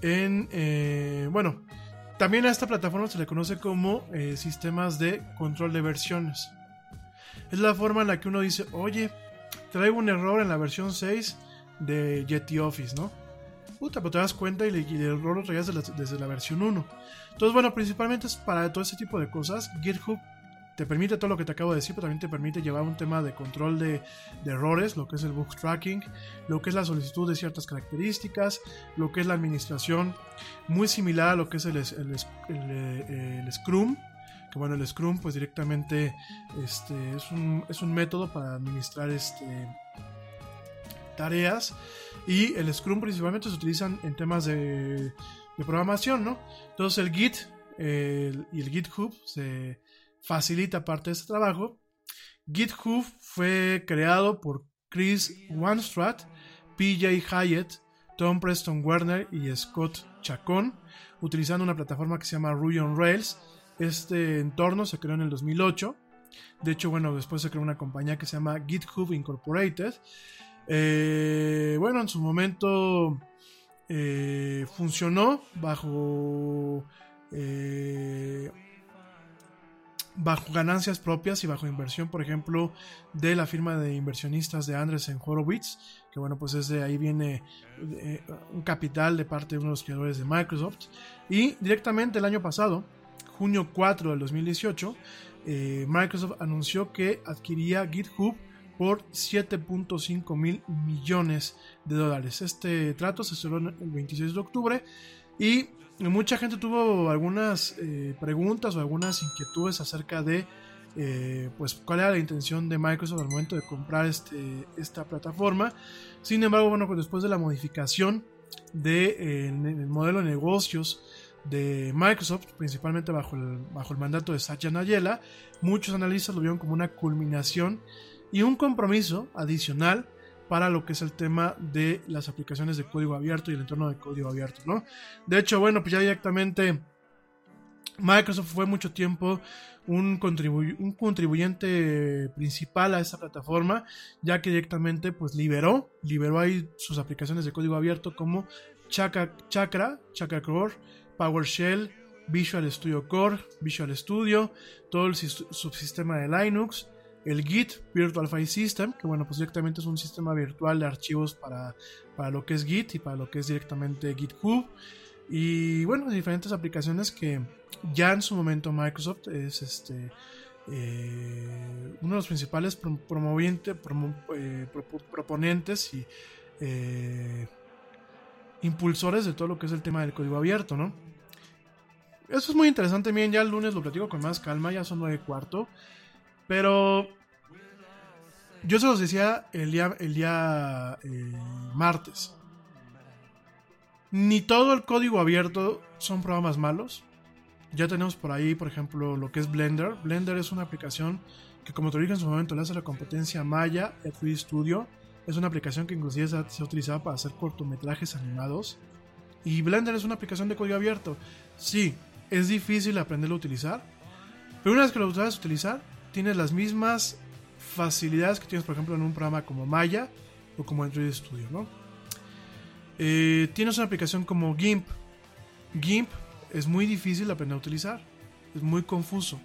En. Eh, bueno, también a esta plataforma se le conoce como eh, sistemas de control de versiones. Es la forma en la que uno dice, oye, traigo un error en la versión 6 de Yeti Office, ¿no? puta, pero te das cuenta y, el error lo traías desde la, versión 1. Entonces, bueno, principalmente es para todo ese tipo de cosas. GitHub te permite todo lo que te acabo de decir, pero también te permite llevar un tema de control de, errores, lo que es el bug tracking, lo que es la solicitud de ciertas características, lo que es la administración, muy similar a lo que es el, el, Scrum, que bueno, el Scrum pues directamente este, es, un, es un método para administrar este tareas y el Scrum principalmente se utilizan en temas de, de programación, ¿no? Entonces el Git y el GitHub se facilita parte de este trabajo. GitHub fue creado por Chris Wanstrat, PJ Hyatt, Tom Preston Werner y Scott Chacon, utilizando una plataforma que se llama Ruby on Rails. Este entorno se creó en el 2008. De hecho, bueno, después se creó una compañía que se llama GitHub Incorporated. Eh, bueno, en su momento eh, funcionó bajo eh, bajo ganancias propias y bajo inversión, por ejemplo, de la firma de inversionistas de Andresen Horowitz, que bueno, pues es de ahí viene eh, un capital de parte de uno de los creadores de Microsoft. Y directamente el año pasado, junio 4 del 2018, eh, Microsoft anunció que adquiría GitHub por 7.5 mil millones de dólares. Este trato se cerró el 26 de octubre y mucha gente tuvo algunas eh, preguntas o algunas inquietudes acerca de eh, pues cuál era la intención de Microsoft al momento de comprar este, esta plataforma. Sin embargo, bueno, pues después de la modificación de, eh, modelo de negocios de Microsoft, principalmente bajo el, bajo el mandato de Satya Nadella, muchos analistas lo vieron como una culminación y un compromiso adicional para lo que es el tema de las aplicaciones de código abierto y el entorno de código abierto, ¿no? De hecho, bueno, pues ya directamente Microsoft fue mucho tiempo un, contribu un contribuyente principal a esta plataforma, ya que directamente pues liberó, liberó ahí sus aplicaciones de código abierto como Chakra, Chakra, Chakra Core, PowerShell, Visual Studio Core, Visual Studio, todo el subsistema de Linux, el Git Virtual File System, que bueno, pues directamente es un sistema virtual de archivos para, para lo que es Git y para lo que es directamente GitHub. Y bueno, diferentes aplicaciones que ya en su momento Microsoft es este eh, uno de los principales prom eh, pro proponentes y eh, impulsores de todo lo que es el tema del código abierto, ¿no? Eso es muy interesante, bien, ya el lunes lo platico con más calma, ya son nueve y cuarto. Pero yo se los decía el día, el día eh, martes. Ni todo el código abierto son programas malos. Ya tenemos por ahí, por ejemplo, lo que es Blender. Blender es una aplicación que, como te dije en su momento, le hace la competencia Maya, 3D Studio. Es una aplicación que inclusive se ha, se ha utilizado para hacer cortometrajes animados. Y Blender es una aplicación de código abierto. Sí, es difícil aprenderlo a utilizar. Pero una vez que lo sabes utilizar, tienes las mismas facilidades que tienes, por ejemplo, en un programa como Maya o como 3D Studio, ¿no? Eh, tienes una aplicación como GIMP. GIMP es muy difícil de aprender a utilizar, es muy confuso,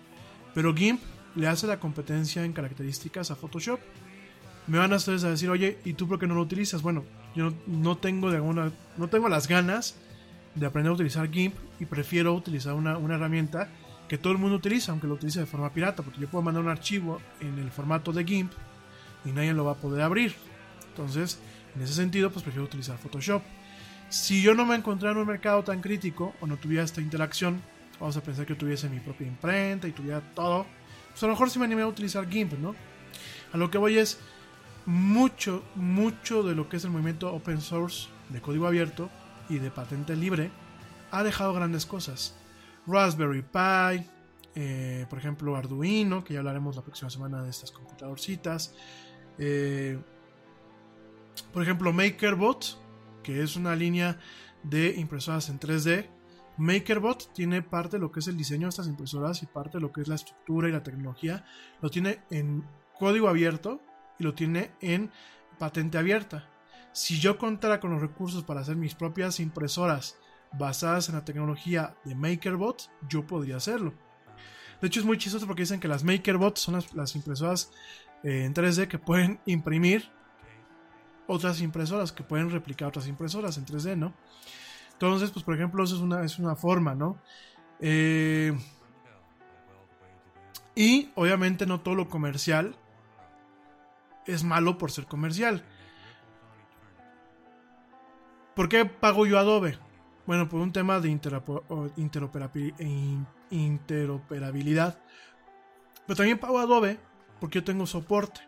pero GIMP le hace la competencia en características a Photoshop. Me van a ustedes a decir, oye, ¿y tú por qué no lo utilizas? Bueno, yo no, no tengo de alguna, no tengo las ganas de aprender a utilizar GIMP y prefiero utilizar una, una herramienta que todo el mundo utiliza, aunque lo utilice de forma pirata, porque yo puedo mandar un archivo en el formato de GIMP y nadie lo va a poder abrir. Entonces, en ese sentido, pues prefiero utilizar Photoshop. Si yo no me encontrara en un mercado tan crítico o no tuviera esta interacción, vamos a pensar que tuviese mi propia imprenta y tuviera todo, pues a lo mejor sí me animé a utilizar GIMP, ¿no? A lo que voy es mucho, mucho de lo que es el movimiento open source de código abierto y de patente libre ha dejado grandes cosas. Raspberry Pi, eh, por ejemplo Arduino, que ya hablaremos la próxima semana de estas computadorcitas. Eh, por ejemplo MakerBot, que es una línea de impresoras en 3D. MakerBot tiene parte de lo que es el diseño de estas impresoras y parte de lo que es la estructura y la tecnología. Lo tiene en código abierto y lo tiene en patente abierta. Si yo contara con los recursos para hacer mis propias impresoras basadas en la tecnología de MakerBot, yo podría hacerlo. De hecho es muy chistoso porque dicen que las MakerBot son las, impresoras eh, en 3D que pueden imprimir otras impresoras, que pueden replicar otras impresoras en 3D, ¿no? Entonces, pues por ejemplo, eso es una, es una forma, ¿no? Eh, y obviamente no todo lo comercial es malo por ser comercial. ¿Por qué pago yo Adobe? Bueno, por un tema de interoperabilidad. Pero también pago Adobe porque yo tengo soporte.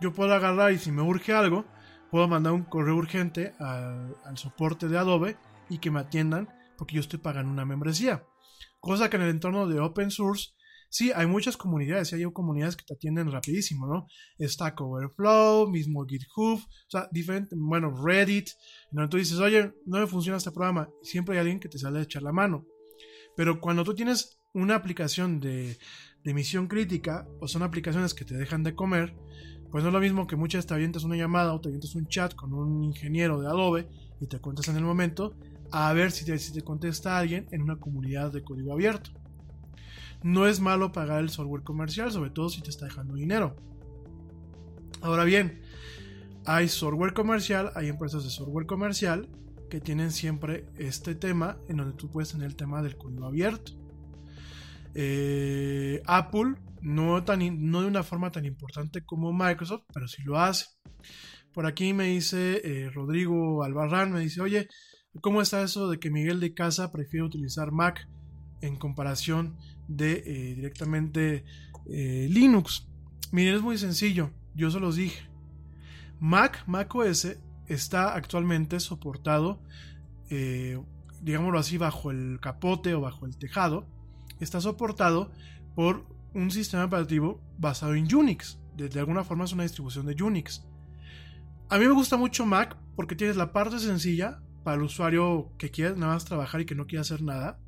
Yo puedo agarrar y si me urge algo, puedo mandar un correo urgente al, al soporte de Adobe y que me atiendan porque yo estoy pagando una membresía. Cosa que en el entorno de open source, sí, hay muchas comunidades, y hay comunidades que te atienden rapidísimo, ¿no? Stack Overflow, mismo GitHub, o sea, diferente, bueno, Reddit, ¿no? Tú dices, oye, no me funciona este programa, siempre hay alguien que te sale a echar la mano. Pero cuando tú tienes una aplicación de, de misión crítica, o son aplicaciones que te dejan de comer, pues no es lo mismo que muchas te avientas una llamada o te avientas un chat con un ingeniero de Adobe y te cuentas en el momento, a ver si te, si te contesta alguien en una comunidad de código abierto. No es malo pagar el software comercial, sobre todo si te está dejando dinero. Ahora bien, hay software comercial, hay empresas de software comercial que tienen siempre este tema en donde tú puedes tener el tema del código abierto. Eh, Apple no, tan, no de una forma tan importante como Microsoft, pero sí lo hace. Por aquí me dice eh, Rodrigo Albarrán, me dice, oye, ¿cómo está eso de que Miguel de Casa prefiere utilizar Mac en comparación de eh, directamente eh, Linux? Miren, es muy sencillo, yo se los dije. Mac, Mac OS, está actualmente soportado, eh, digámoslo así, bajo el capote o bajo el tejado, está soportado por un sistema operativo basado en Unix. De, alguna forma es una distribución de Unix. A mí me gusta mucho Mac porque tienes la parte sencilla para el usuario que quiere nada más trabajar y que no quiere hacer nada,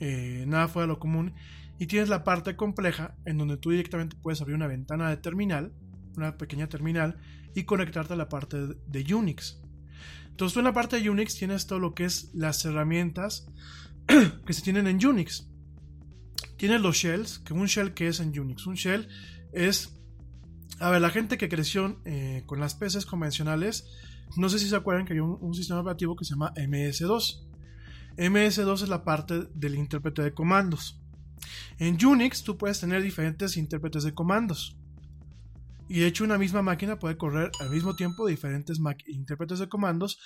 eh, nada fuera de lo común. Y tienes la parte compleja en donde tú directamente puedes abrir una ventana de terminal, una pequeña terminal, y conectarte a la parte de Unix. Entonces tú en la parte de Unix tienes todo lo que es las herramientas que se tienen en Unix. Tienes los shells, que un shell que es en Unix. Un shell es... A ver, la gente que creció eh, con las PCs convencionales, no sé si se acuerdan que hay un, un sistema operativo que se llama MS2. MS2 es la parte del intérprete de comandos. En Unix tú puedes tener diferentes intérpretes de comandos. Y de hecho una misma máquina puede correr al mismo tiempo diferentes intérpretes de comandos.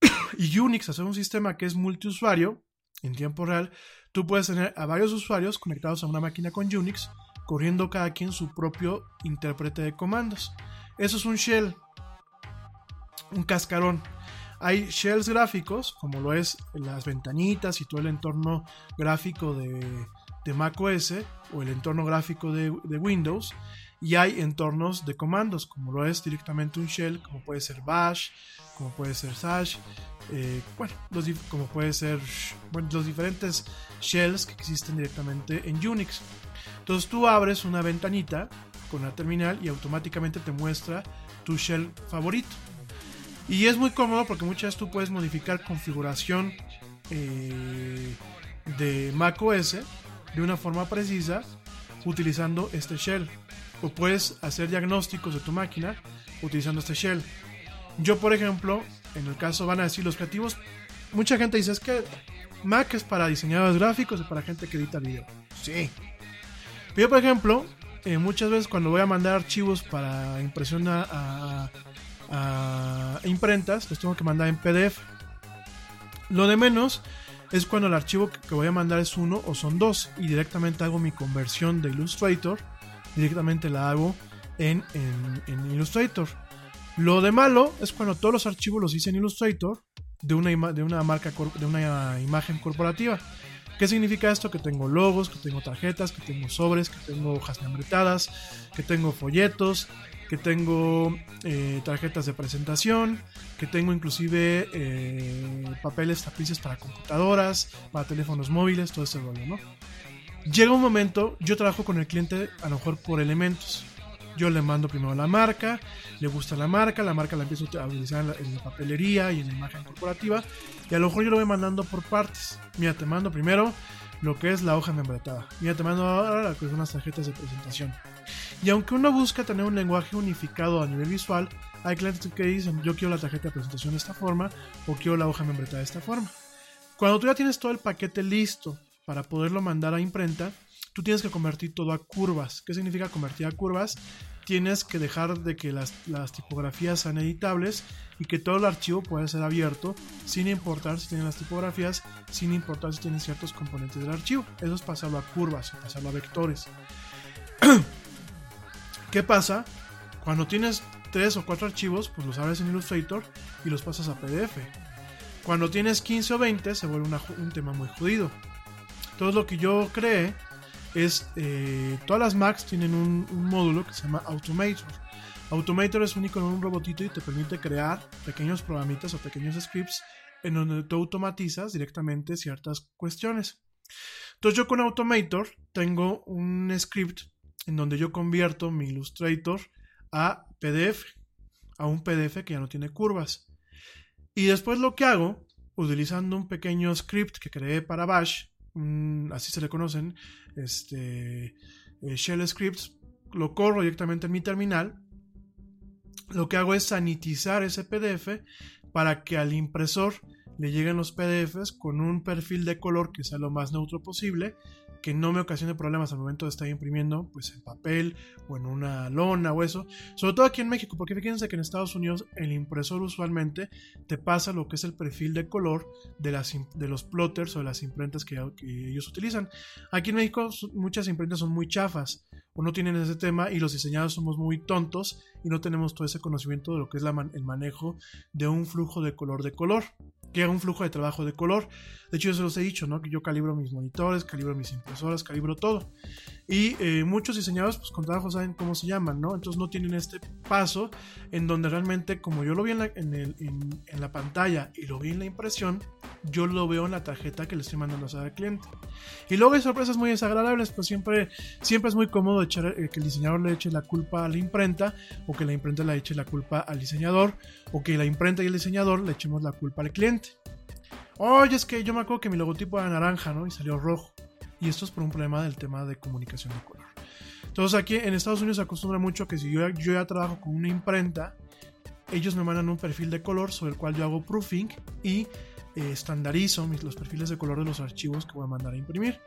y Unix, hacer un sistema que es multiusuario, en tiempo real, tú puedes tener a varios usuarios conectados a una máquina con Unix, corriendo cada quien su propio intérprete de comandos. Eso es un shell, un cascarón. Hay shells gráficos, como lo es las ventanitas y todo el entorno gráfico de, de macOS o el entorno gráfico de, de, Windows. Y hay entornos de comandos, como lo es directamente un shell, como puede ser Bash, como puede ser Sash, eh, bueno, como puede ser los diferentes shells que existen directamente en Unix. Entonces tú abres una ventanita con la terminal y automáticamente te muestra tu shell favorito. Y es muy cómodo porque muchas veces tú puedes modificar configuración eh, de macOS de una forma precisa utilizando este shell. O puedes hacer diagnósticos de tu máquina utilizando este shell. Yo, por ejemplo, en el caso van a decir los creativos, mucha gente dice es que Mac es para diseñadores gráficos y para gente que edita video. Sí. Yo, por ejemplo, eh, muchas veces cuando voy a mandar archivos para impresión a, a, a imprentas, los tengo que mandar en PDF. Lo de menos es cuando el archivo que voy a mandar es uno o son dos y directamente hago mi conversión de Illustrator, directamente la hago en, en, en Illustrator. Lo de malo es cuando todos los archivos los hice en Illustrator de una, de una marca de una imagen corporativa. ¿Qué significa esto? Que tengo logos, que tengo tarjetas, que tengo sobres, que tengo hojas membretadas, que tengo folletos, que tengo eh, tarjetas de presentación, que tengo inclusive eh, papeles, tapices para computadoras, para teléfonos móviles, todo ese rollo, ¿no? Llega un momento, yo trabajo con el cliente a lo mejor por elementos. Yo le mando primero la marca, le gusta la marca, la marca la empiezo a utilizar en la, papelería y en la imagen corporativa, y a lo mejor yo lo voy mandando por partes. Mira, te mando primero lo que es la hoja membretada. Mira, te mando ahora lo que son las tarjetas de presentación. Y aunque uno busca tener un lenguaje unificado a nivel visual, hay clientes que dicen, yo quiero la tarjeta de presentación de esta forma o quiero la hoja membretada de esta forma. Cuando tú ya tienes todo el paquete listo para poderlo mandar a imprenta, tú tienes que convertir todo a curvas. ¿Qué significa convertir a curvas? Tienes que dejar de que las, las, tipografías sean editables y que todo el archivo pueda ser abierto sin importar si tienen las tipografías, sin importar si tienen ciertos componentes del archivo. Eso es pasarlo a curvas, pasarlo a vectores. ¿Qué pasa? Cuando tienes tres o cuatro archivos, pues los abres en Illustrator y los pasas a PDF. Cuando tienes 15 o 20 se vuelve un tema muy jodido. Entonces lo que yo creé es, eh, todas las Macs tienen un, módulo que se llama Automator. Automator es único en un robotito y te permite crear pequeños programitas o pequeños scripts en donde tú automatizas directamente ciertas cuestiones. Entonces yo con Automator tengo un script en donde yo convierto mi Illustrator a PDF, a un PDF que ya no tiene curvas. Y después lo que hago, utilizando un pequeño script que creé para Bash, así se le conocen, este, eh, Shell Scripts, lo corro directamente en mi terminal. Lo que hago es sanitizar ese PDF para que al impresor le lleguen los PDFs con un perfil de color que sea lo más neutro posible que no me ocasione problemas al momento de estar imprimiendo pues en papel o en una lona o eso. Sobre todo aquí en México, porque fíjense que en Estados Unidos el impresor usualmente te pasa lo que es el perfil de color de, las, de los plotters o de las imprentas que, ellos utilizan. Aquí en México muchas imprentas son muy chafas o no tienen ese tema y los diseñadores somos muy tontos y no tenemos todo ese conocimiento de lo que es el manejo de un flujo de color de color que haga un flujo de trabajo de color. De hecho, yo se los he dicho, ¿no? Que yo calibro mis monitores, calibro mis impresoras, calibro todo. Y eh, muchos diseñadores, pues con trabajo saben cómo se llaman, ¿no? Entonces no tienen este paso en donde realmente, como yo lo vi en la, pantalla y lo vi en la impresión, yo lo veo en la tarjeta que le estoy mandando a al cliente. Y luego hay sorpresas muy desagradables, pues siempre, siempre es muy cómodo echar, eh, que el diseñador le eche la culpa a la imprenta, o que la imprenta le eche la culpa al diseñador, o que la imprenta y el diseñador le echemos la culpa al cliente. Oye, es que yo me acuerdo que mi logotipo era naranja, ¿no? Y salió rojo. Y esto es por un problema del tema de comunicación de color. Entonces aquí en Estados Unidos se acostumbra mucho que si yo, ya trabajo con una imprenta, ellos me mandan un perfil de color sobre el cual yo hago proofing y eh, estandarizo mis, los perfiles de color de los archivos que voy a mandar a imprimir.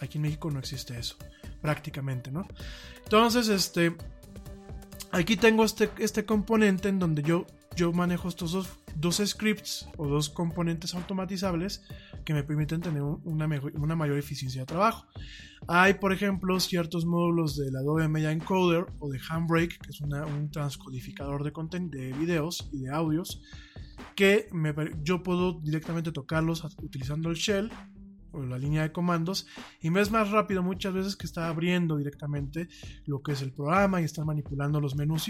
Aquí en México no existe eso, prácticamente, ¿no? Entonces, este, aquí tengo este, este componente en donde yo yo manejo estos dos, dos, scripts o dos componentes automatizables que me permiten tener una, una mayor eficiencia de trabajo. Hay, por ejemplo, ciertos módulos del Adobe Media Encoder o de Handbrake, que es un transcodificador de, de videos y de audios, que me, yo puedo directamente tocarlos utilizando el shell o la línea de comandos y me es más rápido muchas veces que estar abriendo directamente lo que es el programa y estar manipulando los menús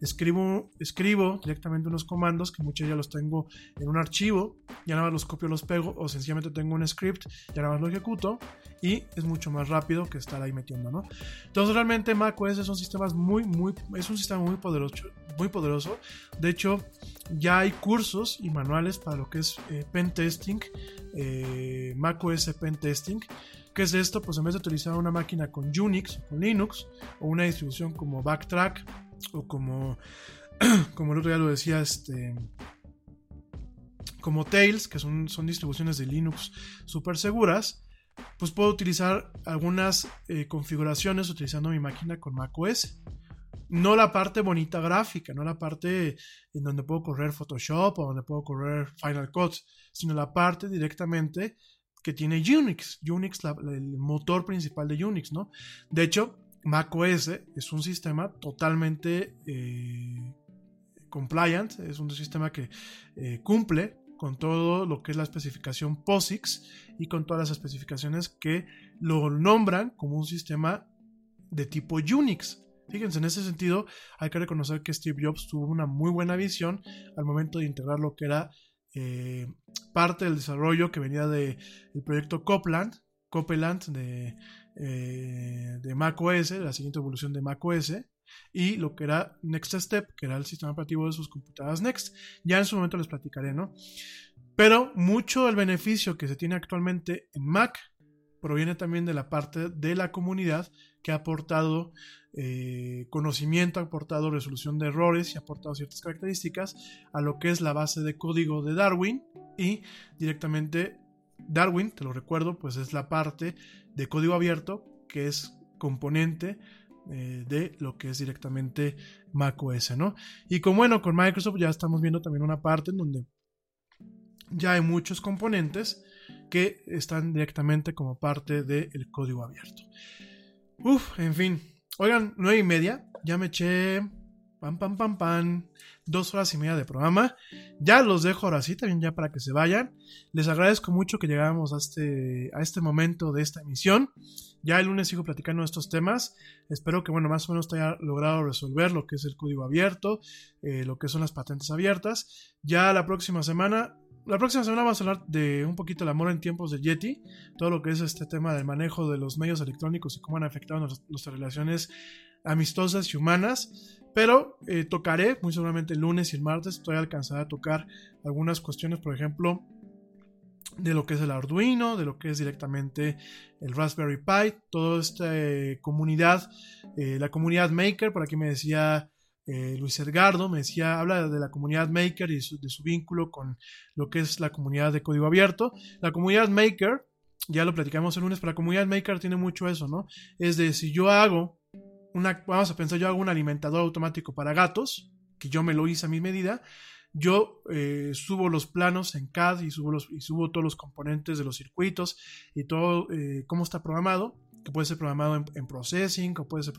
escribo, escribo directamente unos comandos que muchos ya los tengo en un archivo, ya nada más los copio, los pego o sencillamente tengo un script, ya nada más lo ejecuto y es mucho más rápido que estar ahí metiendo, ¿no? Entonces realmente macOS son sistemas muy, muy, es un sistema muy poderoso, muy poderoso. De hecho, ya hay cursos y manuales para lo que es eh, pen testing, eh, macOS pen testing. ¿Qué es esto? Pues en vez de utilizar una máquina con Unix con Linux o una distribución como Backtrack o como, como el otro día lo decía, este, como Tails, que son, son distribuciones de Linux súper seguras, pues puedo utilizar algunas eh, configuraciones utilizando mi máquina con macOS. No la parte bonita gráfica, no la parte en donde puedo correr Photoshop o donde puedo correr Final Cut, sino la parte directamente que tiene Unix. Unix, el motor principal de Unix, ¿no? De hecho, macOS es un sistema totalmente eh, compliant, es un sistema que eh, cumple con todo lo que es la especificación POSIX y con todas las especificaciones que lo nombran como un sistema de tipo Unix. Fíjense, en ese sentido hay que reconocer que Steve Jobs tuvo una muy buena visión al momento de integrar lo que era eh, parte del desarrollo que venía del proyecto Copland, Copeland de, eh, de macOS, la siguiente evolución de macOS, y lo que era Next Step, que era el sistema operativo de sus computadoras Next. Ya en su momento les platicaré, ¿no? Pero mucho del beneficio que se tiene actualmente en Mac proviene también de la parte de la comunidad que ha aportado eh, conocimiento, ha aportado resolución de errores y ha aportado ciertas características a lo que es la base de código de Darwin y directamente Darwin, te lo recuerdo, pues es la parte de código abierto que es componente eh, de lo que es directamente macOS, ¿no? Y como bueno, con Microsoft ya estamos viendo también una parte en donde ya hay muchos componentes que están directamente como parte del código abierto. Uf, en fin. Oigan, nueve y media, ya me eché Pam, pam, pam, pam. Dos horas y media de programa. Ya los dejo ahora sí, también ya para que se vayan. Les agradezco mucho que llegáramos a este, a este momento de esta emisión. Ya el lunes sigo platicando estos temas. Espero que, bueno, más o menos te haya logrado resolver lo que es el código abierto, eh, lo que son las patentes abiertas. Ya la próxima semana la próxima semana vamos a hablar de un poquito el amor en tiempos de Yeti, todo lo que es este tema del manejo de los medios electrónicos y cómo han afectado nuestras relaciones amistosas y humanas. Pero eh, tocaré muy seguramente el lunes y el martes. Estoy alcanzada a tocar algunas cuestiones, por ejemplo, de lo que es el Arduino, de lo que es directamente el Raspberry Pi, toda esta eh, comunidad, eh, la comunidad Maker, por aquí me decía Luis Edgardo me decía, habla de la comunidad Maker y de su, vínculo con lo que es la comunidad de código abierto. La comunidad Maker, ya lo platicamos el lunes, pero la comunidad Maker tiene mucho eso, ¿no? Es de si yo hago vamos a pensar, yo hago un alimentador automático para gatos, que yo me lo hice a mi medida, yo eh, subo los planos en CAD y subo, y subo todos los componentes de los circuitos y todo eh, cómo está programado que puede ser programado en, Processing o puede ser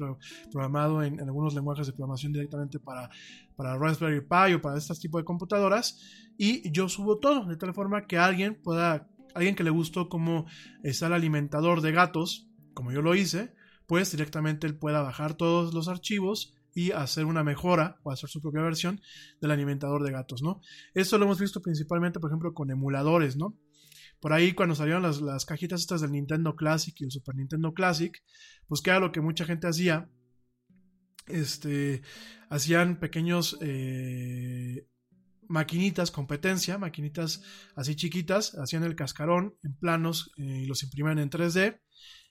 programado en, algunos lenguajes de programación directamente para, para Raspberry Pi o para este tipo de computadoras. Y yo subo todo de tal forma que alguien pueda, alguien que le gustó cómo está el alimentador de gatos, como yo lo hice, pues directamente él pueda bajar todos los archivos y hacer una mejora o hacer su propia versión del alimentador de gatos, ¿no? Esto lo hemos visto principalmente, por ejemplo, con emuladores, ¿no? Por ahí cuando salieron las, cajitas estas del Nintendo Classic y el Super Nintendo Classic, pues que era lo que mucha gente hacía. Este, hacían pequeños eh, maquinitas, competencia, maquinitas así chiquitas, hacían el cascarón en planos eh, y los imprimían en 3D.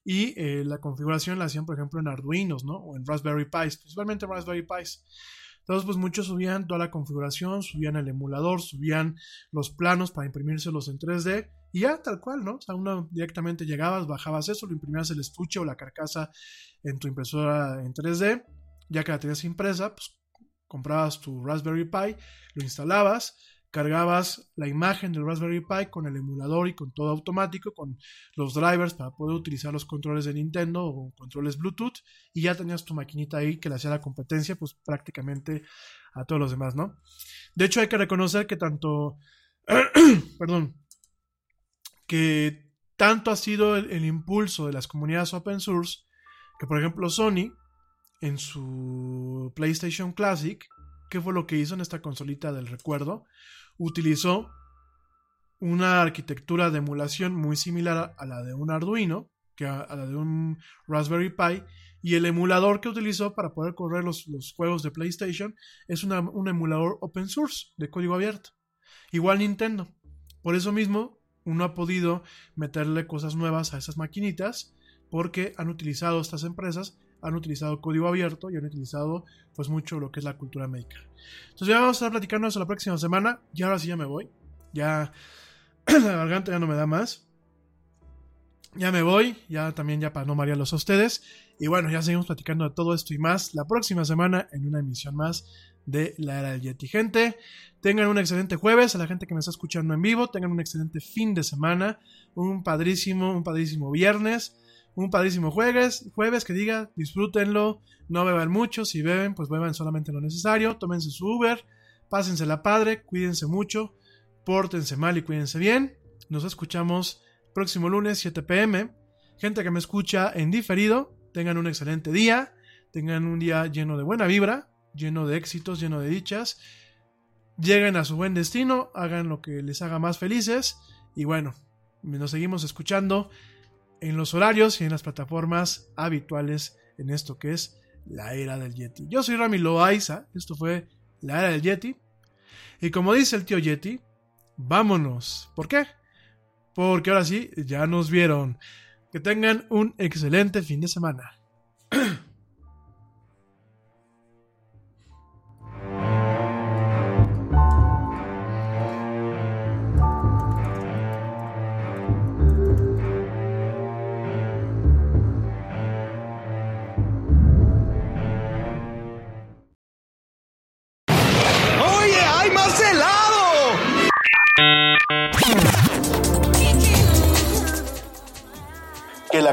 Y eh, la configuración la hacían, por ejemplo, en Arduinos, ¿no? O en Raspberry Pis, principalmente Raspberry Pis. Entonces, pues muchos subían toda la configuración, subían el emulador, subían los planos para imprimírselos en 3D y ya tal cual, ¿no? O sea, uno directamente llegabas, bajabas eso, lo imprimías el estuche o la carcasa en tu impresora en 3D, ya que la tenías impresa, pues comprabas tu Raspberry Pi, lo instalabas, cargabas la imagen del Raspberry Pi con el emulador y con todo automático, con los drivers para poder utilizar los controles de Nintendo o controles Bluetooth y ya tenías tu maquinita ahí que le hacía la competencia pues prácticamente a todos los demás, ¿no? De hecho hay que reconocer que tanto, perdón, que tanto ha sido el, impulso de las comunidades open source que, por ejemplo, Sony en su PlayStation Classic, ¿qué fue lo que hizo en esta consolita del recuerdo? Utilizó una arquitectura de emulación muy similar a la de un Arduino, que a, la de un Raspberry Pi, y el emulador que utilizó para poder correr los, juegos de PlayStation es un emulador open source de código abierto. Igual Nintendo. Por eso mismo uno ha podido meterle cosas nuevas a esas maquinitas porque han utilizado estas empresas, han utilizado código abierto y han utilizado pues mucho lo que es la cultura maker. Entonces ya vamos a estar platicando eso la próxima semana y ahora sí ya me voy. Ya la garganta ya no me da más. Ya me voy, ya también ya para no marearlos a ustedes. Y bueno, ya seguimos platicando de todo esto y más la próxima semana en una emisión más de la era del Yeti. Gente, tengan un excelente jueves, a la gente que me está escuchando en vivo, tengan un excelente fin de semana, un padrísimo, un padrísimo viernes, un padrísimo jueves, jueves que diga, disfrútenlo, no beban mucho, si beben, pues beban solamente lo necesario, tómense su Uber, pásensela padre, cuídense mucho, pórtense mal y cuídense bien. Nos escuchamos próximo lunes 7 pm. Gente que me escucha en diferido, tengan un excelente día, tengan un día lleno de buena vibra, lleno de éxitos, lleno de dichas. Lleguen a su buen destino, hagan lo que les haga más felices y bueno, nos seguimos escuchando en los horarios y en las plataformas habituales en esto que es la era del Yeti. Yo soy Rami Loaiza, esto fue la era del Yeti. Y como dice el tío Yeti, vámonos. ¿Por qué? Porque ahora sí, ya nos vieron. Que tengan un excelente fin de semana.